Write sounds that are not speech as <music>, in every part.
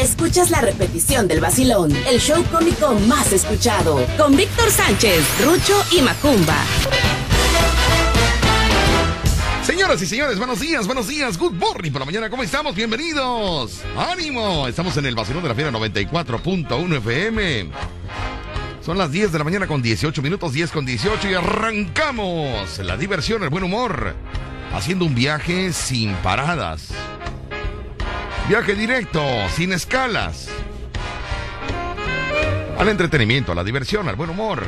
escuchas la repetición del vacilón, el show cómico más escuchado, con Víctor Sánchez, Rucho y Macumba. Señoras y señores, buenos días, buenos días, good morning por la mañana, ¿cómo estamos? Bienvenidos. ¡Ánimo! Estamos en el vacilón de la fiera 94.1 FM. Son las 10 de la mañana con 18 minutos, 10 con 18 y arrancamos la diversión, el buen humor, haciendo un viaje sin paradas. Viaje directo, sin escalas. Al entretenimiento, a la diversión, al buen humor.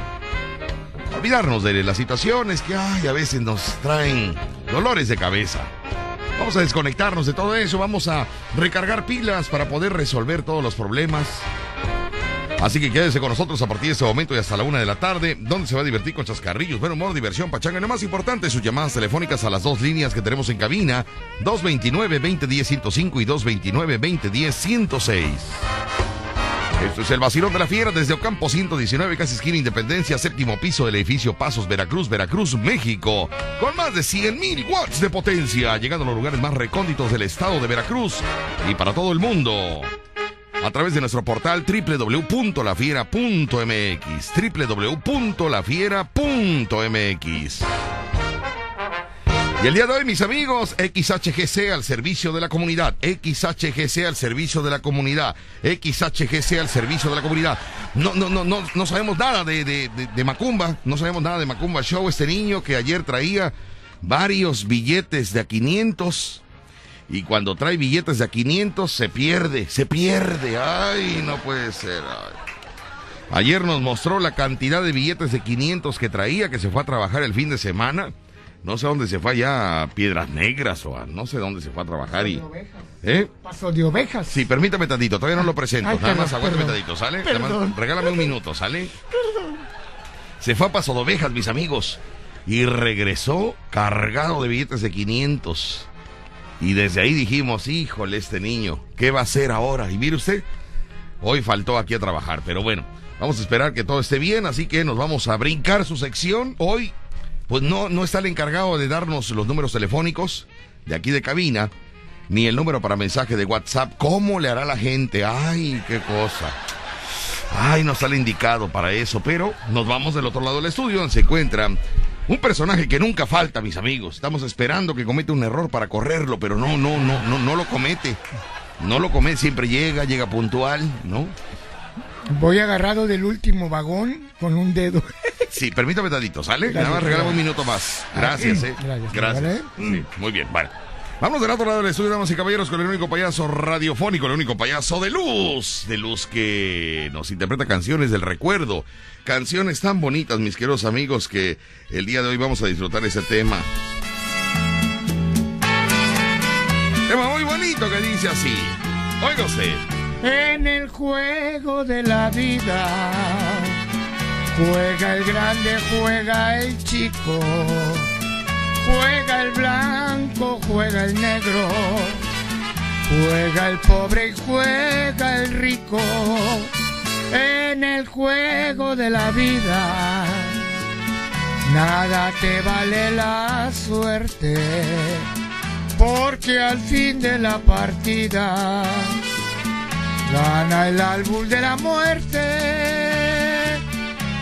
Olvidarnos de las situaciones que a veces nos traen dolores de cabeza. Vamos a desconectarnos de todo eso, vamos a recargar pilas para poder resolver todos los problemas. Así que quédese con nosotros a partir de este momento y hasta la una de la tarde, donde se va a divertir con chascarrillos, buen humor, diversión, pachanga. Y lo más importante, sus llamadas telefónicas a las dos líneas que tenemos en cabina, 229-2010-105 y 229-2010-106. Esto es el vacilón de la fiera desde Ocampo 119, casi esquina Independencia, séptimo piso del edificio Pasos, Veracruz, Veracruz, México. Con más de 100.000 watts de potencia, llegando a los lugares más recónditos del estado de Veracruz y para todo el mundo a través de nuestro portal www.lafiera.mx. www.lafiera.mx. Y el día de hoy, mis amigos, XHGC al servicio de la comunidad. XHGC al servicio de la comunidad. XHGC al servicio de la comunidad. No, no, no, no, no sabemos nada de, de, de Macumba. No sabemos nada de Macumba Show. Este niño que ayer traía varios billetes de a 500 y cuando trae billetes de a 500 se pierde, se pierde. Ay, no puede ser. Ayer nos mostró la cantidad de billetes de 500 que traía, que se fue a trabajar el fin de semana. No sé dónde se fue allá, a Piedras Negras o a no sé dónde se fue a trabajar y... ¿Eh? Paso de ovejas. Sí, permítame tantito, todavía no lo presento. Nada más aguántame tantito, ¿sale? regálame un minuto, ¿sale? Se fue a Paso de Ovejas, mis amigos, y regresó cargado de billetes de 500. Y desde ahí dijimos, híjole, este niño, ¿qué va a hacer ahora? Y mire usted, hoy faltó aquí a trabajar, pero bueno, vamos a esperar que todo esté bien, así que nos vamos a brincar su sección. Hoy, pues no, no está el encargado de darnos los números telefónicos de aquí de cabina, ni el número para mensaje de WhatsApp. ¿Cómo le hará la gente? Ay, qué cosa. Ay, no sale indicado para eso, pero nos vamos del otro lado del estudio donde se encuentra un personaje que nunca falta, mis amigos. Estamos esperando que cometa un error para correrlo, pero no, no, no, no, no lo comete. No lo comete, siempre llega, llega puntual, ¿no? Voy agarrado del último vagón con un dedo. <laughs> Sí, permítame tantito, ¿sale? Nada más regálame un minuto más. Gracias, ¿eh? Gracias. Gracias. muy bien, vale. Vamos del otro lado del estudio, damas y caballeros, con el único payaso radiofónico, el único payaso de luz, de luz que nos interpreta canciones del recuerdo. Canciones tan bonitas, mis queridos amigos, que el día de hoy vamos a disfrutar ese tema. Tema muy bonito que dice así. Óigase. En el juego de la vida, juega el grande, juega el chico Juega el blanco, juega el negro, juega el pobre y juega el rico. En el juego de la vida, nada te vale la suerte, porque al fin de la partida gana el álbum de la muerte.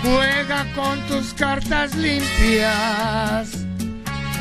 Juega con tus cartas limpias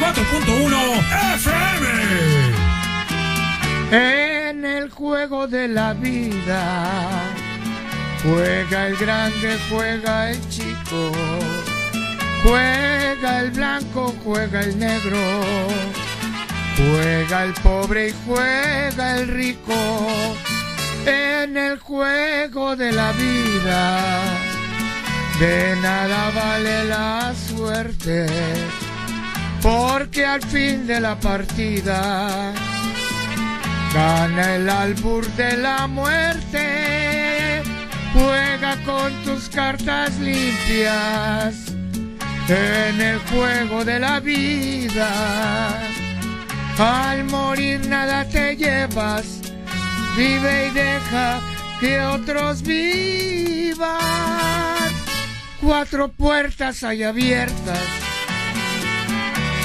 94.1 FM. En el juego de la vida, juega el grande, juega el chico, juega el blanco, juega el negro, juega el pobre y juega el rico. en el juego de la vida. De nada vale la suerte, porque al fin de la partida gana el albur de la muerte. Juega con tus cartas limpias en el juego de la vida. Al morir nada te llevas, vive y deja que otros vivan. Cuatro puertas hay abiertas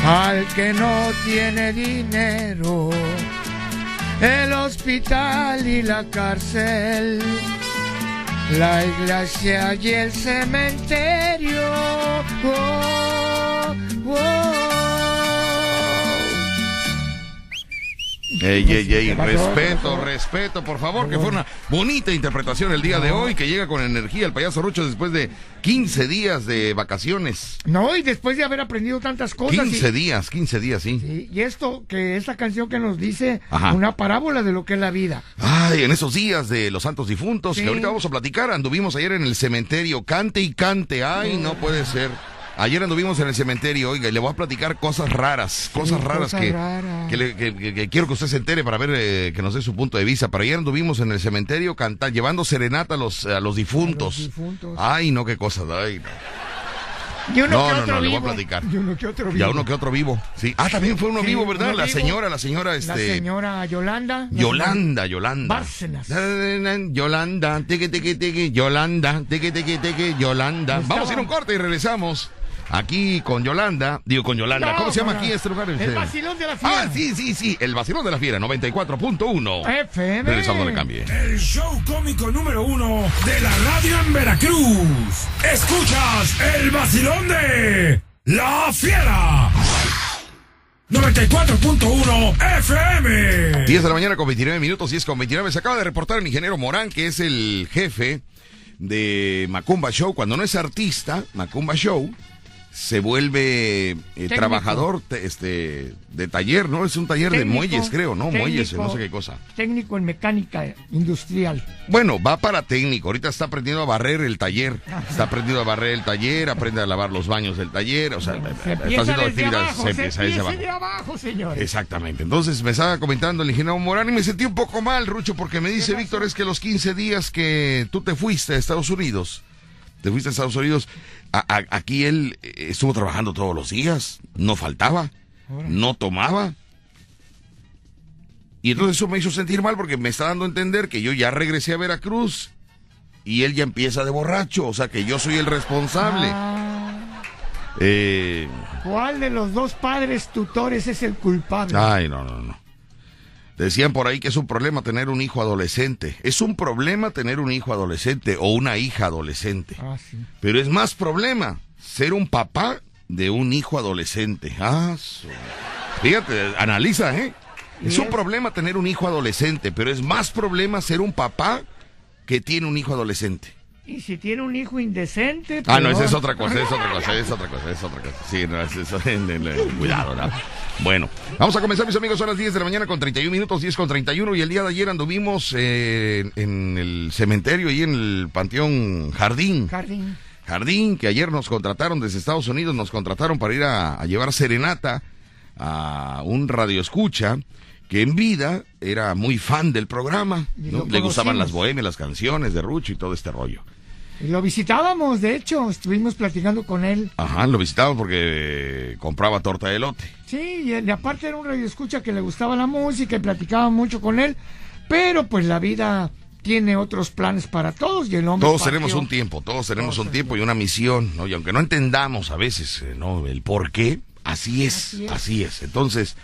al que no tiene dinero, el hospital y la cárcel la iglesia y el cementerio. Oh, oh. Ey, ey, ey, respeto, respeto, por favor, que fue una bonita interpretación el día de hoy, que llega con energía el payaso Rucho después de 15 días de vacaciones. No, y después de haber aprendido tantas cosas. 15 días, 15 días, sí. sí. Y esto, que esta canción que nos dice una parábola de lo que es la vida. Ay, en esos días de los santos difuntos, que ahorita vamos a platicar, anduvimos ayer en el cementerio, cante y cante, ay, no puede ser. Ayer anduvimos en el cementerio, oiga, y le voy a platicar cosas raras, cosas raras, que, Que, quiero que usted se entere para ver eh, que nos dé su punto de vista. Pero ayer anduvimos en el cementerio cantando, llevando serenata a los, a los difuntos. Ay, no, qué cosas, ay, no. no, no, no, le voy a platicar. Y uno que otro vivo. Ya uno que otro vivo. Sí. Ah, también fue uno vivo, ¿verdad? la señora, la señora, este. La señora Yolanda. Yolanda, Yolanda. Bárcenas. Yolanda, teque, teque, teque, Yolanda, teque, teque, teque, Yolanda. Vamos a ir a un corte y regresamos. Aquí con Yolanda, digo con Yolanda, ¿cómo se llama aquí este lugar? El vacilón de la fiera. Ah, sí, sí, sí, el vacilón de la fiera, 94.1. FM. Regresamos de cambie. El show cómico número uno de la radio en Veracruz. Escuchas el vacilón de la fiera. 94.1 FM. 10 de la mañana con 29 minutos, 10 con 29. Se acaba de reportar el ingeniero Morán, que es el jefe de Macumba Show. Cuando no es artista, Macumba Show se vuelve eh, trabajador este de taller, ¿no? Es un taller de muelles, creo, ¿no? muelles, no sé qué cosa. Técnico en mecánica industrial. Bueno, va para técnico. Ahorita está aprendiendo a barrer el taller. Está aprendiendo a barrer el taller, aprende a lavar los baños del taller. O sea, está haciendo actividades. Se, empieza desde abajo. señores. Exactamente. Entonces me estaba comentando el ingeniero Morán y me sentí un poco mal, Rucho, porque me dice Víctor, es que los 15 días que tú te fuiste a Estados Unidos, te fuiste a Estados Unidos, aquí él estuvo trabajando todos los días, no faltaba, no tomaba. Y entonces eso me hizo sentir mal porque me está dando a entender que yo ya regresé a Veracruz y él ya empieza de borracho, o sea que yo soy el responsable. Ah. Eh, ¿Cuál de los dos padres tutores es el culpable? Ay, no, no, no. Decían por ahí que es un problema tener un hijo adolescente. Es un problema tener un hijo adolescente o una hija adolescente. Ah, Pero es más problema ser un papá de un hijo adolescente. Ah, Fíjate, analiza, ¿eh? Es un problema tener un hijo adolescente, pero es más problema ser un papá que tiene un hijo adolescente. Y si tiene un hijo indecente. Ah, no, esa es otra cosa, es otra cosa, es otra cosa, es otra cosa. Sí, no, es eso. <laughs> Cuidado, ¿no? Bueno, vamos a comenzar, mis amigos. Son las 10 de la mañana con 31 minutos, 10 con 31. Y el día de ayer anduvimos eh, en el cementerio y en el Panteón Jardín. Jardín. Jardín, que ayer nos contrataron desde Estados Unidos, nos contrataron para ir a, llevar serenata a un radio escucha que en vida era muy fan del programa, le gustaban las bohemias, las canciones de Rucho y todo este rollo. Lo visitábamos, de hecho, estuvimos platicando con él. Ajá, lo visitábamos porque compraba torta de elote. Sí, y aparte era un radio escucha que le gustaba la música y platicaba mucho con él, pero pues la vida tiene otros planes para todos y el hombre. Todos tenemos un tiempo, todos tenemos un tiempo y una misión, ¿no? Y aunque no entendamos a veces, eh, ¿no? El por qué, así es, así es. Entonces,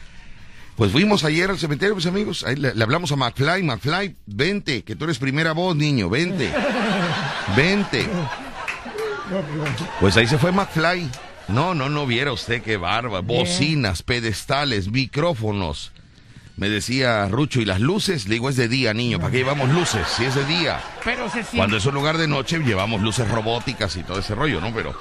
pues fuimos ayer al cementerio, mis amigos. Ahí le, hablamos a McFly. McFly, vente, que tú eres primera voz, niño, vente. <laughs> Vente. Pues ahí se fue McFly. No, no, no viera usted qué barba. Bocinas, pedestales, micrófonos. Me decía Rucho, ¿y las luces? Le digo, es de día, niño. ¿Para qué llevamos luces? Si es de día. Pero Cuando es un lugar de noche, llevamos luces robóticas y todo ese rollo, ¿no? Pero.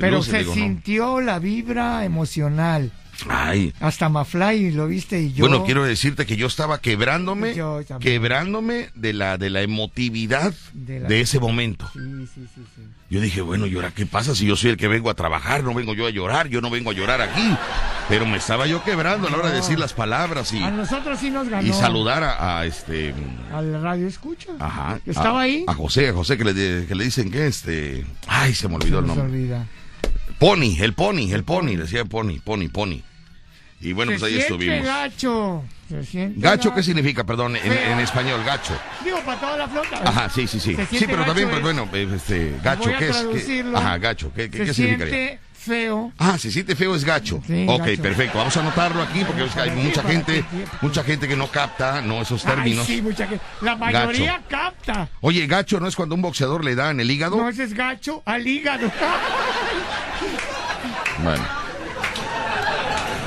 Pero se sintió la vibra emocional Ay. Hasta Mafly lo viste y yo. Bueno, quiero decirte que yo estaba quebrándome, quebrándome de la de la emotividad de, ese momento. Sí, sí, sí, sí, Yo dije, bueno, ¿y ahora qué pasa si yo soy el que vengo a trabajar? No vengo yo a llorar, yo no vengo a llorar aquí. Pero me estaba yo quebrando a la hora de decir las palabras y. A nosotros sí nos ganó. Y saludar a, este. Al radio escucha. Ajá. Estaba ahí. A José, a José que le, que le dicen que este. Ay, se me olvidó el nombre. Se olvida. Pony, el Pony, el Pony, decía Pony, Pony, Pony. Y bueno, pues ahí estuvimos. gacho. gacho, ¿qué significa, perdón, en, español, gacho? Digo, para toda la flota. Ajá, sí, sí, sí. Sí, pero también, pues, bueno, este, gacho, ¿qué es? Ajá, gacho, ¿qué, qué, se significaría? feo. Ah, si siente feo es gacho. ok, perfecto. Vamos a anotarlo aquí porque hay mucha gente, mucha gente que no capta, no esos términos. sí, mucha gente. La mayoría capta. Oye, gacho no es cuando un boxeador le da en el hígado. No, ese es gacho al hígado. <laughs> bueno.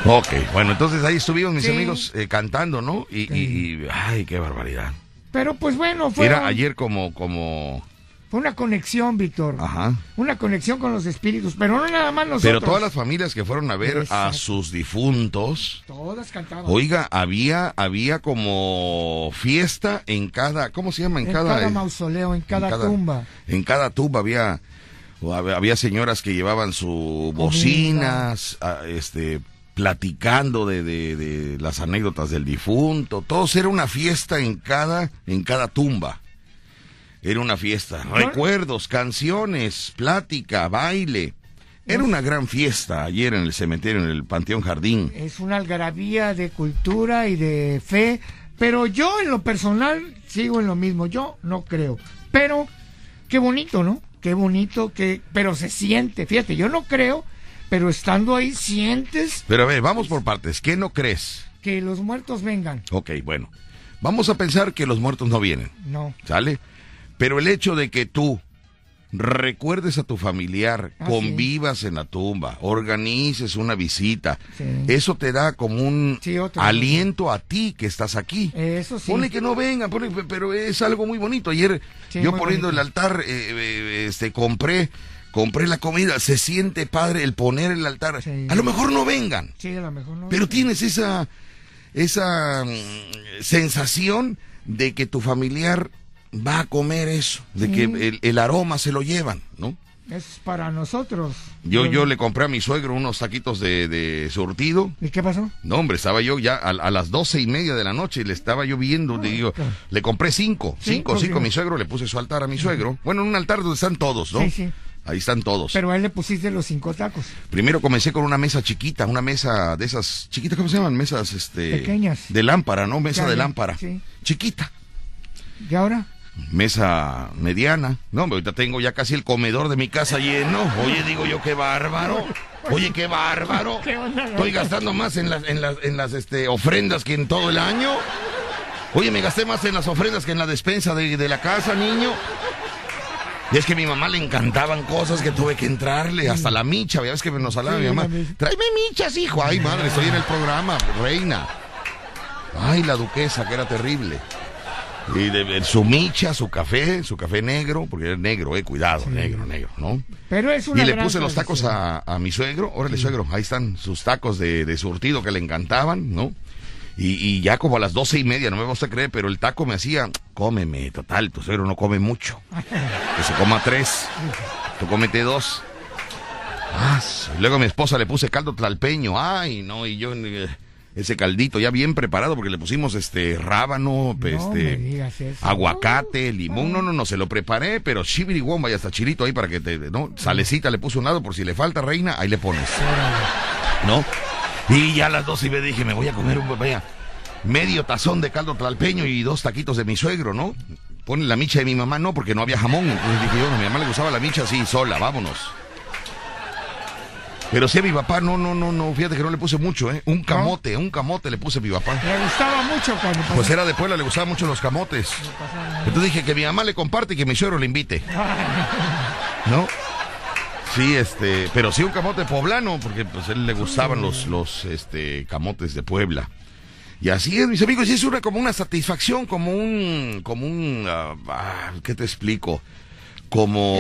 Ok, bueno, entonces ahí estuvieron mis amigos eh, cantando, ¿no? Y, ay, qué barbaridad. Pero pues bueno, fue. Era ayer como, como fue una conexión, Víctor. Ajá. Una conexión con los espíritus, pero no nada más nosotros. Pero todas las familias que fueron a ver a sus difuntos. Todas cantaban. Oiga, había, había como fiesta en cada, ¿cómo se llama? En, cada, mausoleo, en cada, tumba. En cada tumba había, había señoras que llevaban sus bocinas, este, platicando de, de, de, las anécdotas del difunto. Todos era una fiesta en cada, en cada tumba. Era una fiesta. Recuerdos, canciones, plática, baile. Era una gran fiesta ayer en el cementerio, en el Panteón Jardín. Es una algarabía de cultura y de fe, pero yo en lo personal sigo en lo mismo. Yo no creo. Pero qué bonito, ¿no? Qué bonito que... Pero se siente, fíjate, yo no creo, pero estando ahí sientes... Pero a ver, vamos por partes. ¿Qué no crees? Que los muertos vengan. Ok, bueno. Vamos a pensar que los muertos no vienen. No. ¿Sale? Pero el hecho de que tú recuerdes a tu familiar, ah, convivas en la tumba, organices una visita, eso te da como un aliento a ti que estás aquí. Eso sí. Pone que no vengan, pero es algo muy bonito. Ayer yo poniendo el altar, eh, eh, este, compré compré la comida, se siente padre el poner el altar. A lo mejor no vengan. Sí, a lo mejor no. Pero tienes esa esa mm, sensación de que tu familiar va a comer eso, de que el, aroma se lo llevan, ¿no? Es para nosotros. Yo, yo le compré a mi suegro unos taquitos de, de surtido. ¿Y qué pasó? No, hombre, estaba yo ya a, las doce y media de la noche y le estaba yo viendo, le digo, le compré cinco, cinco, cinco, a mi suegro, le puse su altar a mi suegro. Bueno, en un altar donde están todos, ¿no? Sí, sí. Ahí están todos. Pero a él le pusiste los cinco tacos. Primero comencé con una mesa chiquita, una mesa de esas chiquitas, ¿cómo se llaman? Mesas, este... Pequeñas. De lámpara, ¿no? Mesa de lámpara. Sí. Chiquita. ¿Y ahora? mesa mediana. No, ahorita tengo ya casi el comedor de mi casa lleno. Oye, digo yo, qué bárbaro. Oye, qué bárbaro. <laughs> Estoy gastando más en las, en las, en las este, ofrendas que en todo el año. Oye, me gasté más en las ofrendas que en la despensa de, de la casa, niño. Y es que a mi mamá le encantaban cosas que tuve que entrarle, hasta la micha, ¿ves que nos hablaba mi mamá? Tráeme michas, hijo. Ay, madre, estoy en el programa, reina. Ay, la duquesa, que era terrible. Y de, su micha, su café, su café negro, porque es negro, eh, cuidado, negro, negro, ¿no? Pero es una Y le puse los tacos a, mi suegro, órale suegro, ahí están sus tacos de, surtido que le encantaban, ¿no? Y, ya como a las doce y media, no me vas a creer, pero el taco me hacía, cómeme, total, tu suegro no come mucho. Que se coma tres, tú comete dos. Ah, luego a mi esposa le puse caldo tlalpeño, ay, no, y yo... Ese caldito ya bien preparado porque le pusimos este rábano, este aguacate, limón, no, no, no, se lo preparé, pero chibiriguón, vaya hasta chilito ahí para que te, no, salecita le puse un lado por si le falta reina, ahí le pones. ¿No? Y ya a las dos y me dije, me voy a comer un, vaya, medio tazón de caldo tlalpeño y dos taquitos de mi suegro, ¿no? Pone la micha de mi mamá, no, porque no había jamón. Entonces dije yo, no, mi mamá le gustaba la micha así, sola, vámonos. Pero sí a mi papá, no, no, no, no, fíjate que no le puse mucho, ¿eh? Un camote, un camote le puse a mi papá. Le gustaba mucho cuando Pues era de Puebla, le gustaban mucho los camotes. Entonces dije que mi mamá le comparte y que mi suegro le invite. ¿No? Sí, este, pero sí un camote poblano, porque pues a él le gustaban los, los, este, camotes de Puebla. Y así es, mis amigos, y es una como una satisfacción, como un, como un, ah, ah, ¿qué te explico? como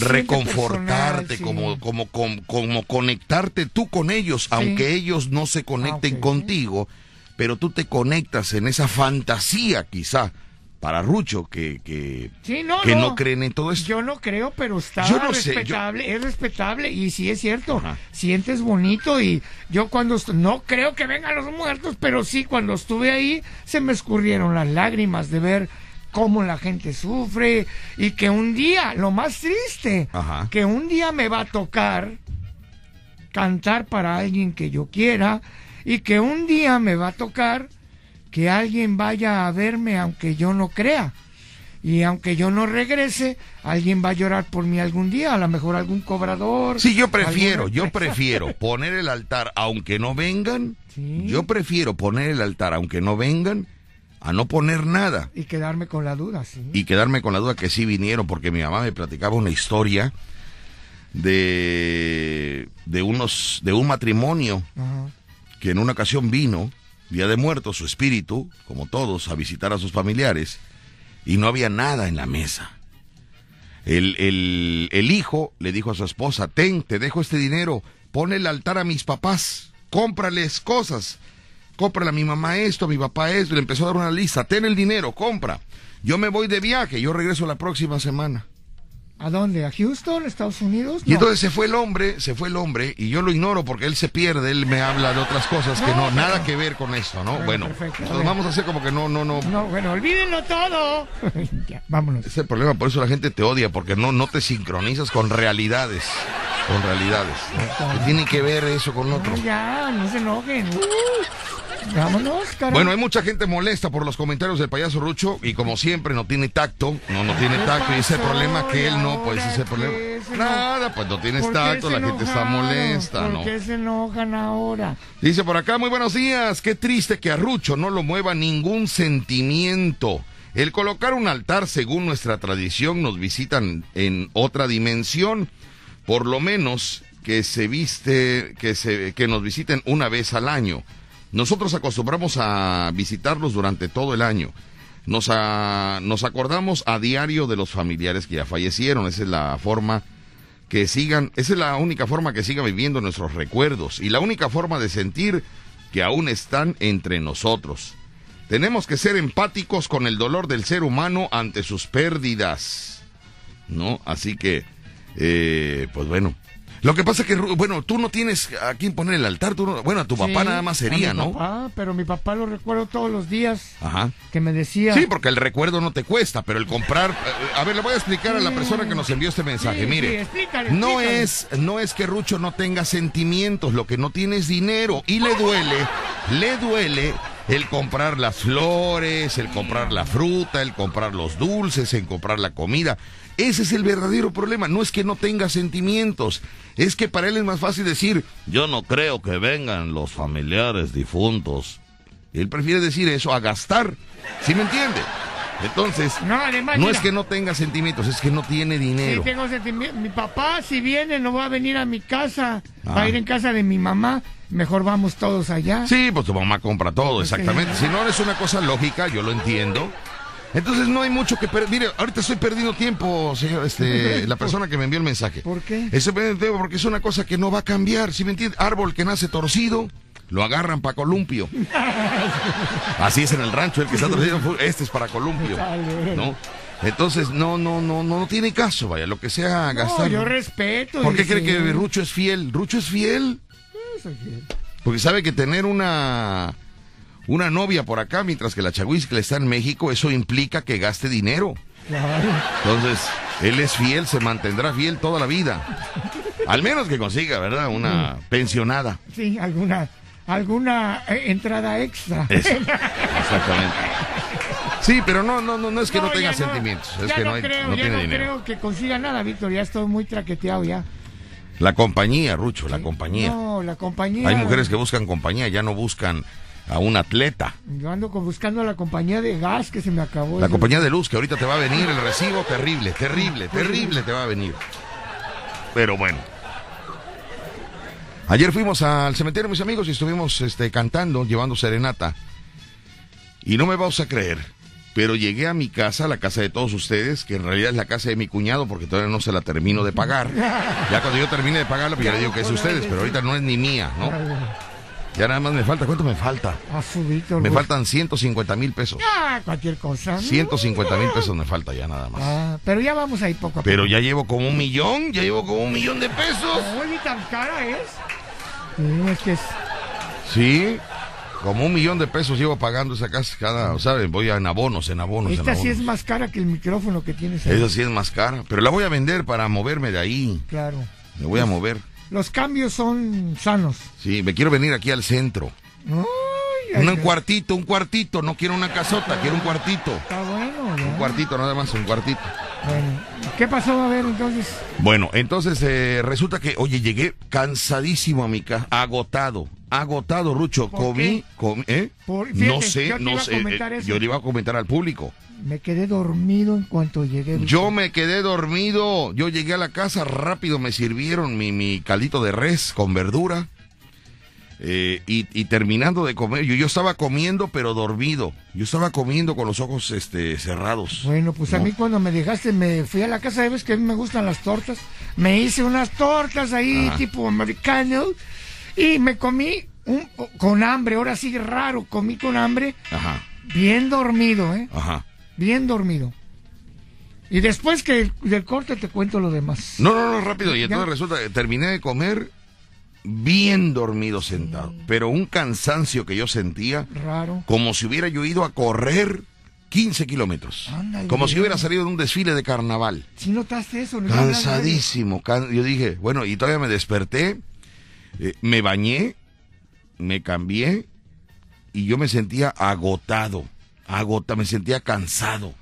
reconfortarte, como, como, como, conectarte tú con ellos, aunque ellos no se conecten contigo, pero tú te conectas en esa fantasía quizá para Rucho que, que, no, que no. creen en todo esto. Yo no creo, pero está respetable, es respetable y sí es cierto, sientes bonito y yo cuando no creo que vengan los muertos, pero sí cuando estuve ahí se me escurrieron las lágrimas de ver cómo la gente sufre y que un día, lo más triste, que un día me va a tocar cantar para alguien que yo quiera y que un día me va a tocar que alguien vaya a verme aunque yo no crea. Y aunque yo no regrese, alguien va a llorar por mí algún día, a lo mejor algún cobrador. Sí, yo prefiero, yo prefiero <laughs> poner el altar aunque no vengan. Yo prefiero poner el altar aunque no vengan a no poner nada. Y quedarme con la duda, sí. Y quedarme con la duda que sí vinieron, porque mi mamá me platicaba una historia de, de unos, de un matrimonio que en una ocasión vino Día de Muertos, su espíritu, como todos, a visitar a sus familiares, y no había nada en la mesa. El, el, el, hijo le dijo a su esposa, ten, te dejo este dinero, pon el altar a mis papás, cómprales cosas, cómprale a mi mamá esto, a mi papá esto, le empezó a dar una lista, ten el dinero, compra. Yo me voy de viaje, yo regreso la próxima semana. ¿A dónde? ¿A Houston, Estados Unidos? Y entonces se fue el hombre, se fue el hombre, y yo lo ignoro porque él se pierde, él me habla de otras cosas que no, nada que ver con esto, ¿no? Bueno, entonces vamos a hacer como que no, no, no. No, bueno, olvídenlo todo. <laughs> ya, vámonos. Es el problema, por eso la gente te odia, porque no, no te sincronizas con realidades. Con realidades. ¿Qué tiene que ver eso con otro? ya, no se enojen. Vámonos, Bueno, hay mucha gente molesta por los comentarios del payaso Rucho y como siempre no tiene tacto, no, no tiene tacto y ese problema que él no, pues ese problema. Nada, pues no tienes tacto, la gente está molesta, ¿no? ¿Por qué se enojan ahora? Dice por acá, muy buenos días, qué triste que a Rucho no lo mueva ningún sentimiento. El colocar un altar, según nuestra tradición, nos visitan en otra dimensión, por lo menos que se viste, que se, que nos visiten una vez al año. Nosotros acostumbramos a visitarlos durante todo el año. Nos, nos acordamos a diario de los familiares que ya fallecieron. Esa es la forma que sigan, esa es la única forma que sigan viviendo nuestros recuerdos y la única forma de sentir que aún están entre nosotros. Tenemos que ser empáticos con el dolor del ser humano ante sus pérdidas. ¿No? Así que, eh, pues bueno, lo que pasa es que, bueno, tú no tienes a quién poner el altar. Tú bueno, a tu papá nada más sería, ¿no? Papá, pero mi papá lo recuerdo todos los días. Ajá. Que me decía. Sí, porque el recuerdo no te cuesta, pero el comprar. Eh, a ver, le voy a explicar a la persona que nos envió este mensaje. Mire, explícale, no es, no es que Rucho no tenga sentimientos, lo que no tiene es dinero y le duele, le duele el comprar las flores, el comprar la fruta, el comprar los dulces, el comprar la comida. Ese es el verdadero problema. No es que no tenga sentimientos, es que para él es más fácil decir, yo no creo que vengan los familiares difuntos. Él prefiere decir eso a gastar. ¿Sí me entiende? Entonces, no, es que no tenga sentimientos, es que no tiene dinero. Sí, tengo sentimientos. Mi papá, si viene, no va a venir a mi casa, va a ah. ir en casa de mi mamá. Mejor vamos todos allá. Sí, pues tu mamá compra todo, exactamente. Si no es una cosa lógica, yo lo entiendo. Entonces no hay mucho que perder. Mire, ahorita estoy perdiendo tiempo, señor, este, <laughs> la persona que me envió el mensaje. ¿Por qué? Estoy perdiendo tiempo porque es una cosa que no va a cambiar, ¿sí me entiende? Árbol que nace torcido, lo agarran para columpio. <laughs> Así es en el rancho, el que está torcido, este es para columpio, <laughs> ¿no? Entonces, no, no, no, no, tiene caso, vaya, lo que sea gastar. yo respeto. ¿Por qué cree que Rucho es fiel? ¿Rucho es fiel? Porque sabe que tener una una novia por acá, mientras que la Chahuizcle está en México, eso implica que gaste dinero. Entonces, él es fiel, se mantendrá fiel toda la vida. Al menos que consiga, ¿verdad? Una pensionada. Sí, alguna, alguna eh, entrada extra. <laughs> exactamente. Sí, pero no, no, no, no es que no, tenga sentimientos, es que no, creo, no tiene no creo que consiga nada, Víctor, ya estoy muy traqueteado ya. La compañía, Rucho, la compañía. No, la compañía. Hay mujeres que buscan compañía, ya no buscan a un atleta. Yo ando buscando a la compañía de gas que se me acabó. La compañía de luz que ahorita te va a venir el recibo terrible, terrible, terrible te va a venir. Pero bueno. Ayer fuimos al cementerio, mis amigos, y estuvimos este, cantando, llevando serenata. Y no me vas a creer, pero llegué a mi casa, la casa de todos ustedes, que en realidad es la casa de mi cuñado porque todavía no se la termino de pagar. <laughs> Ya cuando yo termine de pagarla, pues ya le digo que es de ustedes, pero ahorita no es ni mía, ¿no? Ya nada más me falta, ¿cuánto me falta? A su Víctor, Me güey. faltan 150 mil pesos. Ah, cualquier cosa. 150 mil pesos me falta ya nada más. Ah, pero ya vamos ahí poco a poco. Pero ya llevo como un millón, ya llevo como un millón de pesos. Oye, tan cara es. Sí, es que es. Sí, como un millón de pesos llevo pagando esa casa cada, ¿sabes? Voy en abonos, en abonos, en Esta sí abonos. es más cara que el micrófono que tienes ahí. Esa sí es más cara, pero la voy a vender para moverme de ahí. Claro. Me voy a mover. Los cambios son sanos. Sí, me quiero venir aquí al centro. Ay, ay, Un ay. cuartito, un cuartito, no quiero una casota, quiero un cuartito. Está bueno, ya. Un cuartito nada más, un cuartito. Bueno, ¿qué pasó? A ver, entonces. Bueno, entonces eh, resulta que, oye, llegué cansadísimo a mi casa, agotado, agotado, Rucho. ¿Por Comí, qué? comí, ¿eh? Por- fíjate, no sé, yo no sé. comentar eh, yo le iba a comentar al público. Me quedé dormido en cuanto llegué. Yo me quedé dormido. Yo llegué a la casa rápido, me sirvieron mi, mi caldito de res con verdura. Eh, y, y terminando de comer, yo, yo estaba comiendo pero dormido. Yo estaba comiendo con los ojos este, cerrados. Bueno, pues a mí cuando me dejaste me fui a la casa de ves que a mí me gustan las tortas. Me hice unas tortas ahí Ajá. tipo americano y me comí un, con hambre. Ahora sí raro, comí con hambre, Ajá, bien dormido, ¿eh? ajá. Bien dormido. Y después que del corte te cuento lo demás. No, no, no, rápido. Y Ya. entonces resulta que terminé de comer bien dormido sentado. Pero un cansancio que yo sentía Raro. como si hubiera yo ido a correr 15 kilómetros. Como si hubiera salido de un desfile de carnaval. Si notaste eso, ¿no? Cansadísimo. can- Yo dije, bueno, y todavía me desperté, eh, me bañé, me cambié y yo me sentía agotado. Agota, me sentía cansado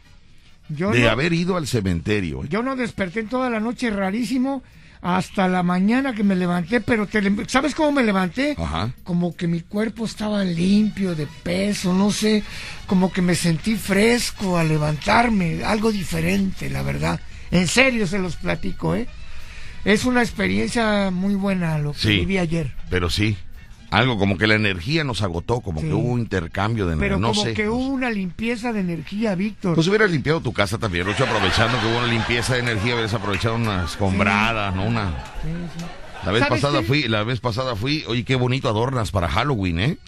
Yo de no- haber ido al cementerio. Yo no desperté en toda la noche rarísimo hasta la mañana que me levanté, pero te ¿sabes cómo me levanté? Ajá. Como que mi cuerpo estaba limpio de peso, no sé, como que me sentí fresco al levantarme, algo diferente, la verdad. En serio se los platico, ¿eh? Es una experiencia muy buena lo que Sí. viví ayer. Pero sí, algo como que la energía nos agotó, como Sí. que hubo un intercambio de Pero energía. No como sé. que hubo una limpieza de energía, Víctor. Pues hubieras limpiado tu casa también, Lucho, aprovechando que hubo una limpieza de energía, hubieras aprovechado unas escombradas, ¿no? Una... Sí, sí. La vez ¿Sabes pasada qué? fui, la vez pasada fui, oye, qué bonito adornas para Halloween, ¿eh?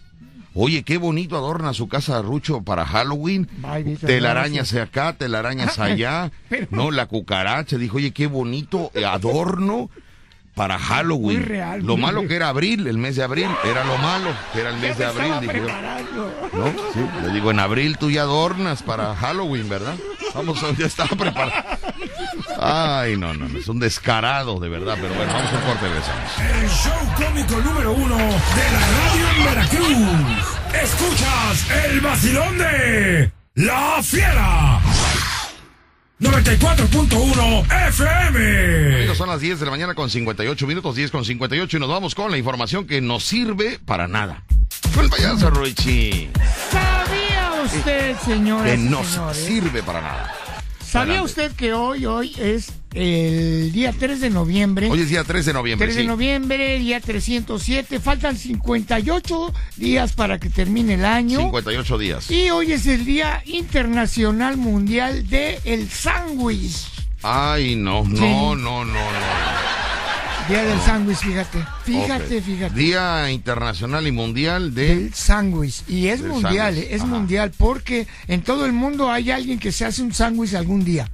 Oye, qué bonito adorna su casa Rucho para Halloween. Ay, telarañas gracias. acá, telarañas allá. <laughs> Pero- No, la cucaracha. Dijo, oye, qué bonito adorno para Halloween. Muy real, Lo muy malo real. que era abril, el mes de abril. Era lo malo, que era el mes de Me abril. dije yo. ¿No? Sí. Le digo, en abril tú ya adornas para Halloween, ¿verdad? Vamos, <laughs> ya estaba preparado. Ay, no, no, no, es un descarado, de verdad. Pero bueno, vamos a un corte, regresamos. El show cómico número uno de la radio en Veracruz. Escuchas el vacilón de La Fiera. 94.1 FM. Amigos, son las 10 de la mañana con 58 minutos, 10 con 58 y nos vamos con la información que no sirve para nada. Con el payaso Ruichi, ¿Sabía usted, señoras que no señores? sirve para nada. ¿Sabía Adelante. usted que hoy, hoy es el día 3 de noviembre? Hoy es día 3 de noviembre, 3 de sí. noviembre, día 307. Faltan 58 días para que termine el año. 58 días. Y hoy es el Día Internacional Mundial de el Sándwich. Ay, no, no, no, no, no. Día del sándwich, fíjate. Fíjate, fíjate. Día internacional y mundial de... El sándwich. Y es Del mundial, sándwich, eh, es ajá. mundial, porque en todo el mundo hay alguien que se hace un sándwich algún día.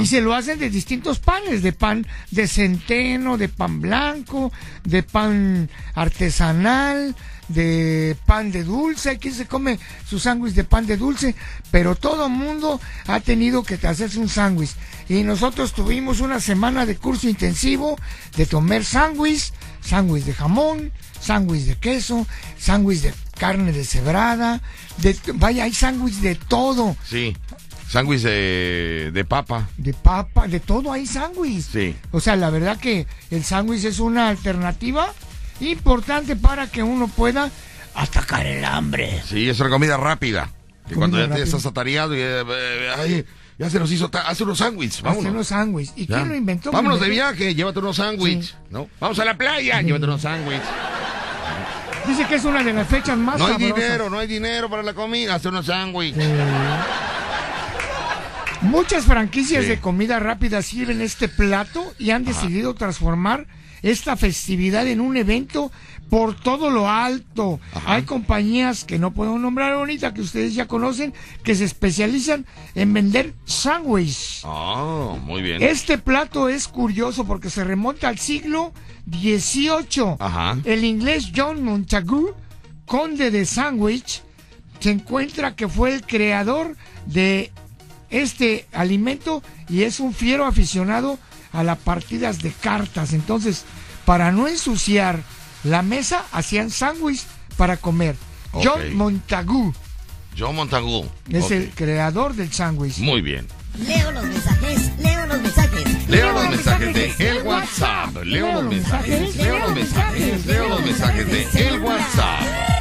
Y se lo hacen de distintos panes, de pan de centeno, de pan blanco, de pan artesanal, de pan de dulce. Quien se come su sándwich de pan de dulce, pero todo el mundo ha tenido que hacerse un sándwich. Y nosotros tuvimos una semana de curso intensivo de comer sándwich, sándwich de jamón, sándwich de queso, sándwich de carne deshebrada, de, vaya, hay sándwich de todo, Sí, sándwich de, de papa. de papa, de todo hay sándwich. Sí. O sea, la verdad que el sándwich es una alternativa importante para que uno pueda atacar el hambre. Sí, es una comida rápida. Que Comida cuando ya te rápida. estás atareado y eh, eh, ay, ya se nos hizo, hace unos sándwiches, vámonos. unos sándwiches. ¿Y Ya. quién lo inventó? Vámonos de viaje, llévate unos sándwiches, Sí. ¿no? Vamos a la playa, llévate unos sándwiches. Dice que es una de las fechas más No hay sabrosas. dinero, no hay dinero para la comida, hace unos sándwiches. Muchas franquicias de comida rápida sirven este plato y han decidido transformar esta festividad en un evento por todo lo alto. Hay compañías que no puedo nombrar ahorita, que ustedes ya conocen, que se especializan en vender sándwiches. Ah, muy bien. Este plato es curioso porque se remonta al siglo XVIII. Ajá. El inglés John Montagu, conde de Sandwich, se encuentra que fue el creador de este alimento y es un fiero aficionado a las partidas de cartas. Entonces, para no ensuciar la mesa, hacían sándwich para comer. John Montagu. John Montagu. Es el creador del sándwich. Muy bien. Leo los mensajes, leo los mensajes. Leo los mensajes de el WhatsApp. Leo los mensajes, leo los mensajes, leo los mensajes de el WhatsApp.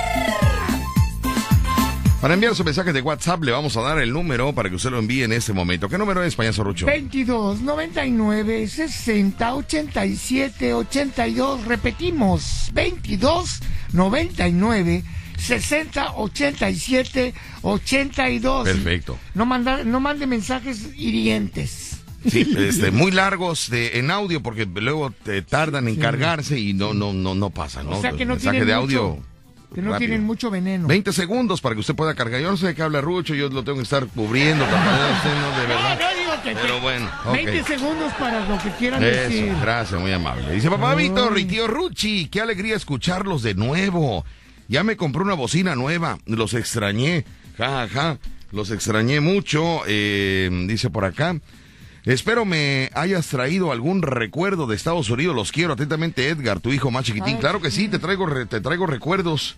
Para enviar su mensaje de WhatsApp le vamos a dar el número para que usted lo envíe en este momento. ¿Qué número es, payaso Rucho? 22 99 60 87 82. Repetimos, 22 99 60 87 82. Perfecto. No, mandar, no mande mensajes hirientes. Sí, este, muy largos de, en audio porque luego te tardan en cargarse y no, no, no, no pasa, ¿no? O sea que no mensaje de audio. Que no tienen mucho veneno. 20 segundos para que usted pueda cargar. Yo no sé de qué habla Rucho, yo lo tengo que estar cubriendo. de verdad. Pero bueno. 20 segundos para lo que quieran Eso, decir. Gracias, muy amable. Dice papá Víctor y tío Ruchi, qué alegría escucharlos de nuevo. Ya me compré una bocina nueva, los extrañé. Ja, ja, los extrañé mucho. Eh, dice por acá. Espero me hayas traído algún recuerdo de Estados Unidos. Los quiero atentamente, Edgar, tu hijo más chiquitín. Claro que sí, te traigo, te traigo recuerdos.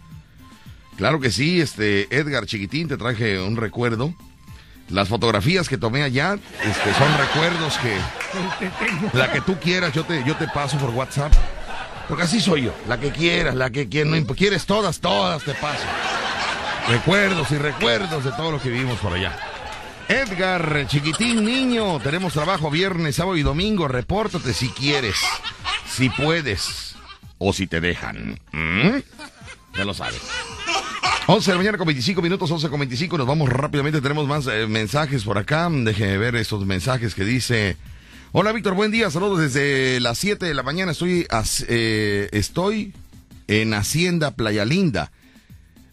Claro que sí, este Edgar chiquitín, te traje un recuerdo. Las fotografías que tomé allá este, son recuerdos que la que tú quieras yo te yo te paso por WhatsApp. Porque así soy yo, la que quieras, la que quieras, no quieres todas, todas te paso. Recuerdos y recuerdos de todo lo que vivimos por allá. Edgar, chiquitín niño, tenemos trabajo viernes, sábado y domingo. Repórtate si quieres, si puedes o si te dejan. ¿Mm? Ya lo sabes. 11 de la mañana con 25 minutos, 11 con 25. Nos vamos rápidamente. Tenemos más eh, mensajes por acá. Déjenme ver estos mensajes que dice. Hola Víctor, buen día. Saludos desde las 7 de la mañana. Estoy, eh, estoy en Hacienda Playa Linda.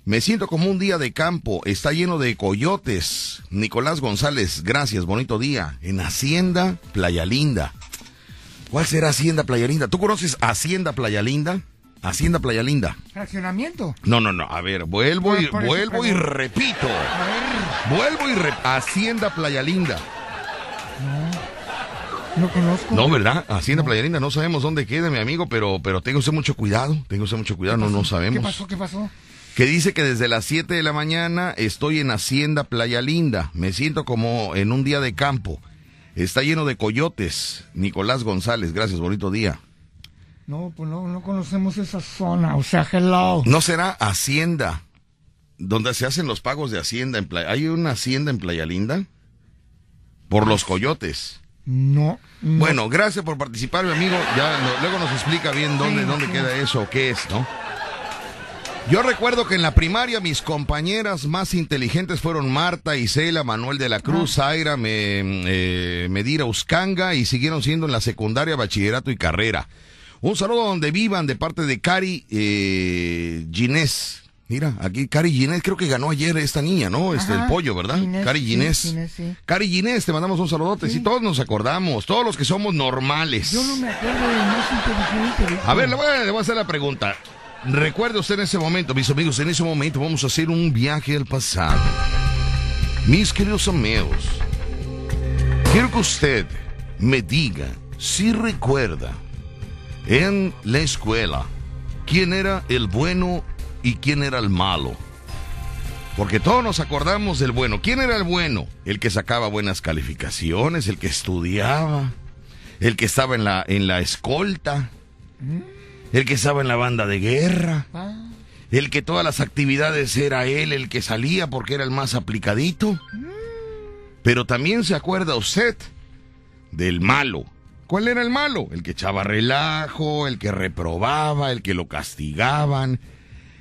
Me siento como un día de campo. Está lleno de coyotes. Nicolás González, gracias. Bonito día. En Hacienda Playa Linda. ¿Cuál será Hacienda Playa Linda? ¿Tú conoces Hacienda Playa Linda? Hacienda Playa Linda. ¿Fraccionamiento? No, no, no. A ver, vuelvo y, vuelvo y repito. Vuelvo y repito. Hacienda Playa Linda. No, no conozco. No, ¿verdad? Hacienda Playa Linda. No sabemos dónde queda, mi amigo, pero, pero tenga usted mucho cuidado. Tenga usted mucho cuidado, no, no sabemos. ¿Qué pasó? ¿Qué pasó? Que dice que desde las 7 de la mañana estoy en Hacienda Playa Linda. Me siento como en un día de campo. Está lleno de coyotes. Nicolás González, gracias, bonito día. No, pues no, no conocemos esa zona, o sea, hello. ¿No será Hacienda? Donde se hacen los pagos de Hacienda en Playa. ¿Hay una Hacienda en Playa Linda? Por los coyotes. No, Bueno, gracias por participar, mi amigo. Ya luego nos explica bien dónde, dónde queda eso, qué es, ¿no? Yo recuerdo que en la primaria mis compañeras más inteligentes fueron Marta, Isela, Manuel de la Cruz, ah. Zaira, eh, Medira Uscanga y siguieron siendo en la secundaria, bachillerato y carrera. Un saludo donde vivan de parte de Cari eh, Ginés. Mira, aquí Cari Ginés, creo que ganó ayer esta niña, ¿no? Este, el pollo, ¿verdad? Cari Ginés. Cari Ginés, te mandamos un saludote. Sí. todos nos acordamos, todos los que somos normales. Yo no me acuerdo de más inteligente. A ver, le voy a hacer la pregunta. Recuerde usted en ese momento, mis amigos, en ese momento vamos a hacer un viaje al pasado. Mis queridos amigos, quiero que usted me diga si recuerda en la escuela quién era el bueno y quién era el malo. Porque todos nos acordamos del bueno. ¿Quién era el bueno? El que sacaba buenas calificaciones, el que estudiaba, el que estaba en la, en la escolta. ¿Mm? el que estaba en la banda de guerra, ah. el que todas las actividades era él el que salía porque era el más aplicadito. Pero también se acuerda usted del malo. ¿Cuál era el malo? El que echaba relajo, el que reprobaba, el que lo castigaban,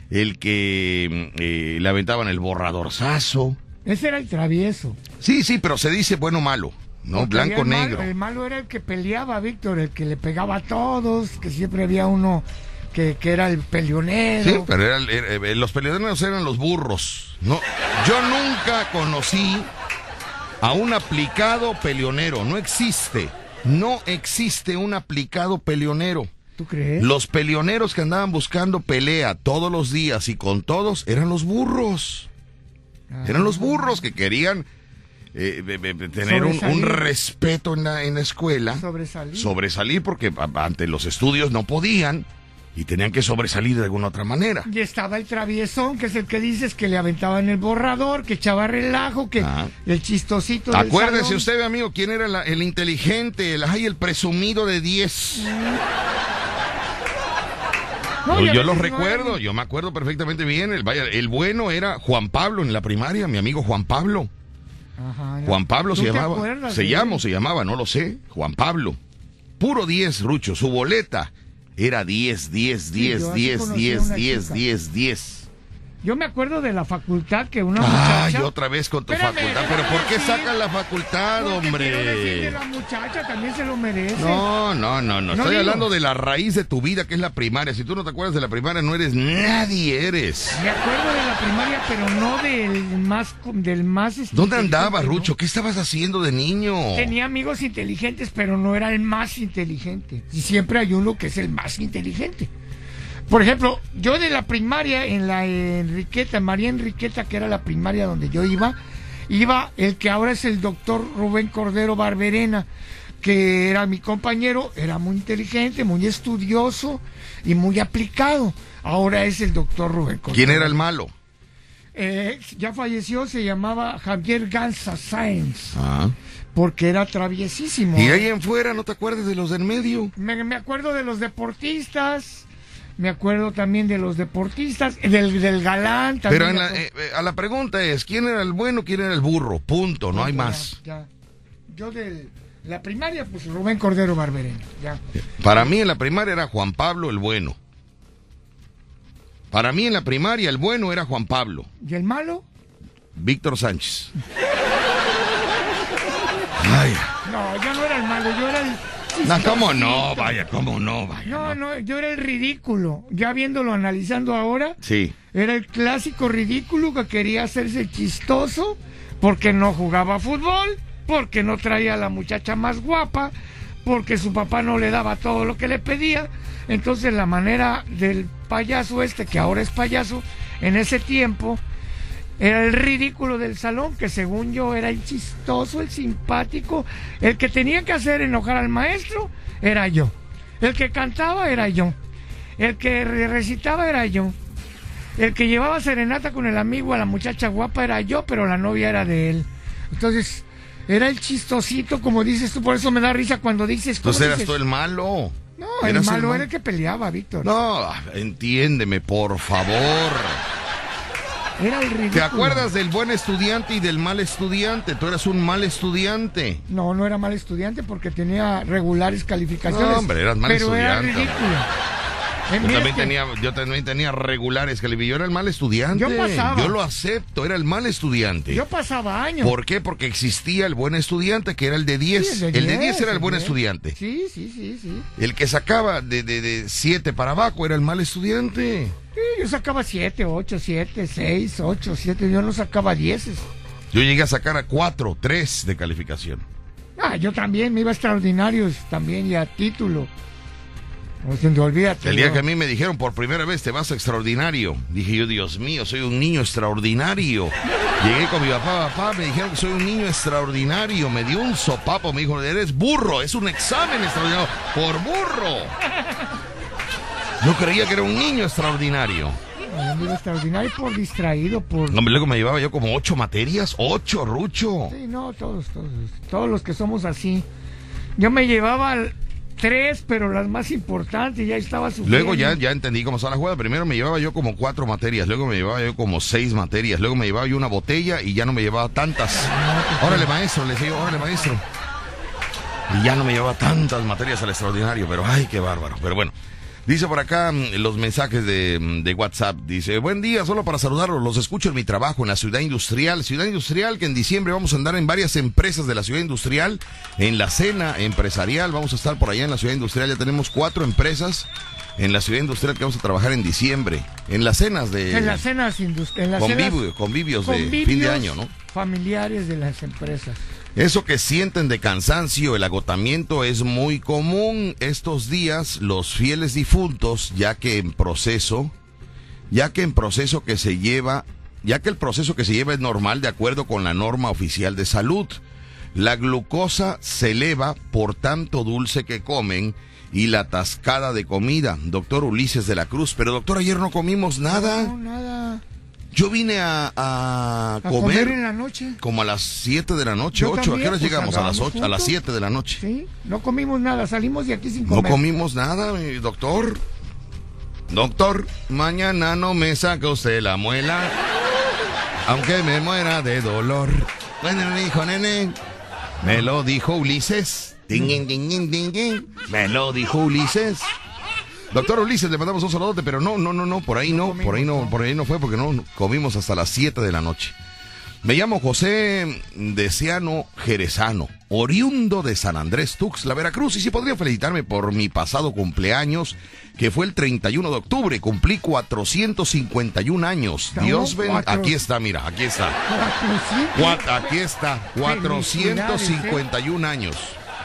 el que mm, eh, le aventaban el borradorzazo. Ese era el travieso. Sí, sí, pero se dice bueno o malo. No, blanco, negro. el malo era el que peleaba, Víctor, el que le pegaba a todos, que siempre había uno que, era el peleonero. Sí, pero eh, los peleoneros eran los burros. No, yo nunca conocí a un aplicado peleonero. No existe. No existe un aplicado peleonero. ¿Tú crees? Los peleoneros que andaban buscando pelea todos los días y con todos eran los burros. Eran los burros que querían eh, tener un, respeto en la, en la escuela. Sobresalir. Sobresalir porque ante los estudios no podían y tenían que sobresalir de alguna otra manera. Y estaba el traviesón, que es el que dices que le aventaban el borrador, que echaba relajo, que ah. el chistosito. Acuérdese usted, amigo, quién era el inteligente, el, ay, el presumido de 10. yo lo recuerdo, yo me acuerdo perfectamente bien. El, vaya, el bueno era Juan Pablo en la primaria, mi amigo Juan Pablo. Juan Pablo se llamaba. Se llama se llamaba, no lo sé. Juan Pablo. Puro 10, Rucho. Su boleta era 10, 10, 10, 10, 10, 10, 10, 10. Yo me acuerdo de la facultad que una muchacha. Ay, otra vez con tu facultad. Pero ¿por qué sacan la facultad, hombre? de la muchacha también se lo merece. No, no, no, no. Estoy hablando de la raíz de tu vida, que es la primaria. Si tú no te acuerdas de la primaria, no eres nadie, eres. Me acuerdo de la primaria, pero no del más. Del más ¿Dónde andabas, Rucho? ¿Qué estabas haciendo de niño? Tenía amigos inteligentes, pero no era el más inteligente. Y siempre hay uno que es el más inteligente. Por ejemplo, yo de la primaria en la Enriqueta, María Enriqueta, que era la primaria donde yo iba, iba el que ahora es el doctor Rubén Cordero Barberena, que era mi compañero, era muy inteligente, muy estudioso y muy aplicado. Ahora es el doctor Rubén Cordero. ¿Quién era el malo? Eh, ya falleció, se llamaba Javier Gansa Sáenz. Ah. Porque era traviesísimo. ¿Y ahí en fuera no te acuerdas de los del medio? me acuerdo de los deportistas, me acuerdo también de los deportistas, del, del galán. Pero eh, eh, a la pregunta es, ¿quién era el bueno, quién era el burro? Punto, no hay más. Yo de la primaria, pues Rubén Cordero Barberena. Ya. Para mí en la primaria era Juan Pablo el bueno. Para mí en la primaria el bueno era Juan Pablo. ¿Y el malo? Víctor Sánchez. No, yo no era el malo, yo era el no, ¿cómo no? Vaya, ¿cómo no? Vaya, no, no, yo era el ridículo. Ya viéndolo, analizando ahora. Sí. Era el clásico ridículo que quería hacerse chistoso porque no jugaba fútbol, porque no traía a la muchacha más guapa, porque su papá no le daba todo lo que le pedía. Entonces la manera del payaso este, que ahora es payaso, en ese tiempo era el ridículo del salón, que según yo era el chistoso, el simpático. El que tenía que hacer enojar al maestro era yo. El que cantaba era yo. El que recitaba era yo. El que llevaba serenata con el amigo a la muchacha guapa era yo, pero la novia era de él. Entonces, era el chistosito, como dices tú, por eso me da risa cuando dices... Entonces eras tú el malo. No, el malo era el que peleaba, Víctor. No, entiéndeme, por favor. ¿Te acuerdas del buen estudiante y del mal estudiante? Tú eras un mal estudiante. No, no era mal estudiante porque tenía regulares calificaciones. No, hombre, eras mal pero estudiante. Era ridículo. Yo también, tenía, yo también tenía regulares calificaciones. Yo era el mal estudiante. Yo pasaba. Yo lo acepto, era el mal estudiante. Yo pasaba años. ¿Por qué? Porque existía el buen estudiante que era el de 10. el, de 10 era el buen estudiante. Sí, sí, sí, sí. El que sacaba de 7 para abajo era el mal estudiante. Sí, yo sacaba 7, 8, 7, 6, 8, 7. Yo no sacaba 10. Yo llegué a sacar a 4, 3 de calificación. Ah, yo también, me iba a extraordinarios también y a título. No se olvídate. El día que a mí me dijeron por primera vez te vas a extraordinario, dije yo, Dios mío, soy un niño extraordinario. Llegué con mi papá, papá, me dijeron que soy un niño extraordinario, me dio un sopapo, me dijo, eres burro, es un examen extraordinario, por burro. Yo creía que era un niño extraordinario. Un niño extraordinario por distraído, por... No, luego me llevaba yo como ocho materias, ocho, Rucho. Sí, no, todos, todos, todos los que somos así. Yo me llevaba tres, pero las más importantes ya estaba sufriendo. Luego ya, ya entendí cómo son las jugadas. Primero me llevaba yo como cuatro materias, luego me llevaba yo como seis materias, luego me llevaba yo una botella y ya no me llevaba tantas. Órale, maestro, le decía, órale, maestro. Y ya no me llevaba tantas materias al extraordinario, pero ay, qué bárbaro. Pero bueno, Dice por acá mm, los mensajes de, mm, de, WhatsApp. Dice, buen día, solo para saludarlos. Los escucho en mi trabajo en la ciudad industrial. Ciudad industrial que en diciembre vamos a andar en varias empresas de la ciudad industrial. En la cena empresarial vamos a estar por allá en la ciudad industrial. Ya tenemos cuatro empresas en la ciudad industrial que vamos a trabajar en diciembre. En las cenas de... En las cenas industriales. Convivio, convivios, de fin de año, ¿no? Familiares de las empresas. Eso que sienten de cansancio, el agotamiento es muy común estos días los fieles difuntos, ya que en proceso, ya que en proceso que se lleva, ya que el proceso que se lleva es normal de acuerdo con la norma oficial de salud. La glucosa se eleva por tanto dulce que comen y la tascada de comida. Doctor Ulises de la Cruz, pero doctor, ayer no comimos nada. No, nada. Yo vine a, a, comer, en la noche. Como a las 7 de la noche, 8. ¿A qué hora pues, llegamos? A las 8, a las 7 de la noche. Sí, no comimos nada, salimos de aquí sin comer. No comimos nada, mi doctor. Doctor, mañana no me saca usted la muela. Aunque me muera de dolor. Bueno, me dijo, nene. Me lo dijo Ulises. Ding, ding, ding, ding, Me lo dijo Ulises. Doctor Ulises, le mandamos un saludote, pero no, no, no, no, por ahí no, por ahí no, por ahí no fue porque no comimos hasta las 7 de la noche. Me llamo José Deseano Jerezano, oriundo de San Andrés Tuxtla, Veracruz, y si podría felicitarme por mi pasado cumpleaños, que fue el 31 de octubre, cumplí 451 años. Dios ven, aquí está, mira, aquí está. <laughs> Aquí está, 451 años.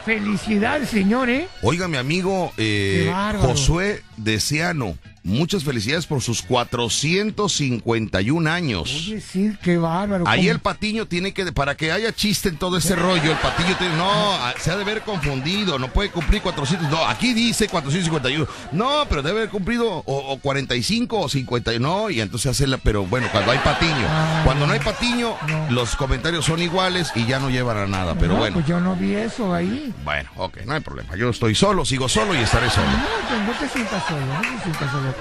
Felicidades, señor, ¿eh? Oiga, mi amigo eh, Josué Deseano Muchas felicidades por sus 451 años. Oye, sí, qué bárbaro. Ahí el patiño tiene que, para que haya chiste en todo ese rollo, el patiño tiene, no, se ha de haber confundido, no puede cumplir 400, no, aquí dice 451, no, pero debe haber cumplido o, 45 o 50, no, y entonces hacerla, pero bueno, cuando hay patiño, ah, cuando no hay patiño, los comentarios son iguales y ya no llevan a nada, pero bueno. Pues yo no vi eso ahí. Bueno, ok, no hay problema, yo estoy solo, sigo solo y estaré solo. No, pues no te sientas solo, no te sientas solo.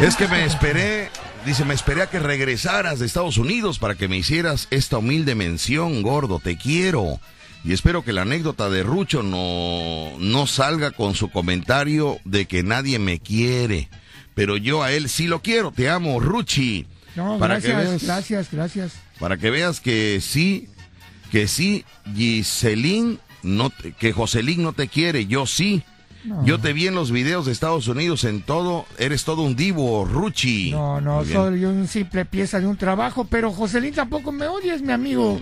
Es que me esperé, dice, me esperé a que regresaras de Estados Unidos para que me hicieras esta humilde mención, gordo, te quiero. Y espero que la anécdota de Rucho no, no salga con su comentario de que nadie me quiere. Pero yo a él sí lo quiero, te amo, Ruchi. No, gracias, gracias, gracias. Para que veas que sí, que sí, Giselín, no que Joselín no te quiere, yo sí. Yo te vi en los videos de Estados Unidos en todo, eres todo un divo, Ruchi. No, no, soy un simple pieza de un trabajo, pero Joselín tampoco me odia, es mi amigo.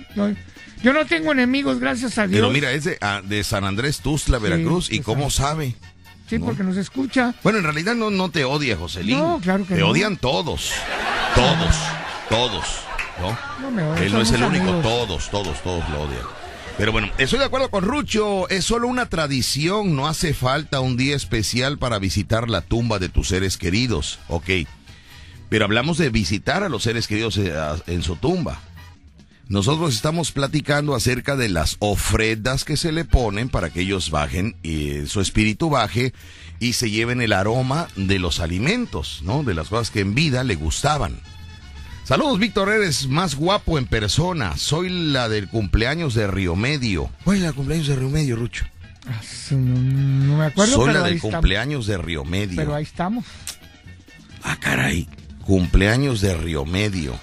Yo, no tengo enemigos, gracias a Dios. Pero mira, es de, ah, San Andrés Tuzla, Veracruz, ¿y cómo sabe? Sí, porque nos escucha. Bueno, en realidad no, no te odia, Joselín. No, claro que te odian todos, todos, todos, ¿no? No me odian. Él no es el único, todos, todos, todos lo odian. Pero bueno, estoy de acuerdo con Rucho, es solo una tradición, no hace falta un día especial para visitar la tumba de tus seres queridos, ok. Pero hablamos de visitar a los seres queridos eh, en su tumba. Nosotros estamos platicando acerca de las ofrendas que se le ponen para que ellos bajen y su espíritu baje y se lleven el aroma de los alimentos, ¿no? De las cosas que en vida le gustaban. Saludos, Víctor, eres más guapo en persona. Soy la del cumpleaños de Río Medio. ¿Cuál es la cumpleaños de Río Medio, Rucho? Ah, no, me acuerdo. Soy la del cumpleaños de Río Medio. Pero ahí estamos. Ah, caray. Cumpleaños de Río Medio.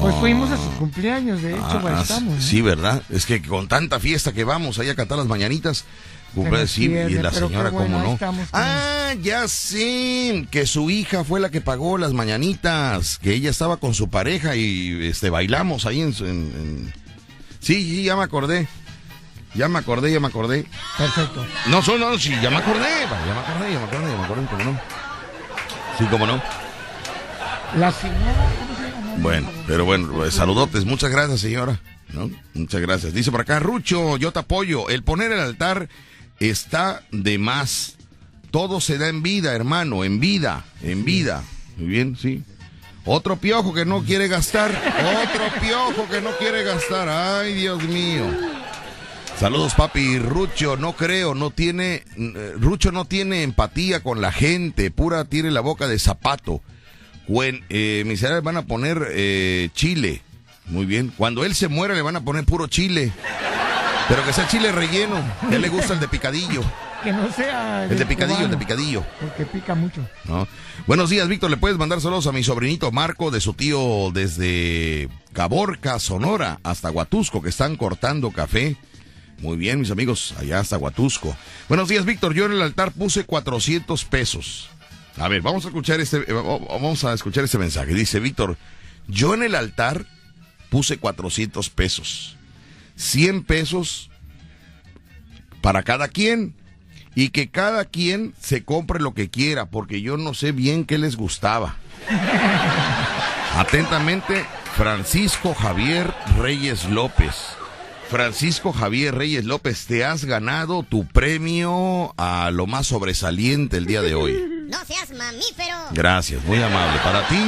Pues fuimos a sus cumpleaños, de hecho, ahí ah, estamos. Sí, ¿verdad? Es que con tanta fiesta que vamos ahí a cantar las mañanitas, y la señora, ¿cómo no? Ah, ya sé, que su hija fue la que pagó las mañanitas, que ella estaba con su pareja y este bailamos ahí en, en... Sí, sí, ya me acordé. Ya me acordé, ya me acordé. Perfecto. No, no, no, sí, ya me acordé, ya me acordé, ya me acordé, ya me acordé, ¿cómo no? Sí, cómo no. La señora... Bueno, pero bueno, pues, saludotes, muchas gracias, señora. ¿No? Muchas gracias. Dice por acá, Rucho, yo te apoyo. El poner el altar está de más. Todo se da en vida, hermano, en vida, en vida. Muy bien, sí. Otro piojo que no quiere gastar. Otro piojo que no quiere gastar. Ay, Dios mío. Saludos, papi. Rucho, no creo, no tiene. Eh, Rucho no tiene empatía con la gente. Pura tiene la boca de zapato. When, eh, mis van a poner eh, chile. Muy bien. Cuando él se muera le van a poner puro chile. Pero que sea chile relleno. A él le gusta el de picadillo. <laughs> Que no sea. El de picadillo, el de picadillo. Porque pica mucho. ¿No? Buenos días, Víctor. ¿Le puedes mandar saludos a mi sobrinito Marco de su tío desde Caborca, Sonora, hasta Huatusco, que están cortando café? Muy bien, mis amigos, allá hasta Huatusco. Buenos días, Víctor. Yo en el altar puse 400 pesos. A ver, vamos a escuchar este, eh, vamos a escuchar este mensaje. Dice Víctor, yo en el altar puse 400 pesos. 100 pesos para cada quien y que cada quien se compre lo que quiera, porque yo no sé bien qué les gustaba. Atentamente, Francisco Javier Reyes López. Francisco Javier Reyes López, te has ganado tu premio a lo más sobresaliente el día de hoy. <laughs> No seas mamífero. Gracias, muy amable. Para ti,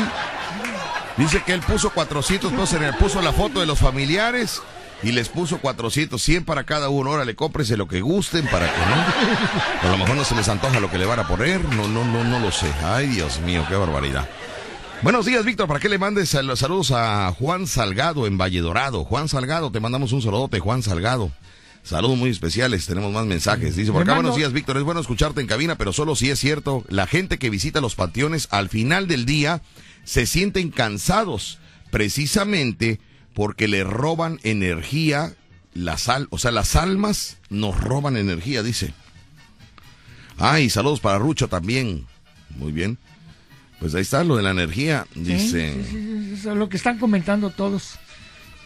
dice que él puso 400 pesos en él, puso la foto de los familiares y les puso 400, 100 para cada uno. Ahora le cómprese lo que gusten para que no. A lo mejor no se les antoja lo que le van a poner. No, no, no, no lo sé. Ay, Dios mío, qué barbaridad. Buenos días, Víctor. ¿Para qué le mandes saludos a Juan Salgado en Valle Dorado? Juan Salgado, te mandamos un saludote, Juan Salgado. Saludos muy especiales, tenemos más mensajes. Dice por acá, buenos días, Víctor. Es bueno escucharte en cabina, pero solo si es cierto, la gente que visita los panteones al final del día se sienten cansados, precisamente porque le roban energía, la sal, o sea, las almas nos roban energía, dice. Ay, saludos para Rucho también. Muy bien. Pues ahí está lo de la energía, dice. es lo que están comentando todos.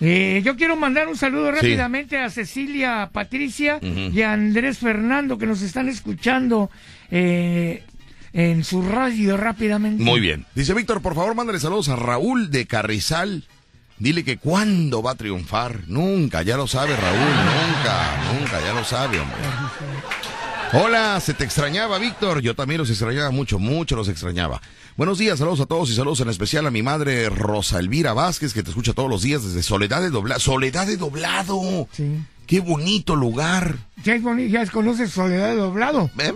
Eh, yo quiero mandar un saludo rápidamente a Cecilia Patricia y a Andrés Fernando que nos están escuchando eh, en su radio rápidamente. Muy bien. Dice Víctor, por favor, mándale saludos a Raúl de Carrizal. Dile que cuándo va a triunfar. Nunca, ya lo sabe Raúl, nunca, nunca, ya lo sabe, hombre. Hola, se te extrañaba, Víctor. Yo también los extrañaba mucho, mucho los extrañaba. Buenos días, saludos a todos y saludos en especial a mi madre Rosa Elvira Vázquez, que te escucha todos los días desde Soledad de Doblado. Soledad de Doblado. Sí. Qué bonito lugar. ¿Ya, ya conoces Soledad de Doblado? Eh,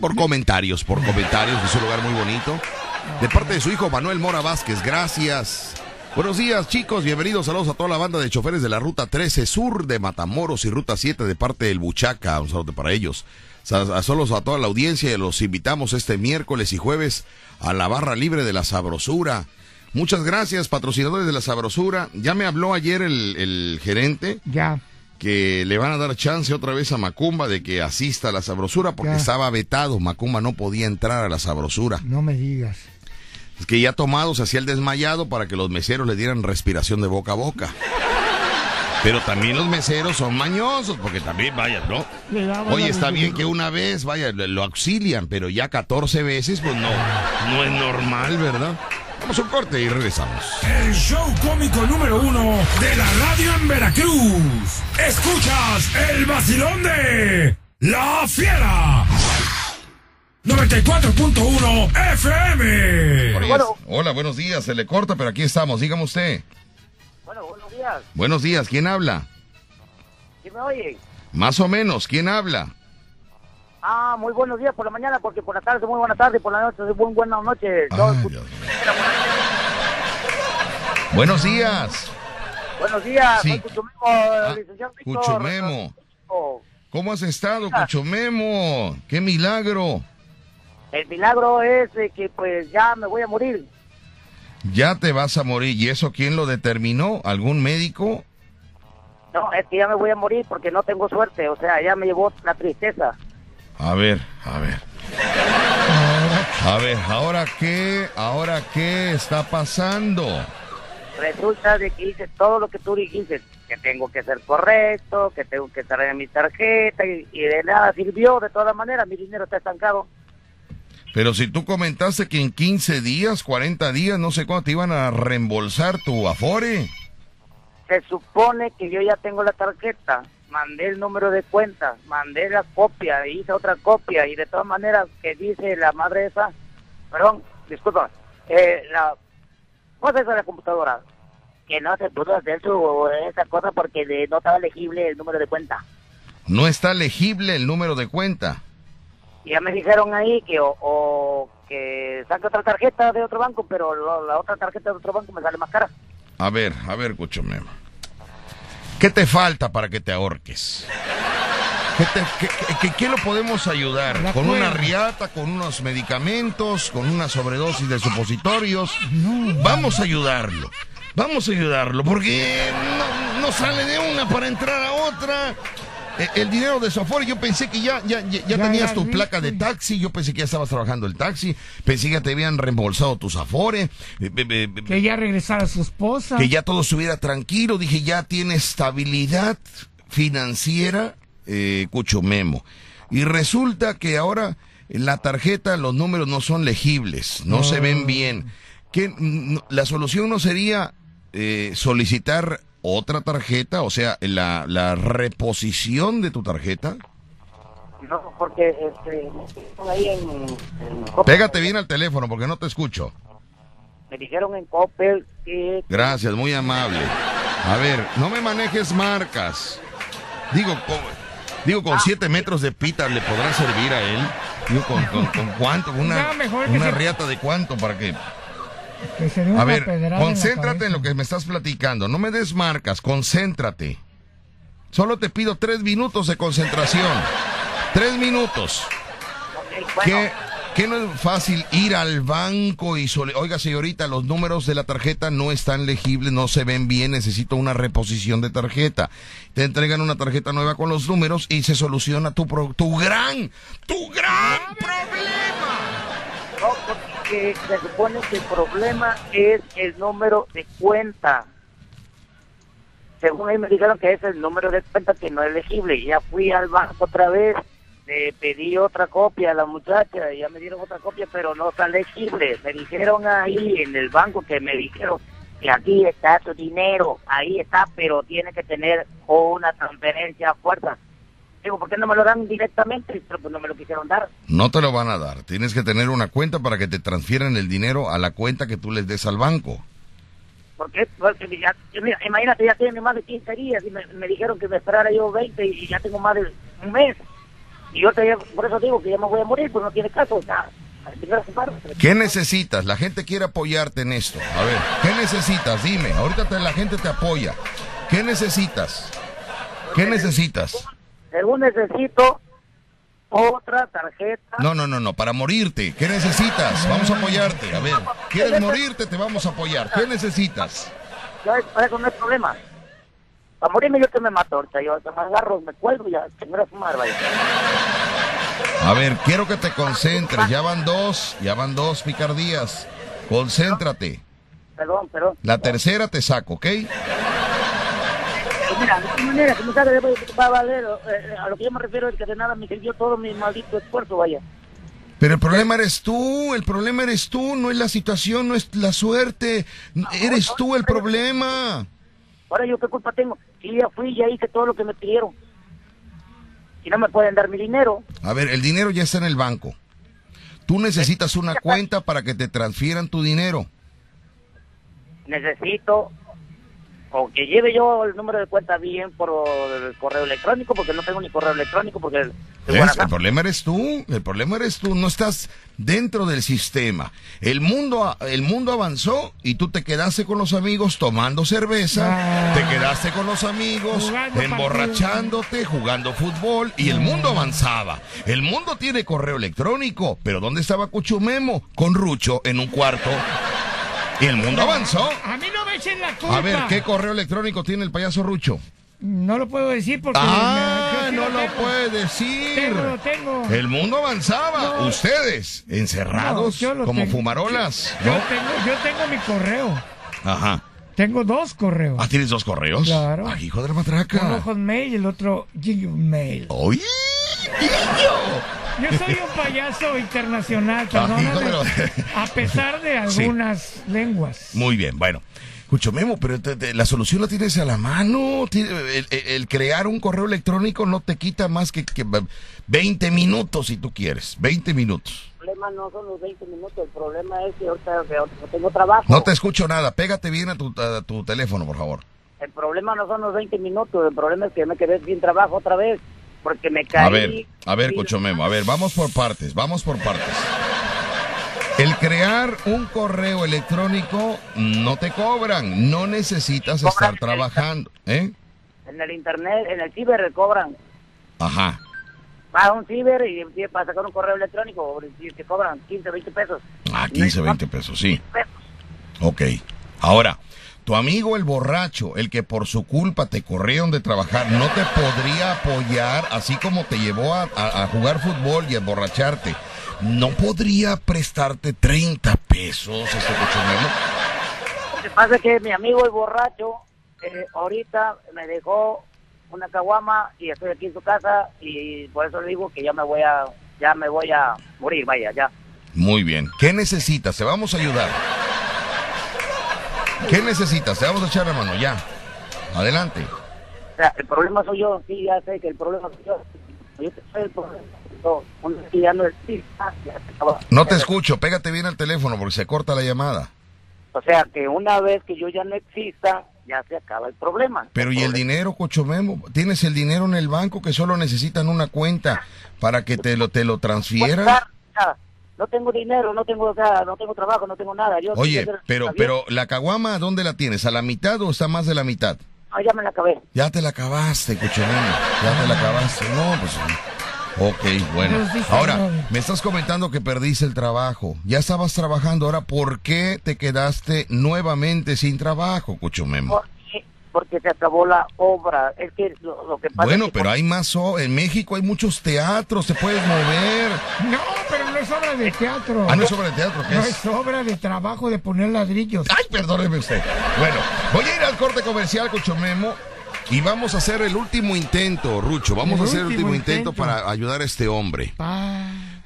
por comentarios, por comentarios. Es un lugar muy bonito. De parte de su hijo Manuel Mora Vázquez, gracias. Buenos días, chicos. Bienvenidos. Saludos a toda la banda de choferes de la Ruta 13 Sur de Matamoros y Ruta 7 de parte del Buchaca. Un saludo para ellos. Saludos a toda la audiencia y los invitamos este miércoles y jueves a la barra libre de la Sabrosura. Muchas gracias, patrocinadores de la Sabrosura. Ya me habló ayer el, gerente. Ya. Que le van a dar chance otra vez a Macumba de que asista a la Sabrosura porque estaba vetado. Macumba no podía entrar a la Sabrosura. No me digas. Es que ya tomado se hacía el desmayado para que los meseros le dieran respiración de boca a boca. Pero también los meseros son mañosos, porque también, vaya, ¿no? Oye, está bien que una vez, vaya, lo auxilian, pero ya 14 veces, pues no, no es normal, ¿verdad? Vamos a un corte y regresamos. El show cómico número uno de la radio en Veracruz. Escuchas el vacilón de La Fiera. 94.1 FM. Hola, buenos días. Se le corta, pero aquí estamos. Dígame usted. Bueno, buenos días. Buenos días. ¿Quién habla? ¿Quién me oye? Más o menos. ¿Quién habla? Ah, muy buenos días por la mañana, porque por la tarde muy buena tarde, por la noche muy buenas noches. buenos días. Buenos días. Sí. Cuchumemo, ah, Cuchumemo. ¿Cómo has estado, Cuchumemo? ¡Qué milagro! El milagro es que pues ya me voy a morir. Ya te vas a morir. ¿Y eso quién lo determinó? ¿Algún médico? No, es que ya me voy a morir porque no tengo suerte. O sea, ya me llevó la tristeza. A ver, a ver. A ver, ¿ahora qué? ¿Ahora qué está pasando? Resulta de que hice todo lo que tú dijiste, que tengo que ser correcto, que tengo que traer mi tarjeta y, y de nada sirvió. De todas maneras, mi dinero está estancado. Pero si tú comentaste que en 15 días, 40 días, no sé cuándo te iban a reembolsar tu Afore. Se supone que yo ya tengo la tarjeta, mandé el número de cuenta, mandé la copia, hice otra copia y de todas maneras que dice la madre esa, perdón, disculpa, eh, la cosa esa de la computadora, que no se pudo hacer su, esa cosa porque no estaba legible el número de cuenta. No está legible el número de cuenta. Y ya me dijeron ahí que o, que saque otra tarjeta de otro banco, pero la otra tarjeta de otro banco me sale más cara. A ver, a ver, Memo. ¿Qué te falta para que te ahorques? ¿Qué, te, qué, lo podemos ayudar? ¿Con una riata, con unos medicamentos, con una sobredosis de supositorios? Vamos a ayudarlo. Vamos a ayudarlo, porque no, no sale de una para entrar a otra. Eh, el dinero de Sofor, yo pensé que ya, ya, ya, tenías tu placa de taxi, yo pensé que ya estabas trabajando el taxi, pensé que ya te habían reembolsado tus afores. Eh, que ya regresara su esposa. Que ya todo estuviera tranquilo, dije, ya tiene estabilidad financiera, eh, Cucho Memo. Y resulta que ahora la tarjeta, los números no son legibles, no, se ven bien. Que la solución no sería eh, solicitar otra tarjeta, o sea, la, la reposición de tu tarjeta? No, porque este, ahí en, Pégate bien al teléfono porque no te escucho. Me dijeron en Coppel que... Gracias, muy amable. A ver, no me manejes marcas. Digo, con, digo, con 7 metros de pita le podrá servir a él. Digo, con, con, cuánto, una, una riata de cuánto para que a ver, concéntrate en, lo que me estás platicando. No me des marcas, concéntrate. Solo te pido tres minutos de concentración. Tres minutos. ¿Qué, no es fácil ir al banco y oiga señorita, los números de la tarjeta no están legibles, no se ven bien, necesito una reposición de tarjeta. Te entregan una tarjeta nueva con los números y se soluciona tu, tu gran, tu gran problema que se supone que el problema es el número de cuenta. Según ahí me dijeron que es el número de cuenta que no es elegible. Ya fui al banco otra vez, le pedí otra copia a la muchacha, ya me dieron otra copia, pero no está legible. Me dijeron ahí en el banco que me dijeron que aquí está tu dinero, ahí está, pero tiene que tener una transferencia fuerza. Digo, ¿por qué no me lo dan directamente? Pero pues no me lo quisieron dar. No te lo van a dar. Tienes que tener una cuenta para que te transfieran el dinero a la cuenta que tú les des al banco. ¿Por qué? Porque ya, imagínate, ya tiene más de 15 días y me, dijeron que me esperara yo 20 y ya tengo más de un mes. Y yo te, por eso digo que ya me voy a morir, pues no tiene caso. ¿Qué necesitas? La gente quiere apoyarte en esto. A ver, ¿qué necesitas? Dime, ahorita la gente te apoya. ¿Qué necesitas? ¿Qué necesitas? Según necesito otra tarjeta. No, no, no, no, para morirte. ¿Qué necesitas? Vamos a apoyarte. A ver, ¿quieres morirte? Te vamos a apoyar. ¿Qué necesitas? para eso no hay problema. Para morirme yo te me mato ahorita. Yo te me agarro, me cuelgo y ya, te me a fumar, vaya. A ver, quiero que te concentres. Ya van dos, ya van dos picardías. Concéntrate. Perdón, perdón. La tercera te saco, ¿ok? Mira, de manera que me va a valer, eh, a lo que yo me refiero es que de nada me sirvió todo mi maldito esfuerzo, vaya. Pero el problema eres tú, el problema eres tú, no es la situación, no es la suerte, eres tú el problema. Ahora yo qué culpa tengo, si ya fui, ya hice todo lo que me pidieron. Si no me pueden dar mi dinero. A ver, el dinero ya está en el banco. Tú necesitas una cuenta para que te transfieran tu dinero. Necesito o que lleve yo el número de cuenta bien por el correo electrónico, porque no tengo ni correo electrónico, porque... el problema eres tú, el problema eres tú, no estás dentro del sistema. El mundo, el mundo avanzó y tú te quedaste con los amigos tomando cerveza, te quedaste con los amigos emborrachándote, jugando fútbol y el mundo avanzaba. El mundo tiene correo electrónico, pero ¿dónde estaba Cuchumemo? Con Rucho en un cuarto. Y el mundo avanzó. A mí no me echen la culpa. A ver, ¿qué correo electrónico tiene el payaso Rucho? No lo puedo decir porque... Ah, no lo, puede decir. Tengo, lo tengo. El mundo avanzaba. Ustedes, encerrados como fumarolas. Yo, tengo, yo tengo mi correo. Ajá. Tengo dos correos. Ah, ¿tienes dos correos? Claro. Ah, hijo de la matraca. Uno Hotmail y el otro Gmail. ¡Oye! <laughs> Yo soy un payaso internacional, perdóname, a pesar de <laughs> algunas lenguas. Muy bien, bueno. Escucho, Memo, pero la solución la tienes a la mano. El, crear un correo electrónico no te quita más que, 20 minutos si tú quieres. 20 minutos. El problema no son los 20 minutos, el problema es que ahorita no tengo trabajo. No te escucho nada, pégate bien a tu, a tu teléfono, por favor. El problema no son los 20 minutos, el problema es que me quedé sin trabajo otra vez porque me caí. A ver, a ver, Memo, a ver, vamos por partes, vamos por partes. El crear un correo electrónico no te cobran, no necesitas estar trabajando, ¿eh? en el internet, en el ciber cobran. Ajá. Va a un ciber y para sacar un correo electrónico y te cobran 15, 20 pesos. Ah, 15, 20 pesos, sí. Ok. Ahora, tu amigo el borracho, el que por su culpa te corrieron de trabajar, no te podría apoyar, así como te llevó a, jugar fútbol y a emborracharte. ¿No podría prestarte 30 pesos este cochonero? Lo que pasa es que mi amigo el borracho eh, ahorita me dejó una caguama y estoy aquí en su casa y por eso le digo que ya me voy a ya me voy a morir, vaya, ya. Muy bien. ¿Qué necesitas? Te vamos a ayudar. ¿Qué necesitas? Te vamos a echar la mano, ya. Adelante. O sea, el problema soy yo, sí, ya sé que el problema soy yo. Yo soy el problema. No te escucho, pégate bien al teléfono porque se corta la llamada. O sea que una vez que yo ya no exista, ya se acaba el problema. Pero ¿y el dinero, Cochomemo? ¿Tienes el dinero en el banco que solo necesitan una cuenta para que te lo, te lo transfieran? No tengo dinero, no tengo, no tengo trabajo, no tengo nada. Oye, pero, pero la caguama, ¿dónde la tienes? ¿A la mitad o está más de la mitad? Ah, ya me la acabé. Ya te la acabaste, Cochomemo. Ya te la acabaste. No, pues... Ok, bueno. Ahora, me estás comentando que perdiste el trabajo. Ya estabas trabajando. Ahora, ¿por qué te quedaste nuevamente sin trabajo, Cuchumemo? Porque, se acabó la obra. Es que lo, que pasa Bueno, pero hay más. En México hay muchos teatros, se puedes mover. No, pero no es obra de teatro. Ah, no es obra de teatro, ¿qué no es? No es obra de trabajo de poner ladrillos. Ay, perdóneme usted. Bueno, voy a ir al corte comercial, Cuchumemo. Y vamos a hacer el último intento, Rucho. Vamos a hacer el último intento. para ayudar a este hombre.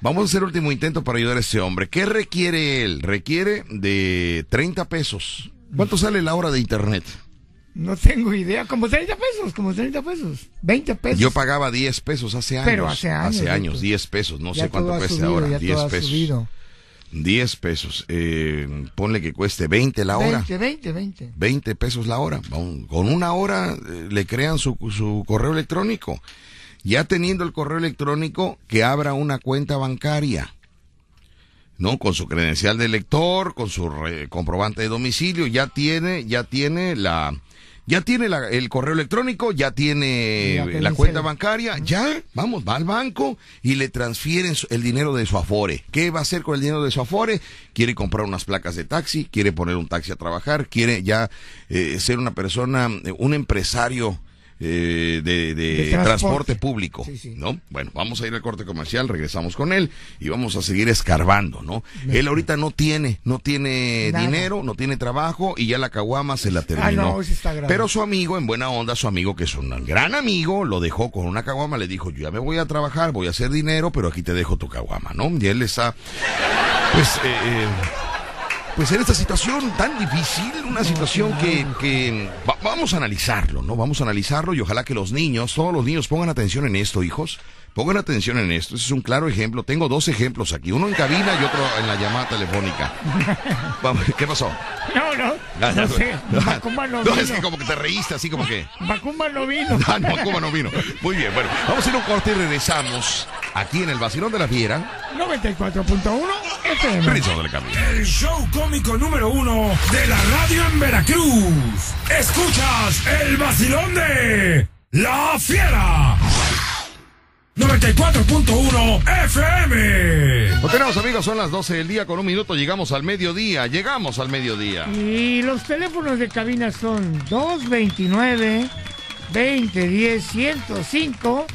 Vamos a hacer el último intento para ayudar a este hombre. ¿Qué requiere él? Requiere de 30 pesos. ¿Cuánto sale la hora de internet? No tengo idea, como 30 pesos, como 30 pesos, 20 pesos. Yo pagaba 10 pesos hace años. Pero hace años. Hace años, 10 pesos, no sé cuánto cuesta ahora, 10 pesos. 10 pesos. Eh, ponle que cueste 20 la hora. 20, 20, 20. 20 pesos la hora. Con una hora eh, le crean su, su correo electrónico. Ya teniendo el correo electrónico, que abra una cuenta bancaria. ¿No? Con su credencial de lector, con su comprobante de domicilio, ya tiene, ya tiene la, ya tiene el correo electrónico, ya tiene la cuenta bancaria, ya, vamos, va al banco y le transfieren el dinero de su Afore. ¿Qué va a hacer con el dinero de su Afore? Quiere comprar unas placas de taxi, quiere poner un taxi a trabajar, quiere ya eh, ser una persona, un empresario eh, de, transporte. público, ¿no? Bueno, vamos a ir al corte comercial, regresamos con él y vamos a seguir escarbando, ¿no? Él ahorita no tiene, no tiene dinero, no tiene trabajo y ya la caguama se la ah, terminó. Pero su amigo, en buena onda, su amigo que es un gran amigo, lo dejó con una caguama, le dijo, yo ya me voy a trabajar, voy a hacer dinero, pero aquí te dejo tu caguama, ¿no? Y él está, pues, eh, eh pues en esta situación tan difícil, una situación que, vamos a analizarlo, ¿no? Vamos a analizarlo y ojalá que los niños, todos los niños pongan atención en esto, hijos. Pongan atención en esto. Ese es un claro ejemplo. Tengo dos ejemplos aquí. Uno en cabina y otro en la llamada telefónica. <laughs> ¿Qué pasó? No, no. Ah, no, sé. Macumba no, vino. No, es que como que te reíste así como que. Macumba no vino. <laughs> Ah, no, Macumba no vino. Muy bien, bueno. Vamos a ir a un corte y regresamos aquí en el Vacilón de la Fiera. 94.1 FM. El show cómico número uno de la radio en Veracruz. Escuchas el Vacilón de la Fiera. 94.1 FM. Lo tenemos amigos, son las 12 del día con un minuto, llegamos al mediodía, llegamos al mediodía. Y los teléfonos de cabina son 229 2010 105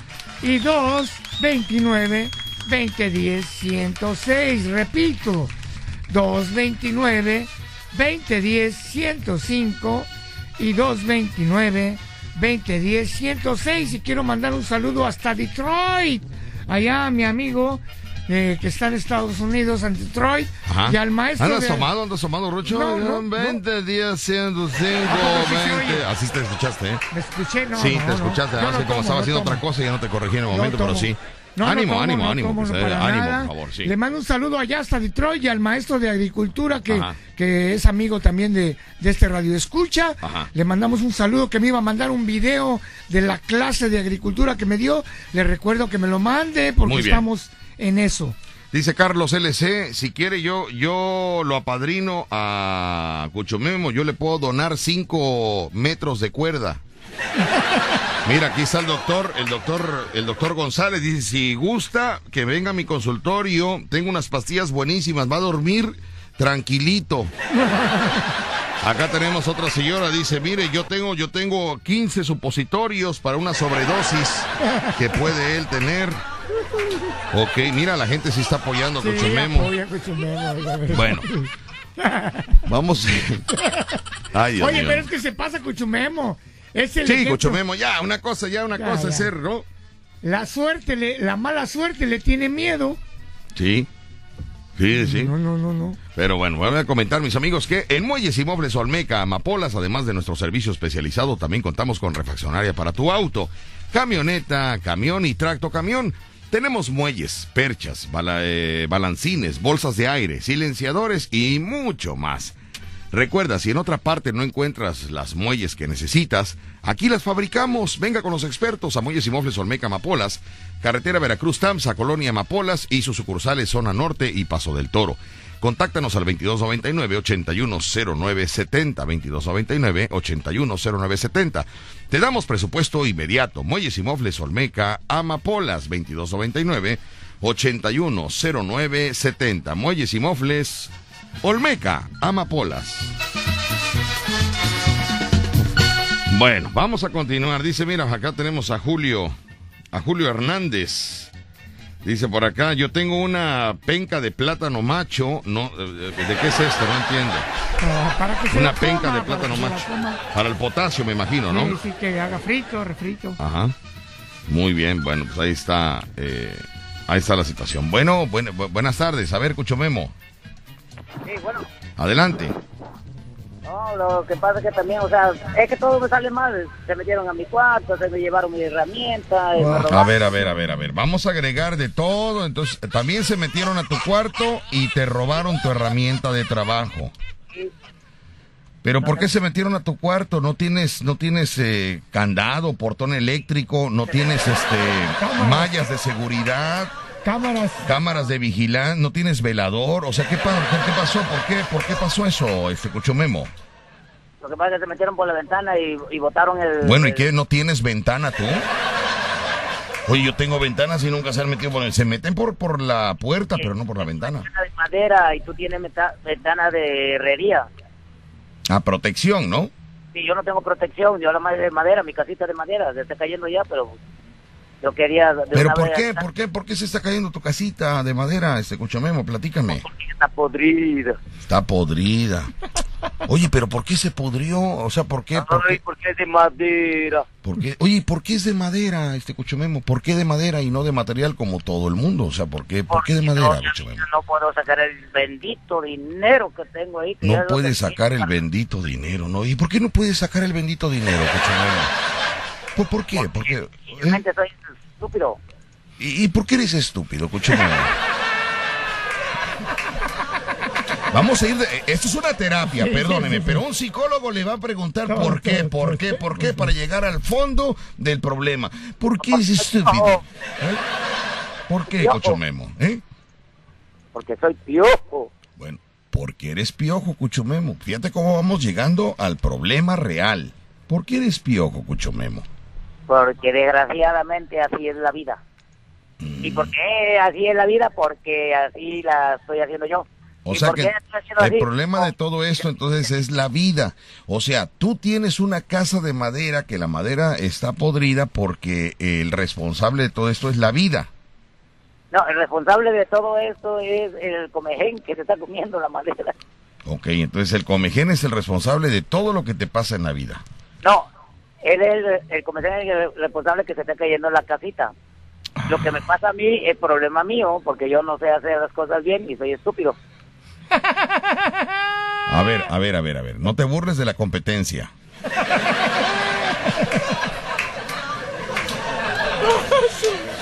y 229 2010 106. Repito, 229 2010 105 y 229 2010 106 y quiero mandar un saludo hasta Detroit. Allá mi amigo eh, que está en Estados Unidos, en Detroit, y al maestro. ¿Andas tomado, andas tomado, Rocho? No, 20, 10, 105, 20. Así te escuchaste, ¿eh? Me escuché, no. Sí, te escuchaste. Además, como estaba haciendo otra cosa, ya no te corregí en el momento, pero sí ánimo, ánimo, ánimo, pues, eh, ánimo, por favor. Sí. Le mando un saludo allá hasta Detroit y al maestro de agricultura que, que es amigo también de, de este radio escucha. Le mandamos un saludo que me iba a mandar un video de la clase de agricultura que me dio. Le recuerdo que me lo mande porque estamos en eso. Dice Carlos LC, si quiere yo, yo lo apadrino a Cuchomemo, yo le puedo donar cinco metros de cuerda. <laughs> Mira, aquí está el doctor, el doctor, el doctor González dice, si gusta que venga a mi consultorio, tengo unas pastillas buenísimas, va a dormir tranquilito. Acá tenemos otra señora, dice, mire, yo tengo, yo tengo 15 supositorios para una sobredosis que puede él tener. Ok, mira, la gente sí está apoyando Sí, Cuchumemo. apoya Cuchumemo, Bueno, vamos. Ay, Dios Oye, pero es que se pasa Cuchumemo. Es el Sí. Cuchumemo, ya, una cosa, ya, una Ya, cosa ya. ser, ¿no? La suerte, le- la mala suerte le tiene miedo. Sí. Sí, sí. No, no, no, no. Pero bueno, voy a comentar, mis amigos, que en Muelles y Muebles Olmeca, Amapolas, además de nuestro servicio especializado, también contamos con refaccionaria para tu auto, camioneta, camión y tracto camión. Tenemos muelles, perchas, bala- eh, balancines, bolsas de aire, silenciadores y mucho más. Recuerda, si en otra parte no encuentras las muelles que necesitas, aquí las fabricamos. Venga con los expertos a Muelles y Muebles Olmeca Amapolas, carretera Veracruz Tamsa, Colonia Amapolas y sus sucursales Zona Norte y Paso del Toro. Contáctanos al 2299-810970, 2299-810970. Te damos presupuesto inmediato. Muelles y Muebles Olmeca Amapolas, 2299-810970. Muelles y Muebles Olmeca, Amapolas. Bueno, vamos a continuar. Dice, mira, acá tenemos a Julio, a Julio Hernández. Dice por acá, yo tengo una penca de plátano macho. No, eh, ¿de qué es esto? No entiendo. Para que se Una penca coma, de plátano macho. Para el potasio, me imagino, ¿no? Sí, sí, que haga frito, refrito. Ajá. Muy bien, bueno, pues ahí está, eh, ahí está la situación. Bueno, buen- bu- buenas tardes. A ver, Cucho Memo. Sí, bueno. Adelante. No, lo que pasa es que también, o sea, es que todo me sale mal. Se metieron a mi cuarto, se me llevaron mi herramienta. y me Ah. A ver, a ver, a ver, a ver. Vamos a agregar de todo. Entonces, también se metieron a tu cuarto y te robaron tu herramienta de trabajo. Pero ¿por qué se metieron a tu cuarto? No tienes, no tienes eh, candado, portón eléctrico, no tienes este mallas de seguridad, Cámaras. cámaras de vigilancia, no tienes velador. O sea, ¿qué, pa- qué pasó? ¿Por qué, por qué pasó eso, este Cucho Memo? Lo que pasa es que se metieron por la ventana y, y botaron el... Bueno, ¿y el- qué? ¿No tienes ventana tú? Oye, yo tengo ventanas y nunca se han metido por el... Se meten por, por la puerta, pero no por la ventana. ventana de madera y tú tienes meta- ventana de herrería. A protección, ¿no? Sí, yo no tengo protección, yo la madre de madera, mi casita de madera, se está cayendo ya, pero yo quería... de Pero ¿por qué? ¿Por qué? ¿Por qué se está cayendo tu casita de madera, este Cuchamemo? Platícame. Porque está podrida. Está podrida. Oye, pero ¿por qué se podrió? O sea, ¿por qué? ¿Por qué? porque es de madera. ¿Por qué? Oye, ¿por qué es de madera, este? ¿Por qué de madera y no de material como todo el mundo? O sea, ¿por qué, ¿por qué de Porque madera, no, puedo sacar el bendito dinero que tengo ahí. que No puedes sacar el bendito dinero, ¿no? ¿Y por qué no puedes sacar el bendito dinero, Cuchamemo? ¿Por, por qué? ¿Por qué? ¿Eh? Soy estúpido. ¿Y, y por qué eres estúpido, Cuchamemo? Vamos a ir de... Esto es una terapia, perdóneme, pero un psicólogo le va a preguntar por qué, por qué, por qué, para llegar al fondo del problema. ¿Por qué es estúpido? ¿Eh? ¿Por qué, Cuchamemo? ¿Eh? Porque soy piojo. Bueno, porque eres piojo, Cuchumemo. Fíjate cómo vamos llegando al problema real. ¿Por qué eres piojo, Cuchumemo? Porque desgraciadamente así es la vida. Mm. ¿Y por qué así es la vida? Porque así la estoy haciendo yo. O ¿Y sea que el así? problema de todo esto entonces es la vida. O sea, tú tienes una casa de madera que la madera está podrida porque el responsable de todo esto es la vida. No, el responsable de todo esto es el comején que se está comiendo la madera. Ok, entonces el comején es el responsable de todo lo que te pasa en la vida. No, él es el, el el responsable que se está cayendo en la casita. Lo que me pasa a mí es problema mío, porque yo no sé hacer las cosas bien y soy estúpido. <laughs> A ver, a ver, a ver, a ver. No te burles de la competencia.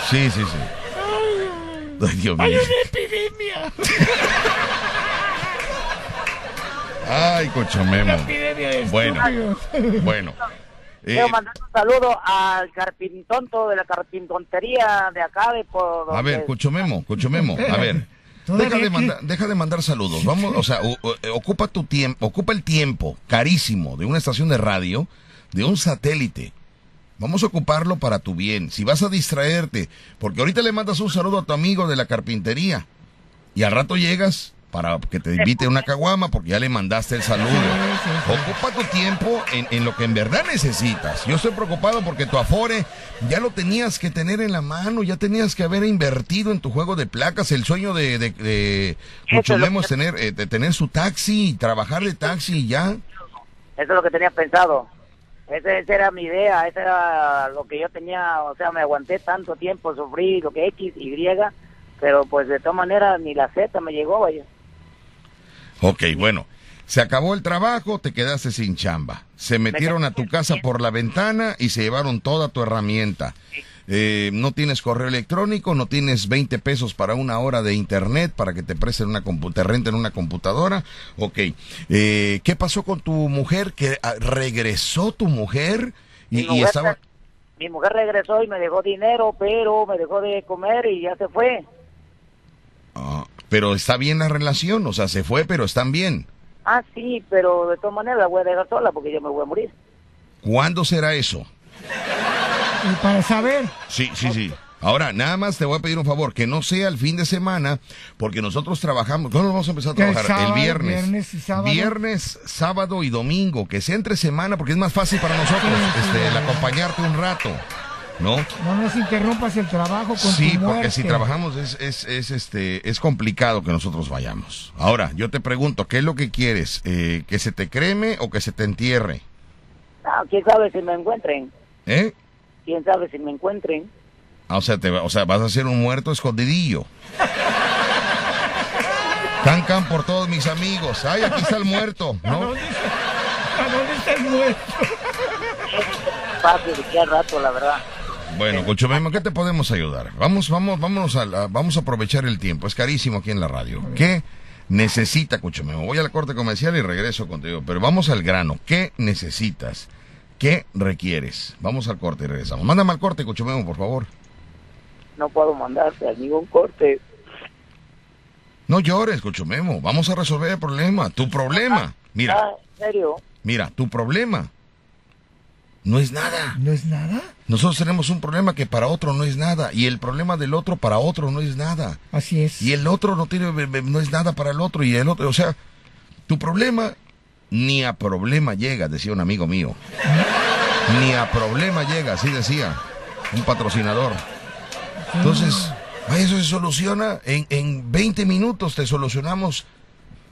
Sí, sí, sí. Ay, Dios ¡Hay mío. una epidemia! Ay, cochomemo. Bueno, bueno. Eh, Quiero mandar un saludo al carpintonto de la carpintontería de acá de por a ver, Cuchomemo, a ver. Todavía Deja de, mandar, deja de mandar saludos. Vamos, o sea, o- o- ocupa tu tiempo, ocupa el tiempo carísimo de una estación de radio, de un satélite, Vamos a ocuparlo para tu bien. Si vas a distraerte, porque ahorita le mandas un saludo a tu amigo de la carpintería y al rato llegas para que te invite una caguama porque ya le mandaste el saludo. Ocupa tu tiempo en, lo que en verdad necesitas. Yo estoy preocupado porque tu Afore ya lo tenías que tener en la mano, ya tenías que haber invertido en tu juego de placas. El sueño de, de, de es tener, eh, de tener su taxi, trabajar de taxi y ya. Eso es lo que tenía pensado. Esa, era mi idea, eso era lo que yo tenía, o sea, me aguanté tanto tiempo, sufrí lo que X, Y, pero pues de todas maneras ni la Z me llegó, vaya. Ok, bueno, se acabó el trabajo, te quedaste sin chamba. Se metieron a tu casa por la ventana y se llevaron toda tu herramienta. Eh, no tienes correo electrónico, no tienes 20 pesos para una hora de internet para que te presten una te renten una computadora. Ok. Eh, ¿Qué pasó con tu mujer? ¿Que ah, regresó tu mujer? Y, estaba... Mi mujer regresó y me dejó dinero, pero me dejó de comer y ya se fue. Ah, pero está bien la relación, o sea, se fue, pero están bien. Ah, sí, pero de todas maneras la voy a dejar sola porque yo me voy a morir. ¿Cuándo será eso? para saber. Sí, sí, sí. Ahora, nada más te voy a pedir un favor, que no sea el fin de semana, porque nosotros trabajamos, ¿cuándo vamos a empezar a trabajar? El, viernes. Viernes, y sábado. viernes, sábado y domingo, que sea entre semana, porque es más fácil para nosotros este, el acompañarte un rato. ¿No? No nos interrumpas el trabajo con Sí, porque si trabajamos es, es, es, este, es complicado que nosotros vayamos. Ahora, yo te pregunto, ¿qué es lo que quieres? Eh, ¿Que se te creme o que se te entierre? Ah, quién sabe si me encuentren. ¿Eh? quién sabe si me encuentren. Ah, o sea, te, o sea, vas a ser un muerto escondidillo. Can, can por todos mis amigos. Ay, aquí está el muerto, <laughs> ¿no? ¿A dónde, está el muerto? Fácil, de qué rato, la verdad. Bueno, Memo, ¿qué te podemos ayudar? Vamos, vamos, vámonos a, vamos a aprovechar el tiempo. Es carísimo aquí en la radio. ¿Qué necesita, Memo? Voy a la corte comercial y regreso contigo. Pero vamos al grano. ¿Qué necesitas? ¿Qué requieres? Vamos al corte y regresamos. Mándame al corte, Cuchumemo, por favor. No puedo mandarte a ningún corte. No llores, Cuchumemo. Vamos a resolver el problema. Tu problema. Mira. Ah, ¿En serio? Mira, tu problema no es nada. ¿No es nada? Nosotros tenemos un problema que para otro no es nada. Y el problema del otro para otro no es nada. Así es. Y el otro no, tiene, no es nada para el otro. Y el otro, o sea, tu problema ni a problema llega, decía un amigo mío. Ni a problema llega, así decía un patrocinador. Entonces, eso se soluciona en, en 20 minutos, te solucionamos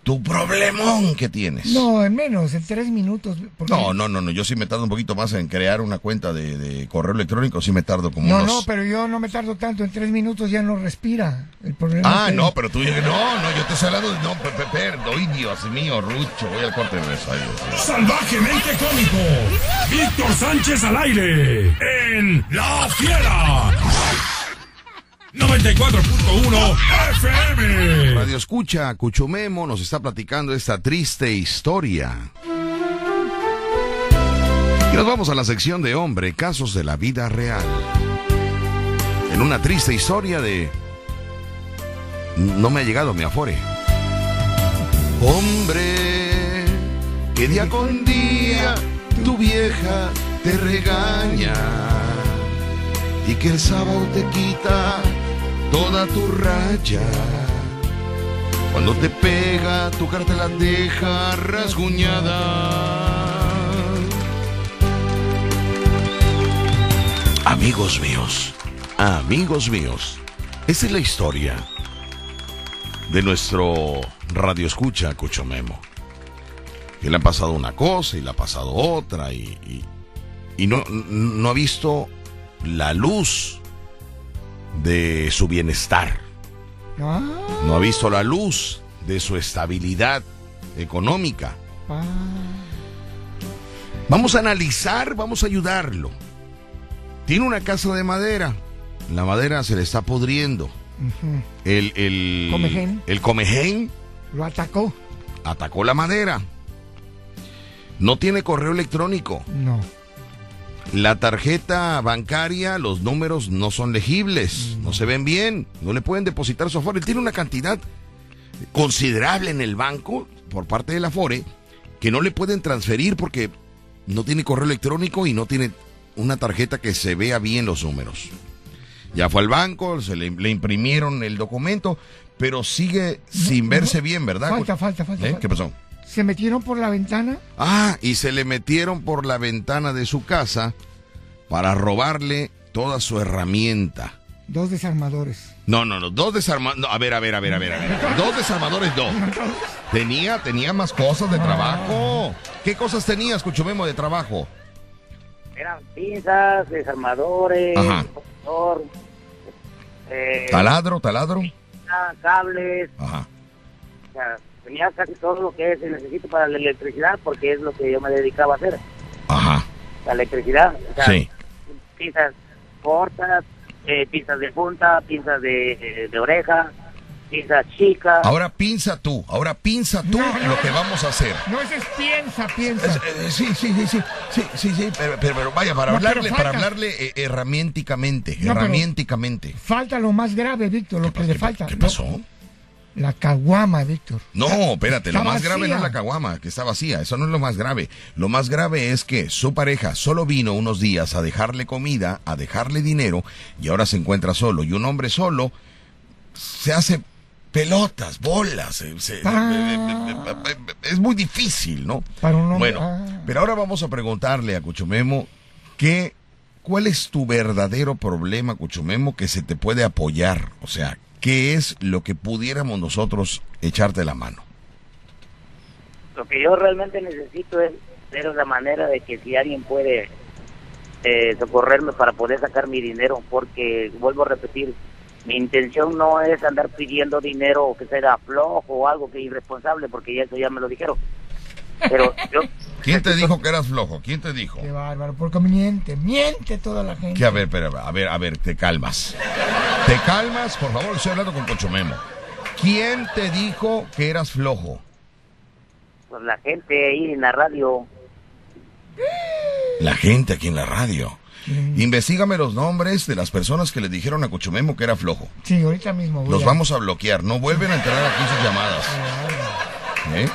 tu problemón que tienes. No, en menos, en tres minutos. No, no, no, no, yo sí me tardo un poquito más en crear una cuenta de, correo electrónico, sí me tardo como No, no, pero yo no me tardo tanto, en tres minutos ya no respira. El problema ah, no, pero tú, no, no, yo te estoy hablando de, no, perdón, Dios mío, Rucho, voy al corte de ahí. Salvajemente cómico, Víctor Sánchez al aire, en La Fiera. 94.1 FM. Radio Escucha, Cuchumemo nos está platicando esta triste historia. Y nos vamos a la sección de hombre, casos de la vida real. En una triste historia de... No me ha llegado mi afore. Hombre, que día con día tu vieja te regaña y que el sábado te quita toda tu raya. Cuando te pega, tu cara te la deja rasguñada. Amigos míos, amigos míos, esta es la historia de nuestro radio escucha Cucho Memo. Que le ha pasado una cosa y le ha pasado otra y, y, no, no ha visto la luz de su bienestar. Ah. No ha visto la luz de su estabilidad económica. Ah. Vamos a analizar, vamos a ayudarlo. Tiene una casa de madera. La madera se le está pudriendo. El, el, comején. el comején lo atacó. Atacó la madera. No tiene correo electrónico. No. La tarjeta bancaria, los números no son legibles, no se ven bien, no le pueden depositar su Afore. tiene una cantidad considerable en el banco por parte de la Afore que no le pueden transferir porque no tiene correo electrónico y no tiene una tarjeta que se vea bien los números. Ya fue al banco, se le, imprimieron el documento, pero sigue sin verse bien, ¿verdad? Falta, falta, falta, ¿Eh? ¿Qué pasó? ¿Se metieron por la ventana? Ah, y se le metieron por la ventana de su casa para robarle toda su herramienta. Dos desarmadores. No, no, no, dos desarmadores. a ver, a ver, a ver, a ver, a ver. <laughs> Dos desarmadores, no. Tenía, tenía más cosas de trabajo. ¿Qué cosas tenías, Cuchumemo, de trabajo? Eran pinzas, desarmadores, Ajá. eh, taladro, taladro. Cables. Ajá. O sea, tenía casi todo lo que se necesita para la electricidad porque es lo que yo me dedicaba a hacer. Ajá. La electricidad. O sea, sí. Pinzas cortas, eh, pinzas de punta, pinzas de, de oreja, pinza chica. Ahora pinza tú, ahora pinza tú lo que vamos a hacer. No, ese es piensa, piensa. Eh, sí, sí, sí, sí, sí, sí, sí, pero, pero, vaya, para hablarle, para hablarle eh, herramienticamente, herramienticamente. Falta lo más grave, Víctor, lo que le falta. ¿Qué pasó? La caguama, Víctor. No, espérate, lo más grave no es la caguama, que está vacía, eso no es lo más grave. Lo más grave es que su pareja solo vino unos días a dejarle comida, a dejarle dinero, y ahora se encuentra solo. Y un hombre solo se hace pelotas, bolas. Ah. es muy difícil, ¿no? bueno, ah. pero ahora vamos a preguntarle a Cuchumemo qué, cuál es tu verdadero problema, Cuchumemo, que se te puede apoyar. O sea, ¿qué es lo que pudiéramos nosotros echarte la mano? Lo que yo realmente necesito es ver la manera de que si alguien puede eh, socorrerme para poder sacar mi dinero, porque vuelvo a repetir, mi intención no es andar pidiendo dinero que sea flojo o algo que irresponsable, porque ya eso ya me lo dijeron. Pero yo... ¿Quién te dijo que eras flojo? ¿Quién te dijo? Qué bárbaro, porque miente, miente toda la gente. Que a ver, pero, a ver, a ver, te calmas. Te calmas, por favor, estoy hablando con Cocho Memo. ¿Quién te dijo que eras flojo? Pues la gente ahí en la radio. La gente aquí en la radio. Investígame los nombres de las personas que le dijeron a Cuchumemo que era flojo. Sí, ahorita mismo. los vamos a bloquear. No vuelven a entrar aquí sus llamadas. ¿Eh?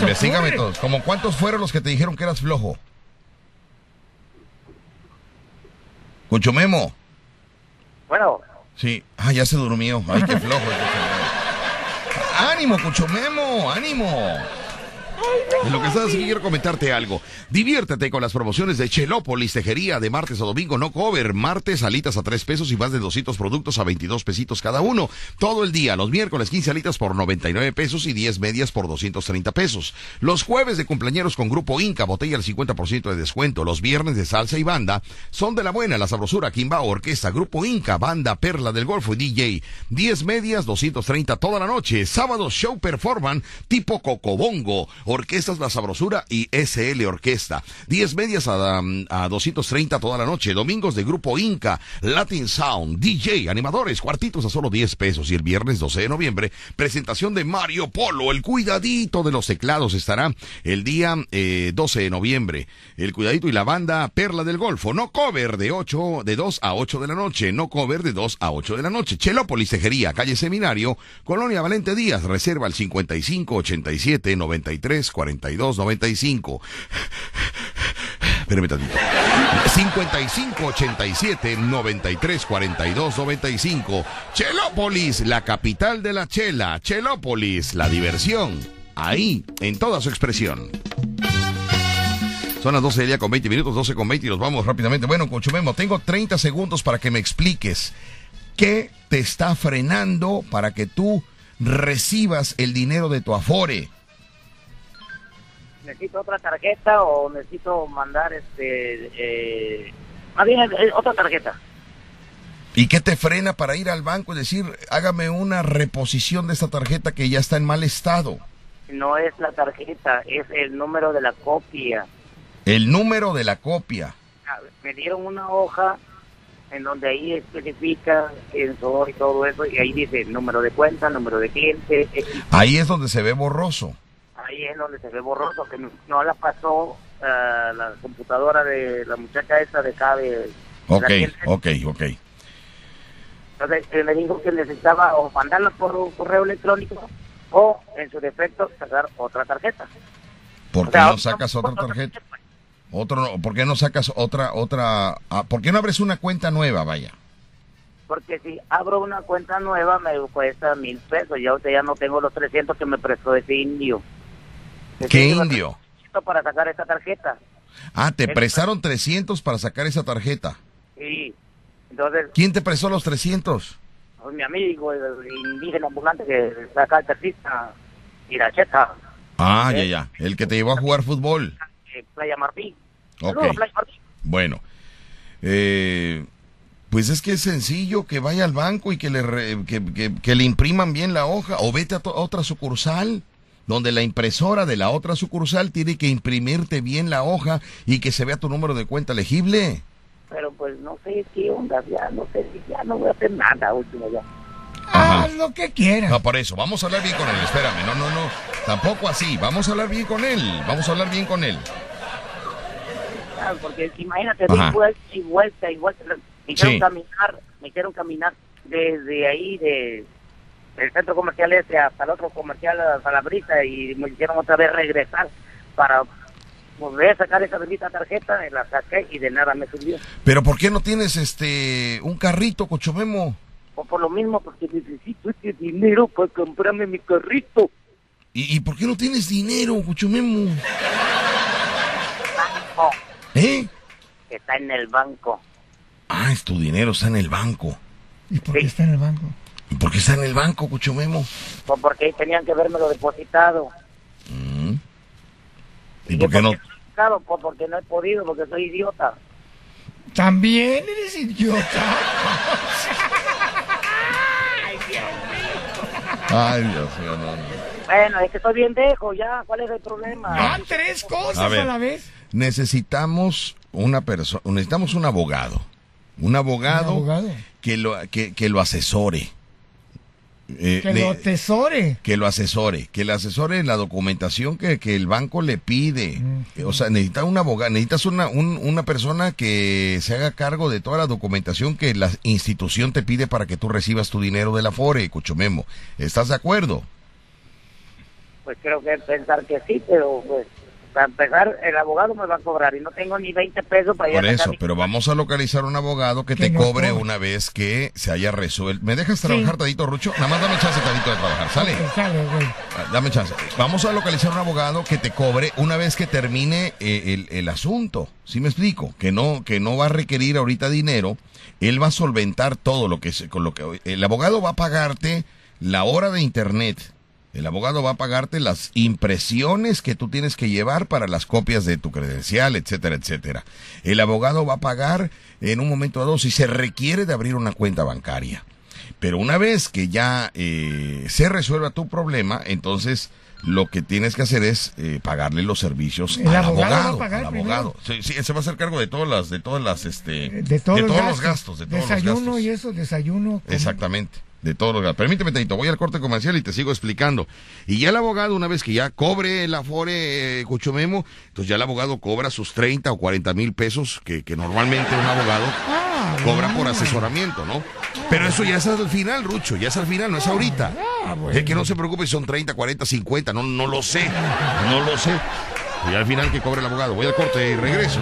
Investígame todos. ¿Como cuántos fueron los que te dijeron que eras flojo? Cuchumemo. Bueno. Sí. Ah, ya se durmió. Ay, qué flojo. <laughs> ánimo, Cuchumemo. Ánimo. En lo que estás quiero comentarte algo. Diviértete con las promociones de Chelópolis Tejería de martes a domingo, no cover. Martes alitas a 3 pesos y más de 200 productos a 22 pesitos cada uno. Todo el día. Los miércoles 15 alitas por 99 pesos y 10 medias por 230 pesos. Los jueves de cumpleaños con Grupo Inca, botella al 50% de descuento. Los viernes de salsa y banda son de la buena, la sabrosura, Kimba, Orquesta, Grupo Inca, Banda, Perla del Golfo y DJ. 10 medias, 230 toda la noche. Sábado, show performan tipo Cocobongo. Orquestas La Sabrosura y SL Orquesta. 10 medias a, a 230 toda la noche. Domingos de Grupo Inca, Latin Sound, DJ, animadores, cuartitos a solo 10 pesos. Y el viernes 12 de noviembre, presentación de Mario Polo. El cuidadito de los teclados estará el día 12 eh, de noviembre. El cuidadito y la banda Perla del Golfo. No cover de 8, de 2 a 8 de la noche. No cover de 2 a 8 de la noche. Chelópolis Tejería, calle Seminario, Colonia Valente Díaz. Reserva el 55 87 93 42 95. Espérame tantito. 55 87 93 42 95. Chelópolis, la capital de la chela. Chelópolis, la diversión. Ahí, en toda su expresión. Son las 12 del día con 20 minutos, 12 con 20 y nos vamos rápidamente. Bueno, Conchumemo, tengo 30 segundos para que me expliques qué te está frenando para que tú recibas el dinero de tu afore necesito otra tarjeta o necesito mandar este eh, más bien eh, otra tarjeta. ¿Y qué te frena para ir al banco y decir, hágame una reposición de esta tarjeta que ya está en mal estado? No es la tarjeta, es el número de la copia. El número de la copia. Ah, me dieron una hoja en donde ahí especifica soy y todo eso, y ahí dice número de cuenta, número de cliente. Ahí es donde se ve borroso ahí es donde se ve borroso, que no la pasó uh, la computadora de la muchacha esa de acá de... Ok, ok, ok. Entonces eh, me dijo que necesitaba o mandarla por un correo electrónico o en su defecto sacar otra tarjeta. ¿Por qué no sacas otra tarjeta? Otro, ¿Por qué no sacas otra, otra, ah, por qué no abres una cuenta nueva, vaya? Porque si abro una cuenta nueva me cuesta mil pesos. Ya ya no tengo los 300 que me prestó ese indio. ¿Qué indio? Para sacar esa tarjeta. Ah, te prestaron 300 para sacar esa tarjeta. Sí. Entonces, ¿Quién te prestó los 300? Pues, mi amigo, el indígena ambulante que saca el taxista, Iracheta. Ah, ya, ya. El que te llevó a jugar fútbol. Eh, Playa Martín. Ok. Bueno. Eh, pues es que es sencillo que vaya al banco y que le, que, le impriman bien la hoja o vete a, otra sucursal donde la impresora de la otra sucursal tiene que imprimirte bien la hoja y que se vea tu número de cuenta legible. Pero pues no sé qué onda, ya no sé si ya no voy a hacer nada último ya. Haz lo que quieras. No, por eso, vamos a hablar bien con él, espérame, no, no, no, tampoco así, vamos a hablar bien con él, vamos a hablar bien con él. Claro, porque imagínate, di vuelta y vuelta y vuelta, me hicieron caminar, me hicieron caminar desde ahí, de el centro comercial ese hasta el otro comercial, hasta la brisa, y me hicieron otra vez regresar para volver a sacar esa bendita tarjeta, la saqué y de nada me subió. Pero ¿por qué no tienes este un carrito, Cochomemo? O por lo mismo, porque necesito este dinero para comprarme mi carrito. ¿Y, y por qué no tienes dinero, Cochomemo? Banco. ¿Eh? Está en el banco. Ah, es tu dinero, está en el banco. ¿Y por qué está en el banco? ¿Y por qué está en el banco, Cuchumemo? Pues porque tenían que verme lo depositado. Mm. ¿Y, por qué no? Pues porque no he podido, porque soy idiota. También eres idiota. Ay, Dios mío. Ay, Dios mío, no, Bueno, es que estoy bien dejo, ya. ¿Cuál es el problema? Ah, tres cosas a, la vez. Necesitamos una persona, necesitamos un abogado. Un abogado, Que, lo, que, que lo asesore. Eh, que lo asesore. Que lo asesore, que le asesore la documentación que, que el banco le pide. Mm. O sea, necesitas un abogado, necesitas una, una persona que se haga cargo de toda la documentación que la institución te pide para que tú recibas tu dinero de la FORE, Cuchomemo. ¿Estás de acuerdo? Pues creo que pensar que sí, pero pues para empezar, el abogado me va a cobrar y no tengo ni 20 pesos para ir Por eso, pero vamos a localizar un abogado que, te cobre una vez que se haya resuelto. ¿Me dejas trabajar, Tadito Rucho? Nada más dame chance, Tadito, de trabajar. ¿Sale? Ah, dame chance. Vamos a localizar un abogado que te cobre una vez que termine eh, el, asunto. ¿Sí me explico? Que no, que no va a requerir ahorita dinero. Él va a solventar todo lo que, con lo que el abogado va a pagarte la hora de internet el abogado va a pagarte las impresiones que tú tienes que llevar para las copias de tu credencial, etcétera, etcétera. El abogado va a pagar en un momento dado si se requiere de abrir una cuenta bancaria. Pero una vez que ya eh, se resuelva tu problema, entonces lo que tienes que hacer es eh, pagarle los servicios al abogado. al abogado. Sí, sí, se va a hacer cargo de todas las, de todas las, este, de todos, los, gastos, de todos desayuno los gastos. y eso, desayuno. Exactamente de todos los Permíteme, Tadito, voy al corte comercial y te sigo explicando. Y ya el abogado, una vez que ya cobre el afore eh, Cuchomemo, entonces ya el abogado cobra sus 30 o 40 mil pesos que, que, normalmente un abogado ah, cobra por asesoramiento, ¿no? Pero eso ya es al final, Rucho, ya es al final, no es ahorita. Ah, es que no se preocupe si son 30, 40, 50, no, no lo sé, no lo sé. Y al final que cobre el abogado. Voy al corte y regreso.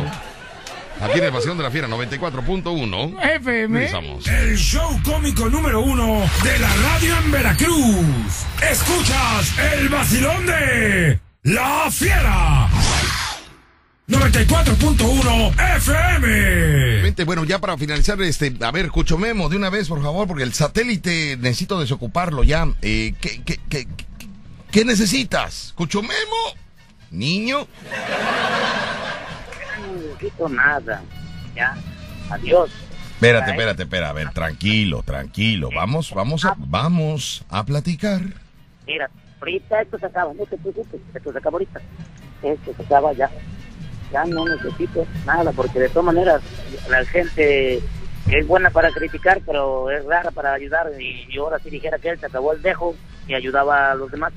Aquí en el Vacilón de la Fiera 94.1 FM. El show cómico número uno de la radio en Veracruz. Escuchas el Vacilón de La Fiera. 94.1 FM. Bueno, ya para finalizar, este, a ver, Cucho Memo, de una vez, por favor, porque el satélite necesito desocuparlo ya. Eh, ¿qué, qué, qué, qué necesitas? Cucho Memo, niño necesito nada. Ya, adiós. Espérate, espérate, espérate, a ver, tranquilo, tranquilo. Vamos, vamos a, vamos a platicar. Mira, ahorita esto se acaba, no te preocupes, esto se acaba ahorita. Esto se acaba ya. Ya no necesito nada, porque de todas maneras la gente es buena para criticar, pero es rara para ayudar. Y yo ahora si dijera que él se acabó el dejo y ayudaba a los demás.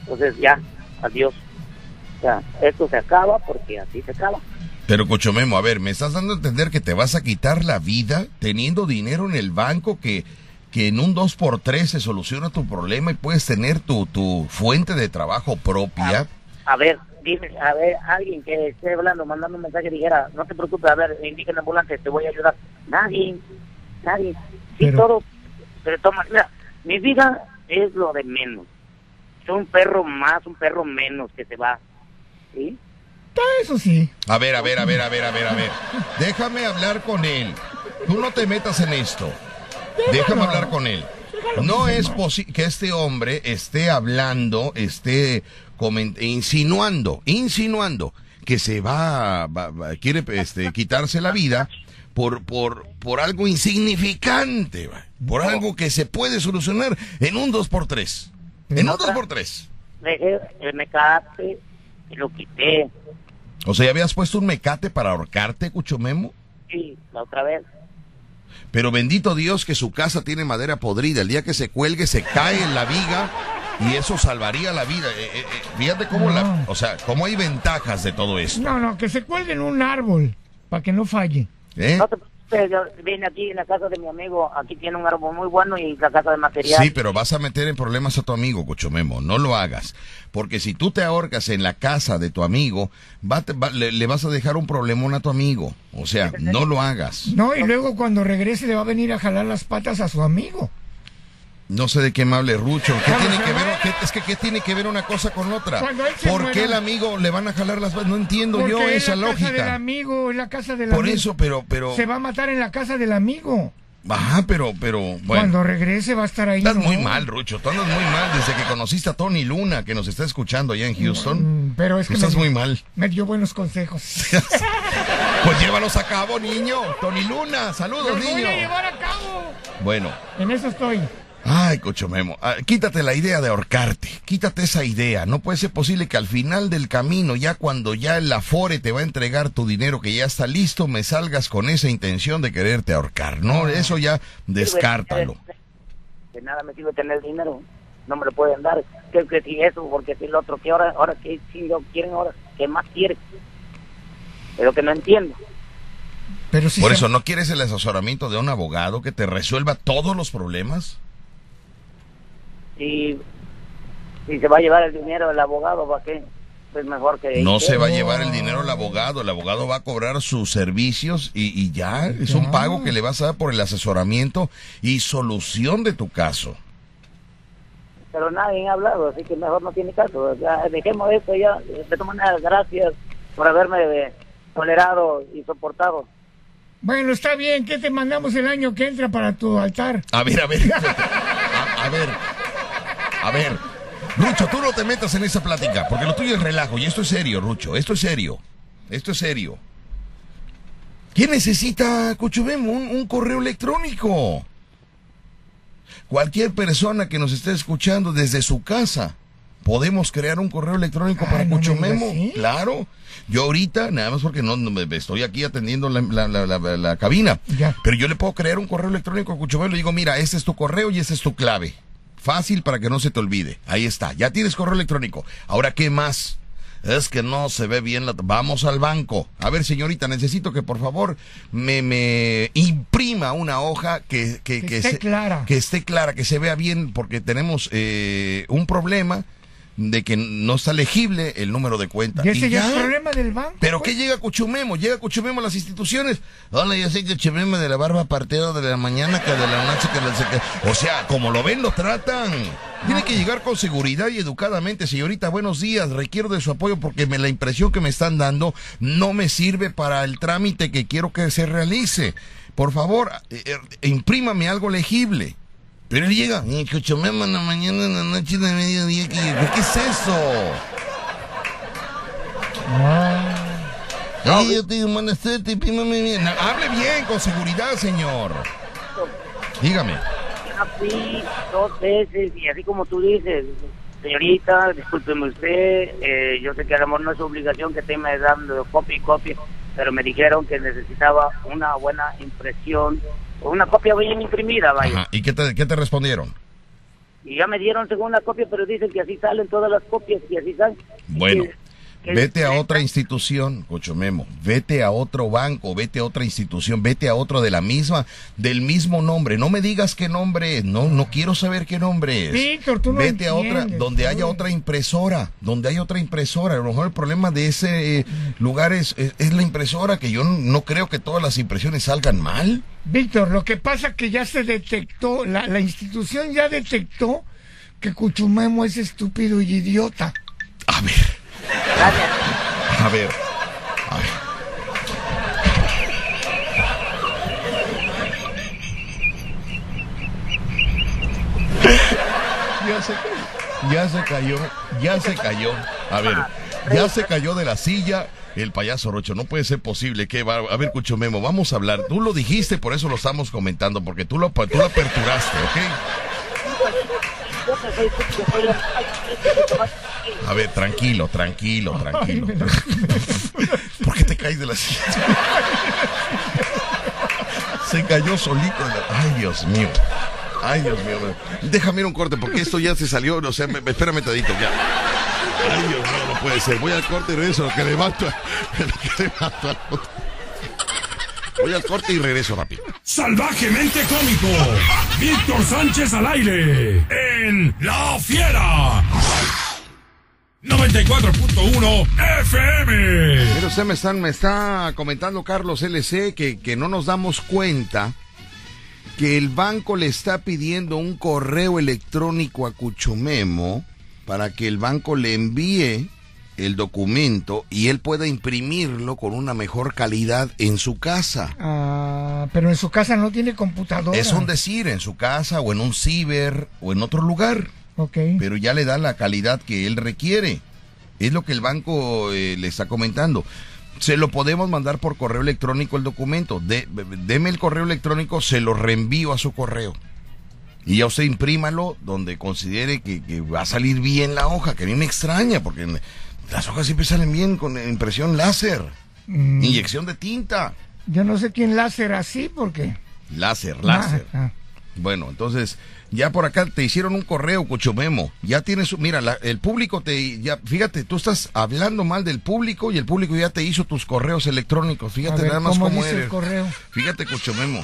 Entonces ya, adiós. O sea, esto se acaba porque así se acaba. Pero Cochomemo, a ver, me estás dando a entender que te vas a quitar la vida teniendo dinero en el banco que, que en un 2x3 se soluciona tu problema y puedes tener tu, tu fuente de trabajo propia. A, ver, dime, a ver, alguien que esté hablando, mandando un mensaje, dijera, no te preocupes, a ver, indica en ambulante, te voy a ayudar. Nadie, nadie. Sí, todo, pero toma, mira, mi vida es lo de menos. Soy un perro más, un perro menos que se va. ¿Sí? Eso sí. A ver, a ver, a ver, a ver, a ver, a ver. Déjame hablar con él. Tú no te metas en esto. Déjame hablar con él. No es posible que este hombre esté hablando, esté insinuando, insinuando que se va, quiere este, quitarse la vida por, por, por algo insignificante, por algo que se puede solucionar en un 2x3. En un 2x3. Dejé el mecate y lo quité. O sea, ¿ya habías puesto un mecate para ahorcarte, Cuchomemo? Sí, la otra vez. Pero bendito Dios que su casa tiene madera podrida. El día que se cuelgue se cae en la viga y eso salvaría la vida. Eh, eh, eh, fíjate cómo la, o sea, cómo hay ventajas de todo esto. No, no, que se cuelgue en un árbol para que no falle. ¿Eh? Vine aquí en la casa de mi amigo, aquí tiene un árbol muy bueno y la casa de material. Sí, pero vas a meter en problemas a tu amigo, Memo, no lo hagas. Porque si tú te ahorcas en la casa de tu amigo, le, vas a dejar un problemón a tu amigo. O sea, no lo hagas. No, y luego cuando regrese le va a venir a jalar las patas a su amigo. No sé de qué me hable Rucho. ¿Qué tiene que ver? es que ¿qué tiene que ver una cosa con otra? ¿Por qué el amigo le van a jalar las No entiendo yo esa es la lógica. Casa del amigo, es la casa del Por eso, pero, pero. Se va a matar en la casa del amigo. Ajá, pero, pero, bueno. Cuando regrese va a estar ahí. Estás muy mal, Rucho. Tú andas muy mal desde que conociste a Tony Luna, que nos está escuchando allá en Houston. Mm, pero es que. estás muy mal. Me dio buenos consejos. <laughs> pues llévalos a cabo, niño. Tony Luna, saludos, niño. Voy a llevar a cabo. Bueno. En eso estoy. Ay, Cocho Memo, ah, quítate la idea de ahorcarte, quítate esa idea. No puede ser posible que al final del camino, ya cuando ya el Afore te va a entregar tu dinero que ya está listo, me salgas con esa intención de quererte ahorcar. No, eso ya descártalo. De nada me sirve tener dinero, no me lo pueden dar. Que, que si eso, porque si el otro, que ahora, ahora que si lo quieren ahora, ¿qué más quiere? Es lo que no entiendo. Pero si Por eso, ¿no quieres el asesoramiento de un abogado que te resuelva todos los problemas? Y si se va a llevar el dinero el abogado, ¿para qué? Pues mejor que... No se va a llevar el dinero el abogado, el abogado va a cobrar sus servicios y, y ya, es un pago que le vas a dar por el asesoramiento y solución de tu caso. Pero nadie ha hablado, así que mejor no tiene caso. Ya, dejemos esto ya. De todas maneras, gracias por haberme tolerado y soportado. Bueno, está bien. ¿Qué te mandamos el año que entra para tu altar? A ver, a ver. <laughs> a ver. A ver, Rucho, tú no te metas en esa plática, porque lo tuyo es relajo. Y esto es serio, Rucho. Esto es serio. Esto es serio. ¿Quién necesita, Cuchubemo, un, correo electrónico? Cualquier persona que nos esté escuchando desde su casa, podemos crear un correo electrónico para Cuchumemo. Claro. Yo ahorita, nada más porque no, estoy aquí atendiendo la, cabina, pero yo le puedo crear un correo electrónico a Cuchumemo y le digo, mira, este es tu correo y esta es tu clave. Fácil para que no se te olvide. Ahí está. Ya tienes correo electrónico. Ahora, ¿qué más? Es que no se ve bien la... Vamos al banco. A ver, señorita, necesito que por favor me, me imprima una hoja que, que, que, esté clara. Que esté clara, que se vea bien, porque tenemos eh, un problema de que no está legible el número de cuenta. ¿Y ese ya es problema del banco? ¿Pero pues. qué llega Cuchumemo? Llega Cuchumemo a las instituciones. Hola, yo sé que Cuchumemo de la barba partido de la mañana que de la noche que la... O sea, como lo ven, lo tratan. Tiene que llegar con seguridad y educadamente. Señorita, buenos días. Requiero de su apoyo porque me, la impresión que me están dando no me sirve para el trámite que quiero que se realice. Por favor, eh, eh, imprímame algo legible. Pero él llega, Cuchumemo en la mañana, en la noche, en la mediodía. ¿Qué es eso? No. yo te Hable bien, con seguridad, señor. Dígame. fui dos veces y así como tú dices, señorita, discúlpeme usted, eh, yo sé que a lo mejor no es obligación que esté dando copia y copia, pero me dijeron que necesitaba una buena impresión una copia bien imprimida, vaya. ¿Y qué te, qué te respondieron? Y ya me dieron según la copia, pero dicen que así salen todas las copias y así salen. Bueno. Vete a otra institución, Cocho Memo. Vete a otro banco, vete a otra institución, vete a otro de la misma, del mismo nombre. No me digas qué nombre es. No, no quiero saber qué nombre es. Víctor, tú no Vete a otra, donde haya otra impresora, donde haya otra impresora. A lo mejor el problema de ese eh, lugar es, es, es la impresora, que yo no, no creo que todas las impresiones salgan mal. Víctor, lo que pasa que ya se detectó, la, la institución ya detectó que Cuchumemo es estúpido y idiota. A ver, Gracias. a ver. A ver. Ya se, ya se cayó, ya se cayó. A ver, ya se cayó de la silla el payaso Rocho. No puede ser posible que va. A ver, Cucho Memo, vamos a hablar. Tú lo dijiste, por eso lo estamos comentando, porque tú lo, tú lo aperturaste, ¿ok? A ver, tranquilo, tranquilo, tranquilo. <laughs> ¿Por qué te caes de la silla? Se cayó solito. de la- Ay, Dios mío. Ay, Dios mío. Déjame ir un corte porque esto ya se salió. No sé, me- espérame tantito ya. Ay, Dios mío, no puede ser. Voy al corte y regreso. Lo que levanto, lo <laughs> que levanto al otro. Voy al corte y regreso rápido. Salvajemente cómico. Víctor Sánchez al aire. En La Fiera. 94.1 FM. Pero usted me, están, me está comentando Carlos LC que, que no nos damos cuenta que el banco le está pidiendo un correo electrónico a Cuchumemo para que el banco le envíe el documento y él pueda imprimirlo con una mejor calidad en su casa. Ah, pero en su casa no tiene computadora. Es un decir, en su casa o en un ciber o en otro lugar, Ok. pero ya le da la calidad que él requiere. Es lo que el banco eh, le está comentando. Se lo podemos mandar por correo electrónico el documento. De- deme el correo electrónico, se lo reenvío a su correo. Y ya usted imprímalo donde considere que, que va a salir bien la hoja, que a mí me extraña, porque las hojas siempre salen bien con impresión láser. Mm, Inyección de tinta. yo no sé quién láser así porque... Láser, láser. Ah, ah. Bueno, entonces, ya por acá te hicieron un correo, Cuchumemo. Ya tienes, mira, la- el público te, ya, fíjate, tú estás hablando mal del público y el público ya te hizo tus correos electrónicos. Fíjate ver, nada más ¿cómo cómo dice el eres. correo? Fíjate, Cuchumemo.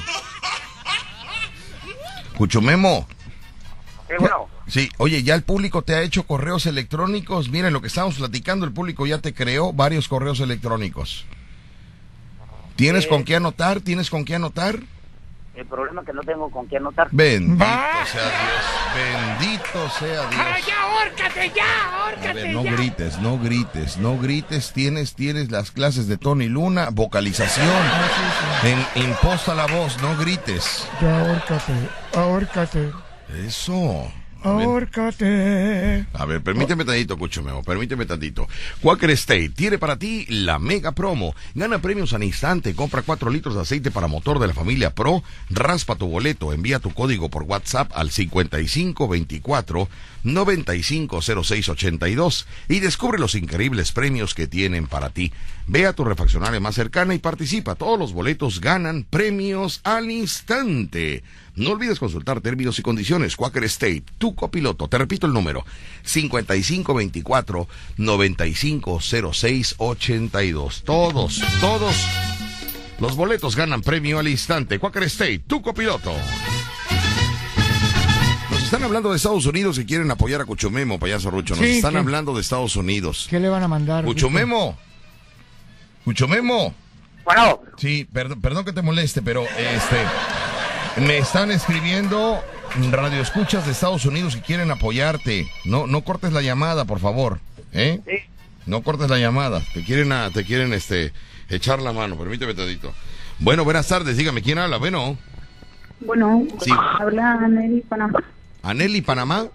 Cuchumemo. Sí, bueno. Sí, oye, ya el público te ha hecho correos electrónicos. Miren, lo que estamos platicando, el público ya te creó varios correos electrónicos. ¿Tienes con qué anotar? ¿Tienes con qué anotar? El problema es que no tengo con qué anotar. Bendito sea Dios. Bendito sea Dios. ¡Ah, ya, ahórcate ya! A ¡Ahórcate ver, no ya! grites, no grites, no grites. Tienes, tienes las clases de Tony Luna, vocalización. En, imposta la voz, no grites. Ya, ahórcate, ahórcate, Eso. A ver, ahórcate. a ver, permíteme tantito, Cuchumemo, permíteme tantito. Quaker State tiene para ti la mega promo. Gana premios al instante, compra 4 litros de aceite para motor de la familia Pro, raspa tu boleto, envía tu código por WhatsApp al 5524 950682 y descubre los increíbles premios que tienen para ti. Ve a tu refaccionaria más cercana y participa. Todos los boletos ganan premios al instante. No olvides consultar términos y condiciones. Quaker State, tu copiloto. Te repito el número: 5524-950682. Todos, todos los boletos ganan premio al instante. Quaker State, tu copiloto. Están hablando de Estados Unidos y quieren apoyar a Cuchumemo, payaso Rucho. Nos Sí, están ¿qué? hablando de Estados Unidos. ¿Qué le van a mandar? Cuchumemo. Cuchumemo. Bueno, Sí, perdón, perdón que te moleste, pero este me están escribiendo radioescuchas de Estados Unidos que quieren apoyarte. No, no cortes la llamada, por favor, ¿eh? sí. No cortes la llamada. Te quieren, a- te quieren, este, echar la mano. Permíteme tantito. Bueno, buenas tardes. Dígame quién habla. Bueno, Bueno, Sí. habla Nelly Panamá. Aneli Panamá.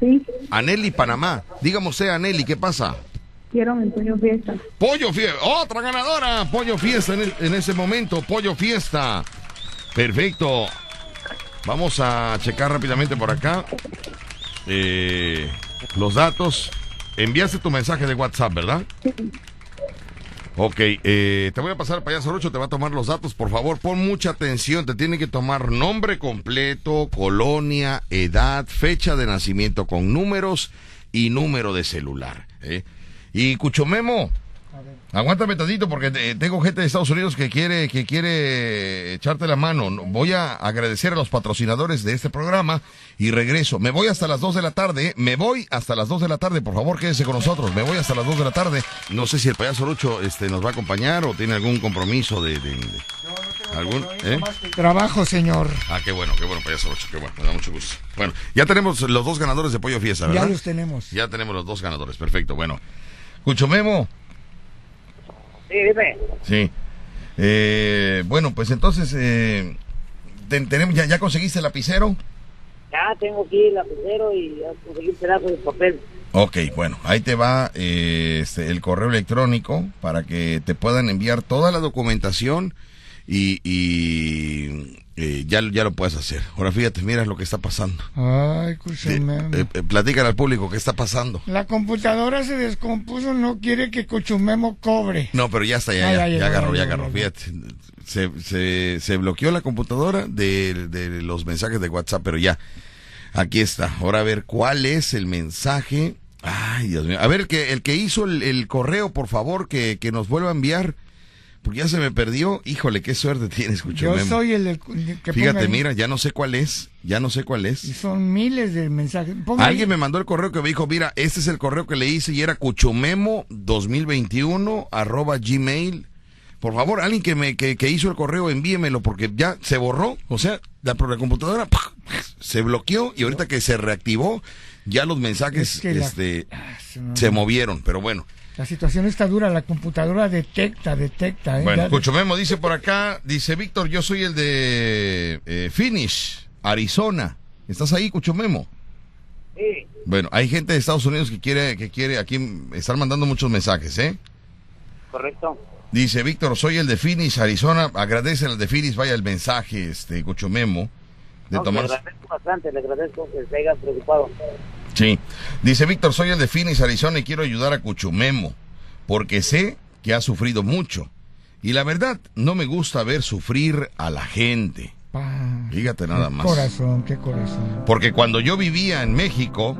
Sí, Aneli Panamá. Dígame usted, Aneli, ¿qué pasa? quiero mi pollo fiesta. Pollo Fiesta, otra ganadora. Pollo Fiesta en, el- en ese momento. Pollo Fiesta. Perfecto. Vamos a checar rápidamente por acá. Eh, los datos. Enviaste tu mensaje de WhatsApp, ¿verdad? Ok, eh, te voy a pasar payaso Rocho, te va a tomar los datos, por favor, pon mucha atención, te tiene que tomar nombre completo, colonia, edad, fecha de nacimiento con números y número de celular. ¿eh? Y Cuchomemo, aguántame tantito porque te- tengo gente de Estados Unidos que quiere, que quiere echarte la mano. No, Voy a agradecer a los patrocinadores de este programa y regreso. Me voy hasta las 2 de la tarde, ¿eh? me voy hasta las 2 de la tarde, por favor quédese con nosotros. Me voy hasta las 2 de la tarde. No sé si el payaso Lucho este, nos va a acompañar o tiene algún compromiso de... de- de- ¿Algún? ¿eh? Trabajo, señor. Ah, qué bueno, qué bueno, payaso Lucho, qué bueno, me da mucho gusto. Bueno, ya tenemos los dos ganadores de Pollo Fiesta, ¿verdad? Ya los tenemos. Ya tenemos los dos ganadores, perfecto. Bueno, Cucho Memo, Sí, dime. sí. Eh, bueno, pues entonces, eh, ten- tenemos, ya, ¿ya conseguiste el lapicero? Ya tengo aquí el lapicero y ya conseguí un pedazo de papel. Ok, bueno, ahí te va eh, este, el correo electrónico para que te puedan enviar toda la documentación y, y, eh, ya, ya lo puedes hacer. Ahora fíjate, mira lo que está pasando. Ay, Cuchumemo. eh, eh, platícale al público qué está pasando. La computadora se descompuso, no quiere que Cuchumemo cobre. No, pero ya está, ya, Ah, ya, ya ya llegó, agarró, ya agarró. Fíjate, se, se, se bloqueó la computadora de, de los mensajes de WhatsApp, pero ya, aquí está. Ahora a ver cuál es el mensaje. Ay, Dios mío. A ver, que, el que hizo el, el correo, por favor, que, que nos vuelva a enviar, porque ya se me perdió. Híjole, qué suerte <laughs> tienes, Yo Cuchumemo. soy el del- que Fíjate, ahí. mira, ya no sé cuál es, ya no sé cuál Y es. son miles de mensajes. Ponga Alguien ahí. me mandó el correo que me dijo, mira, este es el correo que le hice y era cuchumemo2021 arroba gmail. Por favor, alguien que me que, que hizo el correo, envíemelo porque ya se borró. O sea, la, la computadora se bloqueó y ahorita que se reactivó, ya los mensajes Es que la- este, Ah, se movieron. Pero bueno, La situación está dura, la computadora detecta, detecta. ¿eh? bueno, Ya- Cuchumemo dice por acá, dice Víctor, yo soy el de eh, Phoenix, Arizona. ¿Estás ahí, Cuchumemo? Sí, Bueno, hay gente de Estados Unidos que quiere, que quiere aquí estar mandando muchos mensajes, ¿eh? correcto. Dice Víctor, soy el de Phoenix, Arizona. Agradece al de Phoenix, vaya el mensaje, este, Cuchumemo, de No, Tomás. Le agradezco bastante, le agradezco que se haya preocupado. Sí. Dice Víctor, soy el de Phoenix, Arizona y quiero ayudar a Cuchumemo, porque sé que ha sufrido mucho. Y la verdad, no me gusta ver sufrir a la gente. Pa, Fíjate nada qué más. Corazón, qué corazón. Porque cuando yo vivía en México,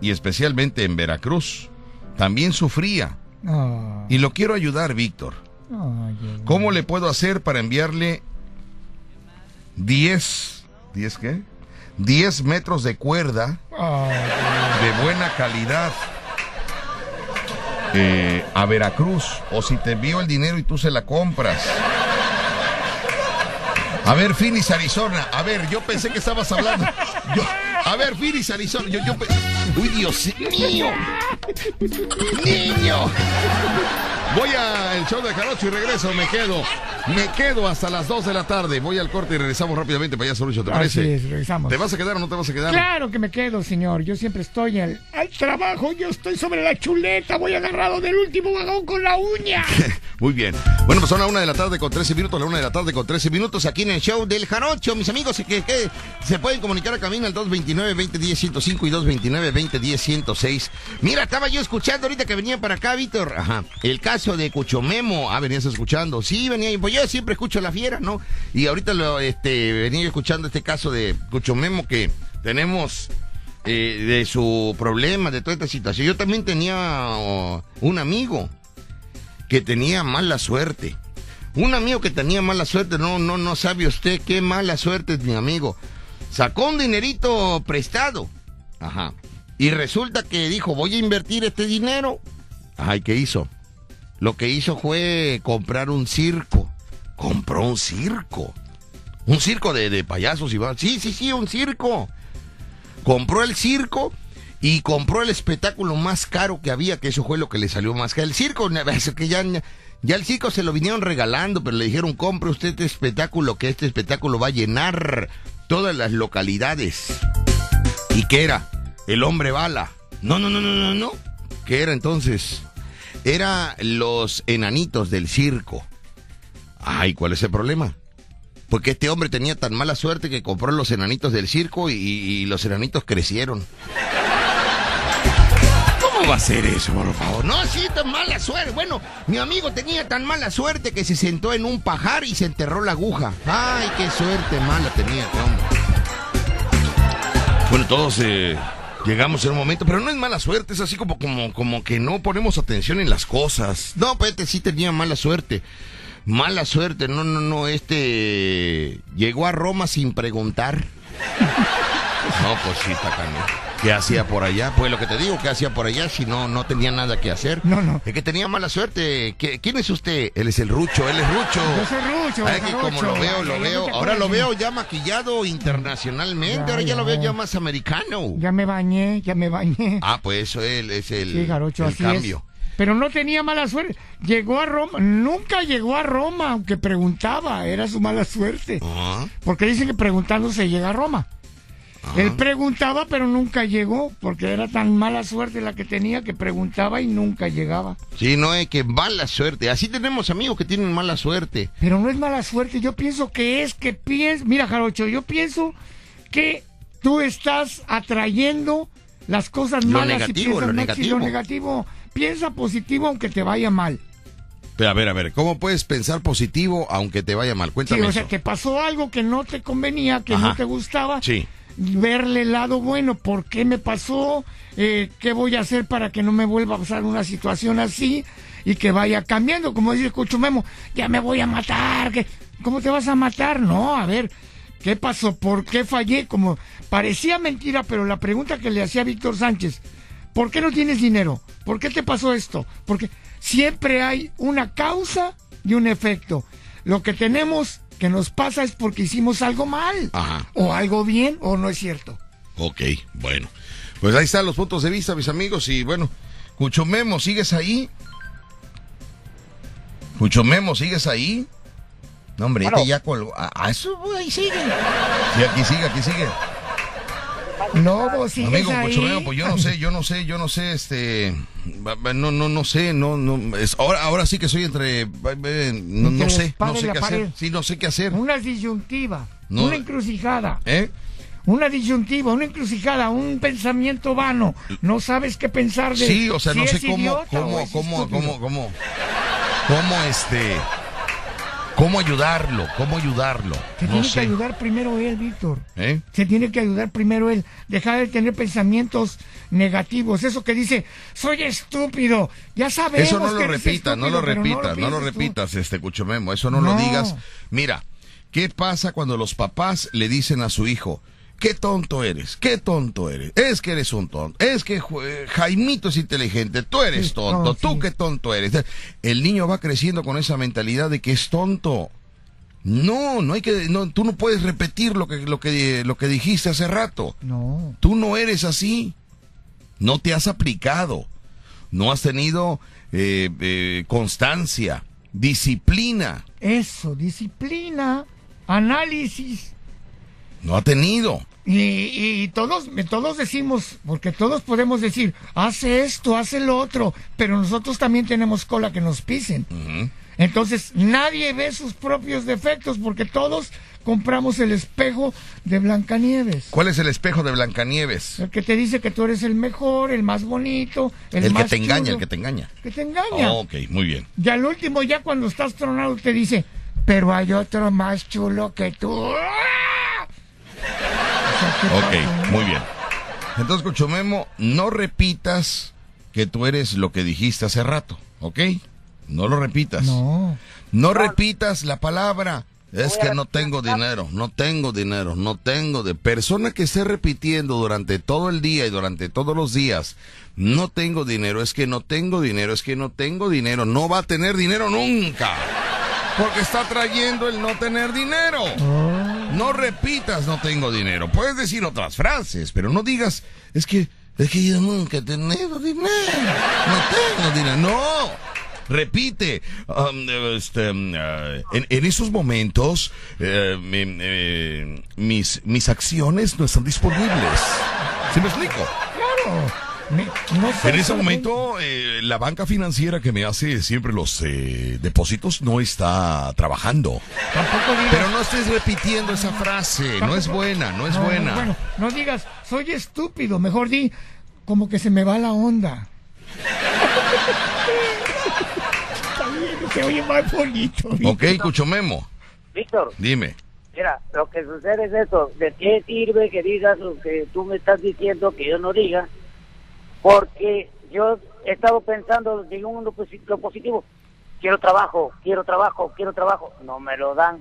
y especialmente en Veracruz, también sufría. No, Y lo quiero ayudar, Víctor. ¿Cómo le puedo hacer para enviarle 10, ¿10 qué? 10 metros de cuerda Ay, de buena calidad eh, a Veracruz? O si te envío el dinero y tú se la compras. A ver, Phoenix, Arizona. A ver, yo pensé que estabas hablando. Yo- a ver, Phoenix, Arizona. Yo, yo Uy, Dios mío. Niño. Voy al show de Jarocho y regreso. Me quedo. Me quedo hasta las 2 de la tarde. Voy al corte y regresamos rápidamente para allá, Solucho. ¿Te Así parece? es, regresamos. ¿Te vas a quedar o no te vas a quedar? Claro que me quedo, señor. Yo siempre estoy al, al trabajo. Yo estoy sobre la chuleta. Voy agarrado del último vagón con la uña. <laughs> Muy bien. Bueno, pues son la una de la tarde con 13 minutos, la una de la tarde con 13 minutos aquí en el show del Jarocho, mis amigos, que, que se pueden comunicar a camino al 229-2010-105 y 229-2010-106. Mira, estaba yo escuchando ahorita que venía para acá, Víctor, ajá, el caso de Cuchomemo, ah, venías escuchando, sí, venía, pues yo siempre escucho la fiera, ¿no? Y ahorita lo, este, venía escuchando este caso de Cuchomemo que tenemos eh, de su problema, de toda esta situación. Yo también tenía oh, un amigo que tenía mala suerte. Un amigo que tenía mala suerte, no, no, no sabe usted qué mala suerte es mi amigo. Sacó un dinerito prestado. Ajá. Y resulta que dijo, voy a invertir este dinero. Ay, ¿qué hizo? Lo que hizo fue comprar un circo. Compró un circo. Un circo de, de payasos y va. Sí, sí, sí, un circo. Compró el circo y compró el espectáculo más caro que había, que eso fue lo que le salió más caro. El circo, <laughs> que ya, ya el circo se lo vinieron regalando, pero le dijeron, compre usted este espectáculo, que este espectáculo va a llenar todas las localidades. ¿Y qué era? El hombre bala. No, no, no, no, no, no. ¿Qué era entonces? Era los enanitos del circo. Ay, ¿cuál es el problema? Porque este hombre tenía tan mala suerte que compró los enanitos del circo y, y los enanitos crecieron. ¿Cómo va a ser eso, por favor? No, sí, tan mala suerte. Bueno, mi amigo tenía tan mala suerte que se sentó en un pajar y se enterró la aguja. Ay, qué suerte mala tenía este hombre. Bueno, todos, eh, Llegamos en un momento, pero no es mala suerte, es así como, como, como que no ponemos atención en las cosas. No, Pete sí tenía mala suerte. Mala suerte, no, no, no, este llegó a Roma sin preguntar. No, pues sí, Tacano. ¿Qué hacía por allá? Pues lo que te digo, ¿qué hacía por allá si no, no tenía nada que hacer? No, no. Es que tenía mala suerte. ¿Qué- ¿Quién es usted? Él es el Rucho, él es Rucho. Yo soy Rucho, Ay, que como lo veo, lo veo. Ahora lo veo ya maquillado internacionalmente. Ya, Ahora ya lo veo ya. más americano. Ya me bañé, ya me bañé. Ah, pues eso él es el, sí, Jarocho, el así cambio. es. Pero no tenía mala suerte. Llegó a Roma, nunca llegó a Roma, aunque preguntaba, era su mala suerte. Ah, Porque dicen que preguntando se llega a Roma. ah. Él preguntaba, pero nunca llegó, porque era tan mala suerte la que tenía que preguntaba y nunca llegaba. Sí, no es que mala suerte. Así tenemos amigos que tienen mala suerte. Pero no es mala suerte, yo pienso que es que piensas, mira Jarocho, yo pienso que tú estás atrayendo las cosas Lo malas negativo, y piensas lo sí, negativo. lo negativo. Piensa positivo aunque te vaya mal. Pero a ver, a ver, ¿cómo puedes pensar positivo aunque te vaya mal? Sí, Cuéntame o sea, eso. que pasó algo que no te convenía, que Ajá. no te gustaba. Sí. Verle el lado bueno, ¿por qué me pasó? Eh, ¿Qué voy a hacer para que no me vuelva a pasar una situación así? Y que vaya cambiando, como dice Cucho Memo, ya me voy a matar. ¿qué? ¿Cómo te vas a matar? No, a ver, ¿qué pasó? ¿Por qué fallé? Como parecía mentira, pero la pregunta que le hacía Víctor Sánchez, ¿por qué no tienes dinero? ¿Por qué te pasó esto? Porque siempre hay una causa y un efecto. Lo que tenemos que nos pasa es porque hicimos algo mal. Ajá. O algo bien o no es cierto. Ok, bueno. Pues ahí están los puntos de vista, mis amigos. Y bueno, Cucho Memo, ¿sigues ahí? Cucho Memo, ¿sigues ahí? No, hombre, este ya colgó. Ah, ah, eso, ahí sigue. Sí, aquí sigue, aquí sigue. Lobo, sigues Amigo, ahí. Cucho Memo, pues yo no sé, yo no sé, yo no sé, este. No, no, no sé, no, no. Es, ahora, ahora sí que soy entre. No, no sé, no sé qué hacer. Sí, no sé qué hacer. Una disyuntiva, No. una encrucijada, ¿Eh? una disyuntiva, una encrucijada, un pensamiento vano. No sabes qué pensar de Sí, o sea, si no sé cómo, cómo, cómo, cómo, cómo, cómo, este, cómo ayudarlo, cómo ayudarlo. Se No tiene que ayudar primero él, Víctor. ¿Eh? Se tiene que ayudar primero él. Dejar de tener pensamientos negativos. Eso que dice, soy estúpido. Ya sabemos Eso no lo repitas, no lo repitas, no lo repitas, este Cucho Memo, eso no, lo digas. Mira, ¿qué pasa cuando los papás le dicen a su hijo, qué tonto eres, qué tonto eres, es que eres un tonto, es que Jaimito es inteligente, tú eres tonto, tú sí. qué tonto eres. El niño va creciendo con esa mentalidad de que es tonto. No, no hay que, no, tú no puedes repetir lo que, lo que, lo que dijiste hace rato. No. Tú no eres así. No te has aplicado. No has tenido eh, eh, constancia, disciplina. Eso, disciplina, análisis. No ha tenido. Y, y todos, todos decimos, porque todos podemos decir, hace esto, hace lo otro, pero nosotros también tenemos cola que nos pisen. Entonces, nadie ve sus propios defectos porque todos compramos el espejo de Blancanieves. ¿Cuál es el espejo de Blancanieves? El que te dice que tú eres el mejor, el más bonito, el, El, que más te engaña, el que te engaña. que te engaña. Oh, ok, muy bien. Y al último, ya cuando estás tronado, te dice, pero hay otro más chulo que tú. ¡Ah! O sea, ¿qué Ok, muy bien. Entonces, Cuchumemo, no repitas que tú eres lo que dijiste hace rato, ¿ok? No lo repitas. No. No repitas la palabra. Es que no tengo dinero, no tengo dinero, no tengo de persona que esté repitiendo durante todo el día y durante todos los días. No tengo dinero, es que no tengo dinero, es que no tengo dinero, no va a tener dinero nunca. Porque está trayendo el no tener dinero. No repitas no tengo dinero. Puedes decir otras frases, pero no digas es que es que yo nunca he tenido dinero. No tengo dinero. No. Repite, um, este, um, uh, en, en esos momentos eh, mi- mis, mis acciones no están disponibles. ¿Sí me explico? Claro. Me- no En ese momento eh, la banca financiera que me hace siempre los eh, depósitos no está trabajando. Tampoco digas. Pero no estés repitiendo esa frase, no es buena, no es No, buena. Bueno, no digas, soy estúpido. Mejor di, como que se me va la onda. Se oye más bonito. Ok, Cuchomemo, Víctor, dime. Mira, lo que sucede es eso. ¿De qué sirve que digas lo que tú me estás diciendo que yo no diga? Porque yo he estado pensando en un lo positivo. Quiero trabajo, quiero trabajo, quiero trabajo. No me lo dan.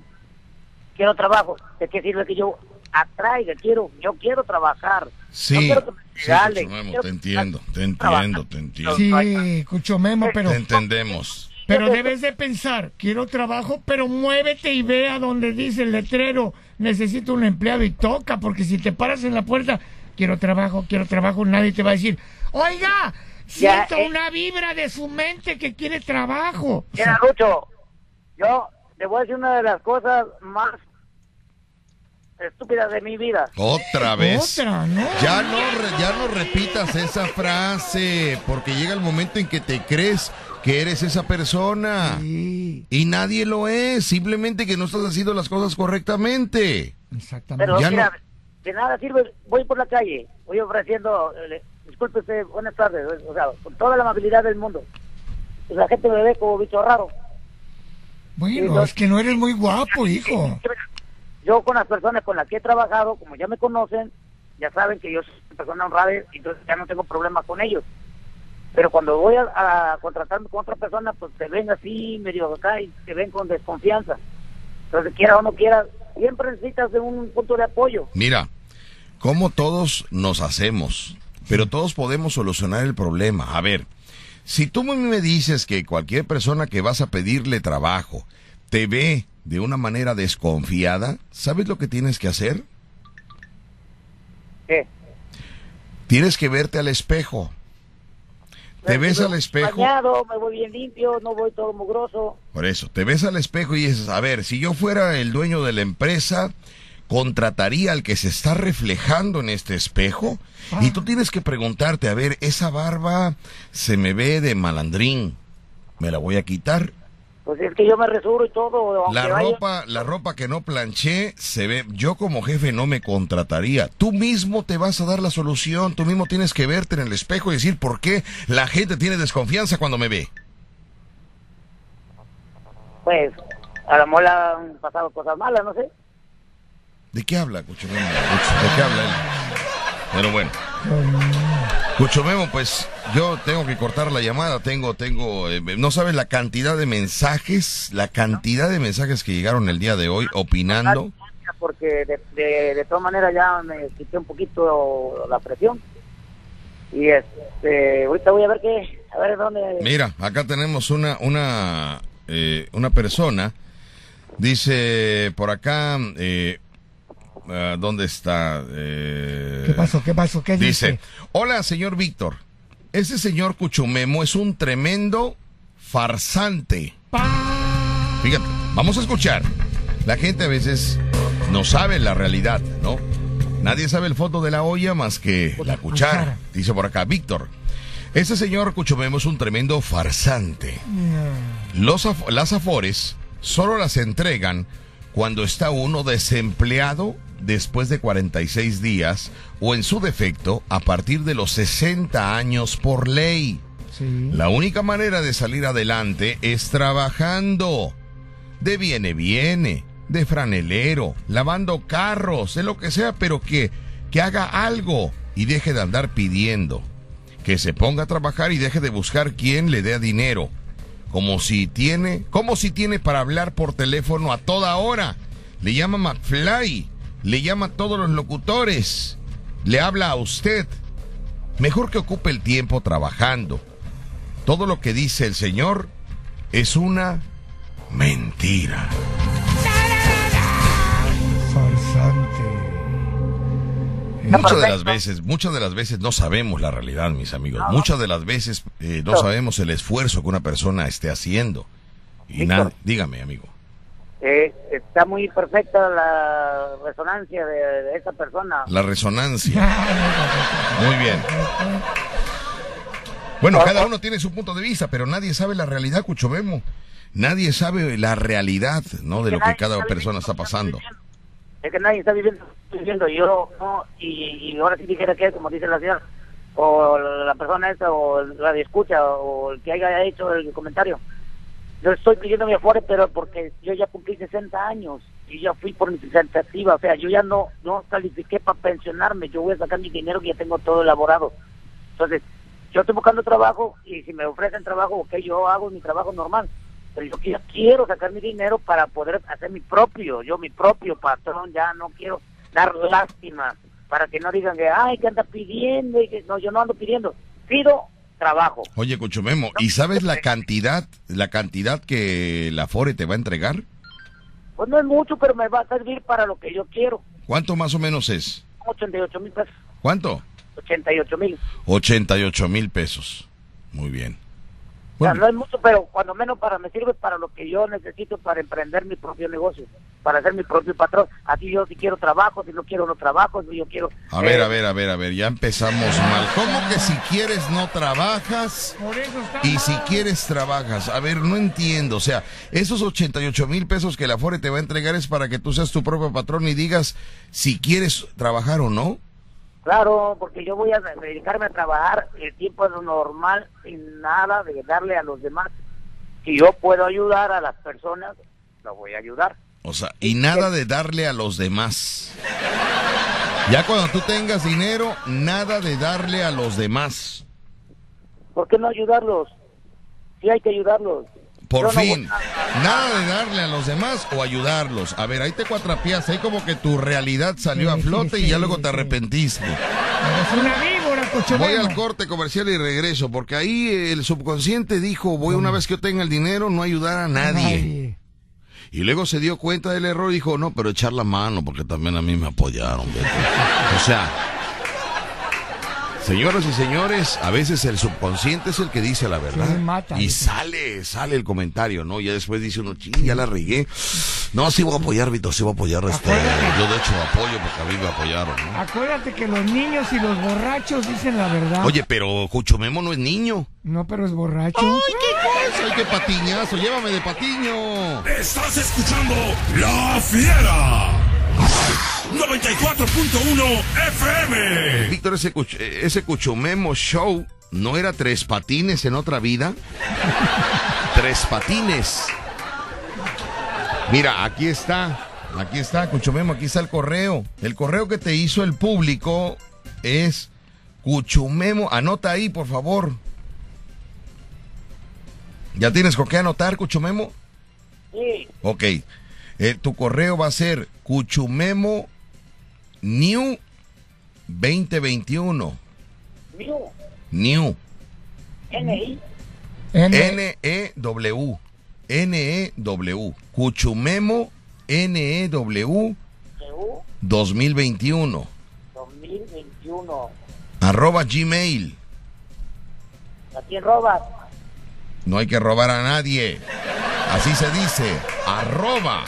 Quiero trabajo. ¿De qué sirve que yo atraiga? Quiero, yo quiero trabajar. No Sí, quiero que me sí, regalen, Cucho Memo, quiero te entiendo, te entiendo, te entiendo. Sí, Cucho Memo, pero, Te entendemos. pero debes de pensar, quiero trabajo, pero muévete y ve a donde dice el letrero, necesito un empleado y toca, porque si te paras en la puerta, quiero trabajo, quiero trabajo, nadie te va a decir, oiga, siento eh. una vibra de su mente que quiere trabajo. Mira, Lucho, yo te voy a decir una de las cosas más estúpidas de mi vida. Otra vez. Otra, ¿no? Ya no, ya no repitas esa frase, porque llega el momento en que te crees que eres esa persona. Sí, Y nadie lo es, simplemente que no estás haciendo las cosas correctamente. exactamente. Pero Ya mira, no- de nada sirve, voy por la calle, voy ofreciendo, disculpe usted, buenas tardes, o sea, con toda la amabilidad del mundo. Pues la gente me ve como bicho raro. Bueno, es que no eres muy guapo, hijo. Yo con las personas con las que he trabajado, como ya me conocen, ya saben que yo soy una persona honrada y entonces ya no tengo problemas con ellos. Pero cuando voy a, a contratarme con otra persona, pues te ven así, medio acá, y te ven con desconfianza. Entonces, quiera o no quiera, siempre necesitas de un punto de apoyo. Mira, como todos nos hacemos, pero todos podemos solucionar el problema. A ver, si tú me dices que cualquier persona que vas a pedirle trabajo te ve de una manera desconfiada, ¿sabes lo que tienes que hacer? ¿Qué? Tienes que verte al espejo. Te ves al espejo. Bañado, me voy bien limpio, no voy todo mugroso. Por eso, te ves al espejo y dices, a ver, si yo fuera el dueño de la empresa, contrataría al que se está reflejando en este espejo. Y tú tienes que preguntarte, a ver, esa barba se me ve de malandrín. ¿Me la voy a quitar? Pues es que yo me resuro y todo. La vaya- ropa, la ropa que no planché se ve, yo como jefe no me contrataría. Tú mismo te vas a dar la solución, tú mismo tienes que verte en el espejo y decir por qué la gente tiene desconfianza cuando me ve. Pues, a la mola han pasado cosas malas, no sé. ¿De qué habla Cucho Memo? ¿De qué habla él? Pero bueno. Cucho Memo, pues yo tengo que cortar la llamada. Tengo, tengo, eh, no sabes la cantidad de mensajes, la cantidad de mensajes que llegaron el día de hoy opinando. Porque de, de, de todas maneras ya me quité un poquito la presión. Y este, ahorita voy a ver qué, a ver dónde. Mira, acá tenemos una, una, eh, una persona. Dice por acá, eh, ah, ¿dónde está? Eh, ¿Qué pasó? ¿Qué pasó? ¿Qué dice? Dice, hola señor Víctor, ese señor Cuchumemo es un tremendo farsante. Fíjate, vamos a escuchar. La gente a veces no sabe la realidad, ¿no? Nadie sabe el fondo de la olla más que la cuchara. cuchara. Dice por acá, Víctor, ese señor Cuchumemo es un tremendo farsante. Los af- las afores solo las entregan cuando está uno desempleado después de 46 días o en su defecto a partir de los 60 años por ley. Sí. La única manera de salir adelante es trabajando. De viene, viene. De franelero, lavando carros, de lo que sea, pero que, que haga algo y deje de andar pidiendo. Que se ponga a trabajar y deje de buscar quien le dé dinero. Como si tiene, como si tiene para hablar por teléfono a toda hora. Le llama McFly, le llama a todos los locutores, le habla a usted. Mejor que ocupe el tiempo trabajando. Todo lo que dice el Señor es una mentira. Farsante. Muchas de las veces, muchas de las veces no sabemos la realidad, mis amigos. Muchas de las veces eh, no sabemos el esfuerzo que una persona esté haciendo. Y nada, dígame, amigo. Eh, está muy perfecta la resonancia de, de esa persona. La resonancia. Muy bien. Bueno, cada uno tiene su punto de vista, pero nadie sabe la realidad, Cuchomemo. Nadie sabe la realidad, ¿no? De lo que cada persona viviendo está pasando. Es que nadie está viviendo, viviendo yo, ¿no? Y, y ahora sí dijera que, como dice la señora, o la persona esta, o la de escucha, o el que haya hecho el comentario. Yo estoy pidiendo mi afore, pero porque yo ya cumplí 60 años. yo ya fui por mi tentativa, o sea, yo ya no, no califiqué para pensionarme, yo voy a sacar mi dinero que ya tengo todo elaborado. Entonces, yo estoy buscando trabajo y si me ofrecen trabajo, ok, yo hago mi trabajo normal, pero yo quiero, quiero sacar mi dinero para poder hacer mi propio, yo mi propio patrón, ya no quiero dar lástima para que no digan que, ay, que anda pidiendo, y que no, yo no ando pidiendo, pido trabajo. Oye, Cuchumemo, ¿y sabes la cantidad, la cantidad que la Fore te va a entregar? Pues no es mucho, pero me va a servir para lo que yo quiero. ¿Cuánto más o menos es? 88 mil pesos. ¿Cuánto? 88 mil. 88 mil pesos. Muy bien. O sea, no es mucho, pero cuando menos para me sirve para lo que yo necesito para emprender mi propio negocio, para ser mi propio patrón. Así yo si quiero trabajo, si no quiero no trabajo, si yo quiero... A ver, eh, a ver, a ver, a ver, ya empezamos mal. ¿Cómo que si quieres no trabajas Por eso está y si quieres trabajas? A ver, no entiendo. O sea, esos 88 mil pesos que la Fore te va a entregar es para que tú seas tu propio patrón y digas si quieres trabajar o no. Claro, porque yo voy a dedicarme a trabajar el tiempo es normal sin nada de darle a los demás. Si yo puedo ayudar a las personas, lo voy a ayudar. O sea, y nada de darle a los demás. Ya cuando tú tengas dinero, nada de darle a los demás. ¿Por qué no ayudarlos? Sí hay que ayudarlos. Por Yo fin, a- nada de darle a los demás o ayudarlos. A ver, ahí te cuatrapias, ahí como que tu realidad salió a Sí, sí, flote y sí, ya luego te sí. arrepentiste. Es una víbora. Voy al corte comercial y regreso, porque ahí el subconsciente dijo, voy una vez que yo tenga el dinero, no ayudar a nadie. Nadie. Y luego se dio cuenta del error y dijo, no, pero echar la mano, porque también a mí me apoyaron. vete". O sea, señoras y señores, a veces el subconsciente es el que dice la verdad. Sí, mata, y dice. sale, sale el comentario, ¿no? Ya después dice uno, ching, ya la regué. No, sí voy a apoyar, Vito, sí voy a apoyar. Este, yo de hecho apoyo porque a mí me apoyaron, ¿no? Acuérdate que los niños y los borrachos dicen la verdad. Oye, pero Cuchumemo no es niño. No, pero es borracho. ¡Ay, qué cosa! ¡Ay, qué patiñazo! ¡Llévame de patiño! Estás escuchando La Fiera. 94.1 FM. Víctor, ese, cuch- ese Cuchumemo Show no era tres patines en otra vida. tres patines. Mira, aquí está. Aquí está, Cuchumemo, aquí está el correo. El correo que te hizo el público es Cuchumemo. Anota ahí, por favor. ¿Ya tienes con qué anotar, Cuchumemo? Sí, Ok. Eh, tu correo va a ser Cuchumemo New 2021. mío, New. NI, N- N-E-W. N-E-W. Cuchumemo N-E-W EU 2021. 2021. Arroba Gmail. ¿A quién robas? No hay que robar a nadie. Así se dice. Arroba.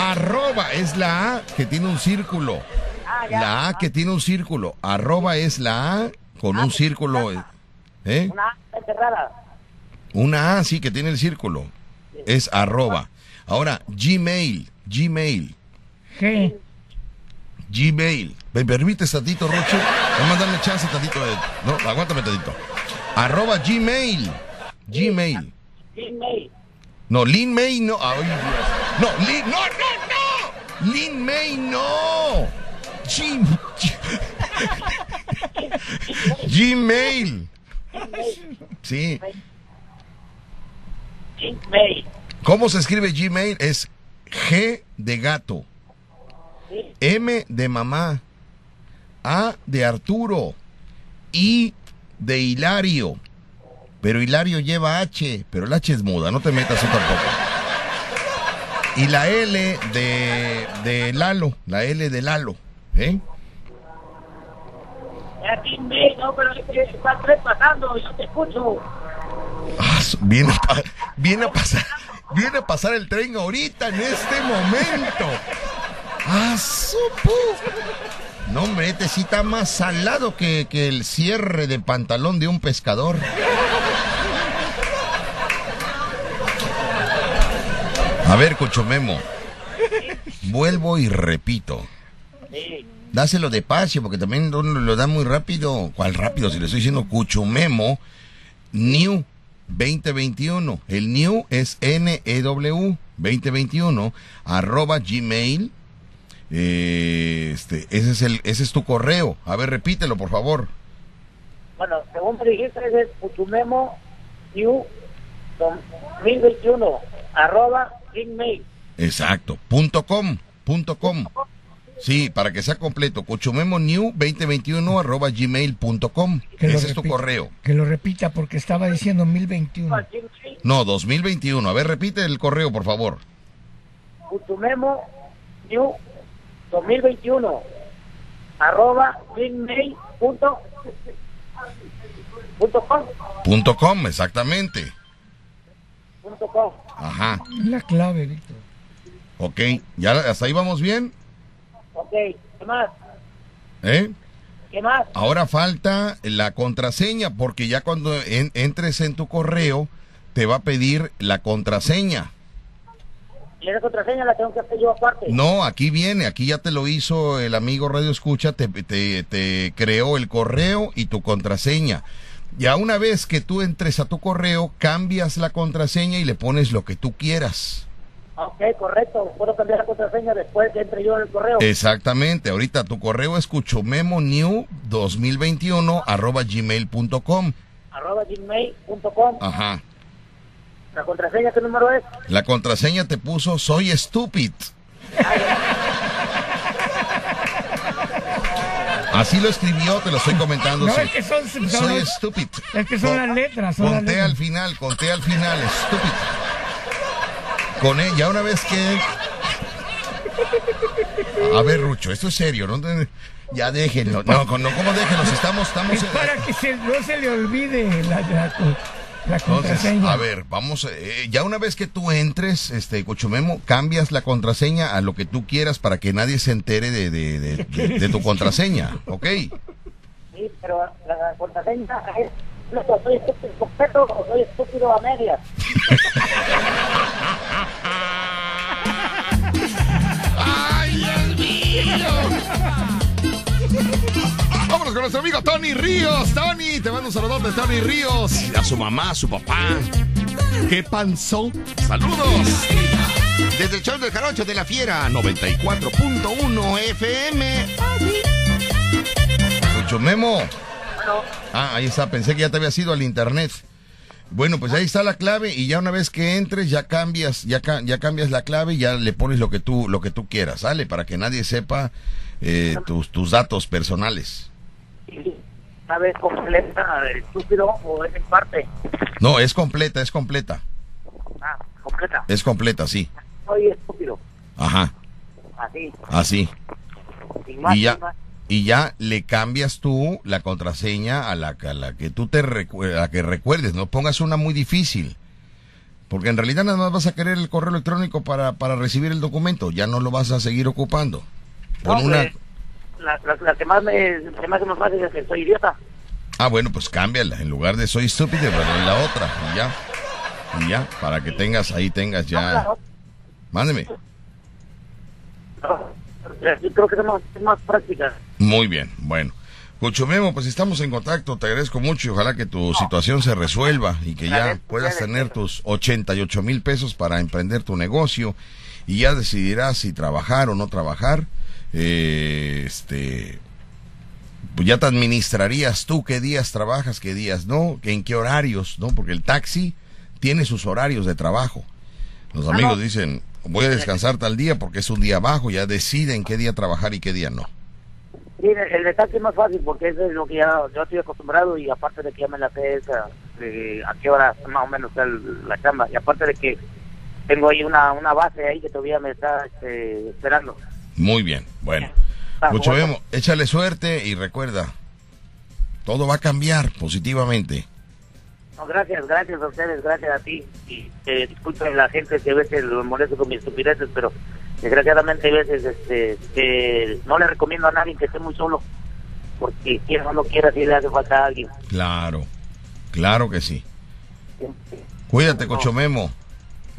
Arroba es la A que tiene un círculo. Ah, ya. La A que tiene un círculo. Arroba es la A con un círculo. ¿Eh? Una A enterrada. Una A sí que tiene el círculo. Es arroba. Ahora, Gmail. Gmail. G. Gmail. ¿Me permites tantito, Roche? Vamos a darle chance tantito de... No, aguántame tantito. Arroba Gmail. Gmail. Gmail. No, Lin May no. Ay, Dios. No, Lin, no, no, no. Lin May no. G- Gmail. Sí. Gmail. ¿Cómo se escribe Gmail? Es G de gato. M de mamá. A de Arturo. I de Hilario. Pero Hilario lleva H, pero el H es muda, no te metas tú tampoco. Y la L de, de Lalo, la L de Lalo. ¿eh? Era Gmail, no, pero es que pasando, yo te escucho. Ah, viene, a, viene a pasar, viene a pasar el tren ahorita, en este momento. ¡Ah, No, hombre, este sí está más salado que, que el cierre de pantalón de un pescador. A ver, Cochomemo. Vuelvo y repito. Sí. Dáselo despacio, porque también lo da muy rápido. ¿Cuál rápido? Si le estoy diciendo Cuchumemo New 2021. El New es N-E-W 2021 arroba gmail. Eh, este, ese es el, ese es tu correo. A ver, repítelo, por favor. Bueno, según me dijiste, es Puchumemo New 2021 arroba gmail. Exacto, punto com, punto com. Sí, para que sea completo, new 2021 arroba gmail.com. Ese es tu correo. Que lo repita porque estaba diciendo 1021. No, 2021. A ver, repite el correo, por favor. Cuchumemo new 2021 arroba gmail.com. Punto com, exactamente. Com. Ajá. La clave, Víctor. Ok, ¿ya hasta ahí vamos bien? Ok, ¿qué más? ¿Eh? ¿Qué más? Ahora falta la contraseña, porque ya cuando entres en tu correo, te va a pedir la contraseña. ¿Y esa contraseña la tengo que hacer yo aparte? No, aquí viene, aquí ya te lo hizo el amigo Radio Escucha, te, te, te creó el correo y tu contraseña. Ya una vez que tú entres a tu correo, cambias la contraseña y le pones lo que tú quieras. Ok, correcto. Puedo cambiar la contraseña después que entre yo en el correo. Exactamente. Ahorita tu correo es cuchomemonew2021 arroba gmail.com. Arroba gmail.com. Ajá. ¿La contraseña qué número es? La contraseña te puso soy estúpido. Así lo escribió, te lo estoy comentando. No, es que son, soy estúpido. Es que son las letras. conté al final, conté al final, estúpido con ella una vez que... A ver, Rucho, esto es serio, ¿no? Ya déjenlo. No, no ¿cómo déjenlo? Estamos, estamos... Es para que no se le olvide la, la, contraseña. a ver, vamos, eh, ya una vez que tú entres, este, Cochumemo, cambias la contraseña a lo que tú quieras para que nadie se entere de, de, de, <laughs> tu contraseña, ¿ok? Sí, pero la contraseña es... ¿Soy estúpido completo o soy estúpido a medias? <laughs> Con nuestro amigo Tony Ríos. Tony, te mando un saludo de Tony Ríos. A su mamá, a su papá. ¿Qué panzón? Saludos. Desde el show del jarocho de la fiera, 94.1 FM. Mucho Memo. Ah, ahí está. Pensé que ya te había ido al internet. Bueno, pues ahí está la clave y ya una vez que entres ya cambias, ya, ya cambias la clave y ya le pones lo que tú, lo que tú quieras, ¿sale? Para que nadie sepa eh, tus, tus datos personales. ¿Sabes completa estúpido o es en parte? No, es completa, es completa. Ah, completa. Es completa, sí. Soy estúpido. Ajá. Así. Así. y ya y ya le cambias tú la contraseña a la, la que tú te la que recuerdes, no pongas una muy difícil. Porque en realidad nada más vas a querer el correo electrónico para, para recibir el documento, ya no lo vas a seguir ocupando. Pon una... Pues, la, la, que más me, me hace más fácil es que soy idiota. Ah, bueno, pues cámbiala. En lugar de soy estúpido, pero en la otra. Y ya. Y ya, para que tengas, ahí tengas ya. Mándeme. Yo creo que es más, es más práctica. Muy bien, bueno. Cucho Memo, pues estamos en contacto, te agradezco mucho y ojalá que tu situación se resuelva y que ya puedas tener tus 88 mil pesos para emprender tu negocio y ya decidirás si trabajar o no trabajar. Eh, este, pues ya te administrarías tú qué días trabajas, qué días no, en qué horarios, ¿no? Porque el taxi tiene sus horarios de trabajo. Los amigos dicen, voy a descansar tal día porque es un día bajo, ya deciden qué día trabajar y qué día no. El detalle es más fácil porque eso es lo que ya yo estoy acostumbrado y aparte de que ya me la sé esa, de a qué hora más o menos está la chamba y aparte de que tengo ahí una, una base ahí que todavía me está este, esperando. Muy bien, bueno. Mucho vemos, échale suerte y recuerda, todo va a cambiar positivamente. No, gracias, gracias a ustedes, gracias a ti. Y eh, disculpen la gente que a veces lo molesto con mis estupideces, pero desgraciadamente hay veces este, que no le recomiendo a nadie que esté muy solo, porque quiera o no quiera, si le hace falta a alguien. Claro, claro que sí. Cuídate, Cochomemo.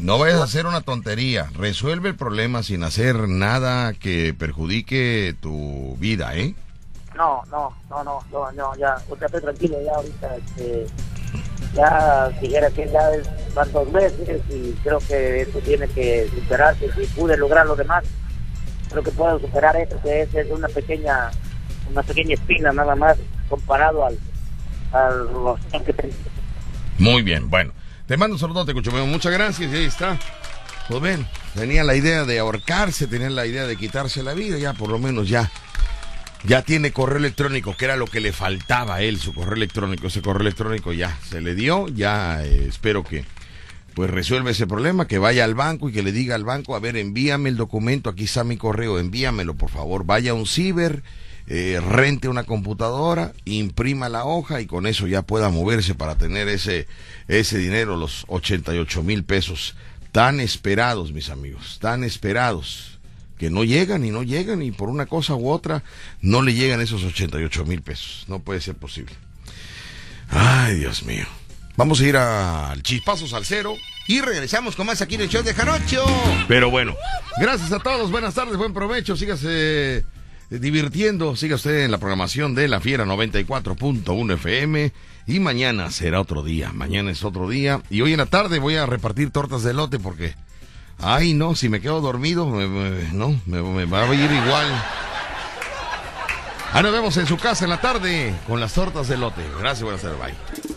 No vayas a hacer una tontería. Resuelve el problema sin hacer nada que perjudique tu vida, ¿eh? No, no, no, no, no, no ya, usted estoy tranquilo ya ahorita. Este, Ya dijera que ya van dos meses y creo que esto tiene que superarse. Si pude lograr lo demás, creo que puedo superar esto, que es, es una pequeña una pequeña espina nada más comparado al, a los que tengo. Muy bien, bueno. Te mando un saludo, Cuchumeo. Muchas gracias y ahí está. Pues ven, tenía la idea de ahorcarse, tenía la idea de quitarse la vida, ya por lo menos ya. Ya tiene correo electrónico, que era lo que le faltaba a él, su correo electrónico. Ese correo electrónico ya se le dio, ya eh, espero que pues resuelva ese problema, que vaya al banco y que le diga al banco, a ver, envíame el documento, aquí está mi correo, envíamelo por favor, vaya a un ciber, eh, rente una computadora, imprima la hoja y con eso ya pueda moverse para tener ese, ese dinero, los 88 mil pesos tan esperados, mis amigos, tan esperados, que no llegan y no llegan y por una cosa u otra no le llegan esos 88 mil pesos. No puede ser posible. Ay, Dios mío. Vamos a ir al chispazo salsero. Y regresamos con más aquí en el show de Jarocho. Pero bueno, gracias a todos, buenas tardes, buen provecho, sígase divirtiendo, siga usted en la programación de La Fiera 94.1 FM y mañana será otro día, mañana es otro día y hoy en la tarde voy a repartir tortas de lote porque, ay no, si me quedo dormido, no, me, va a ir igual. Ah, nos vemos en su casa en la tarde con las tortas de lote. Gracias, buenas tardes, bye.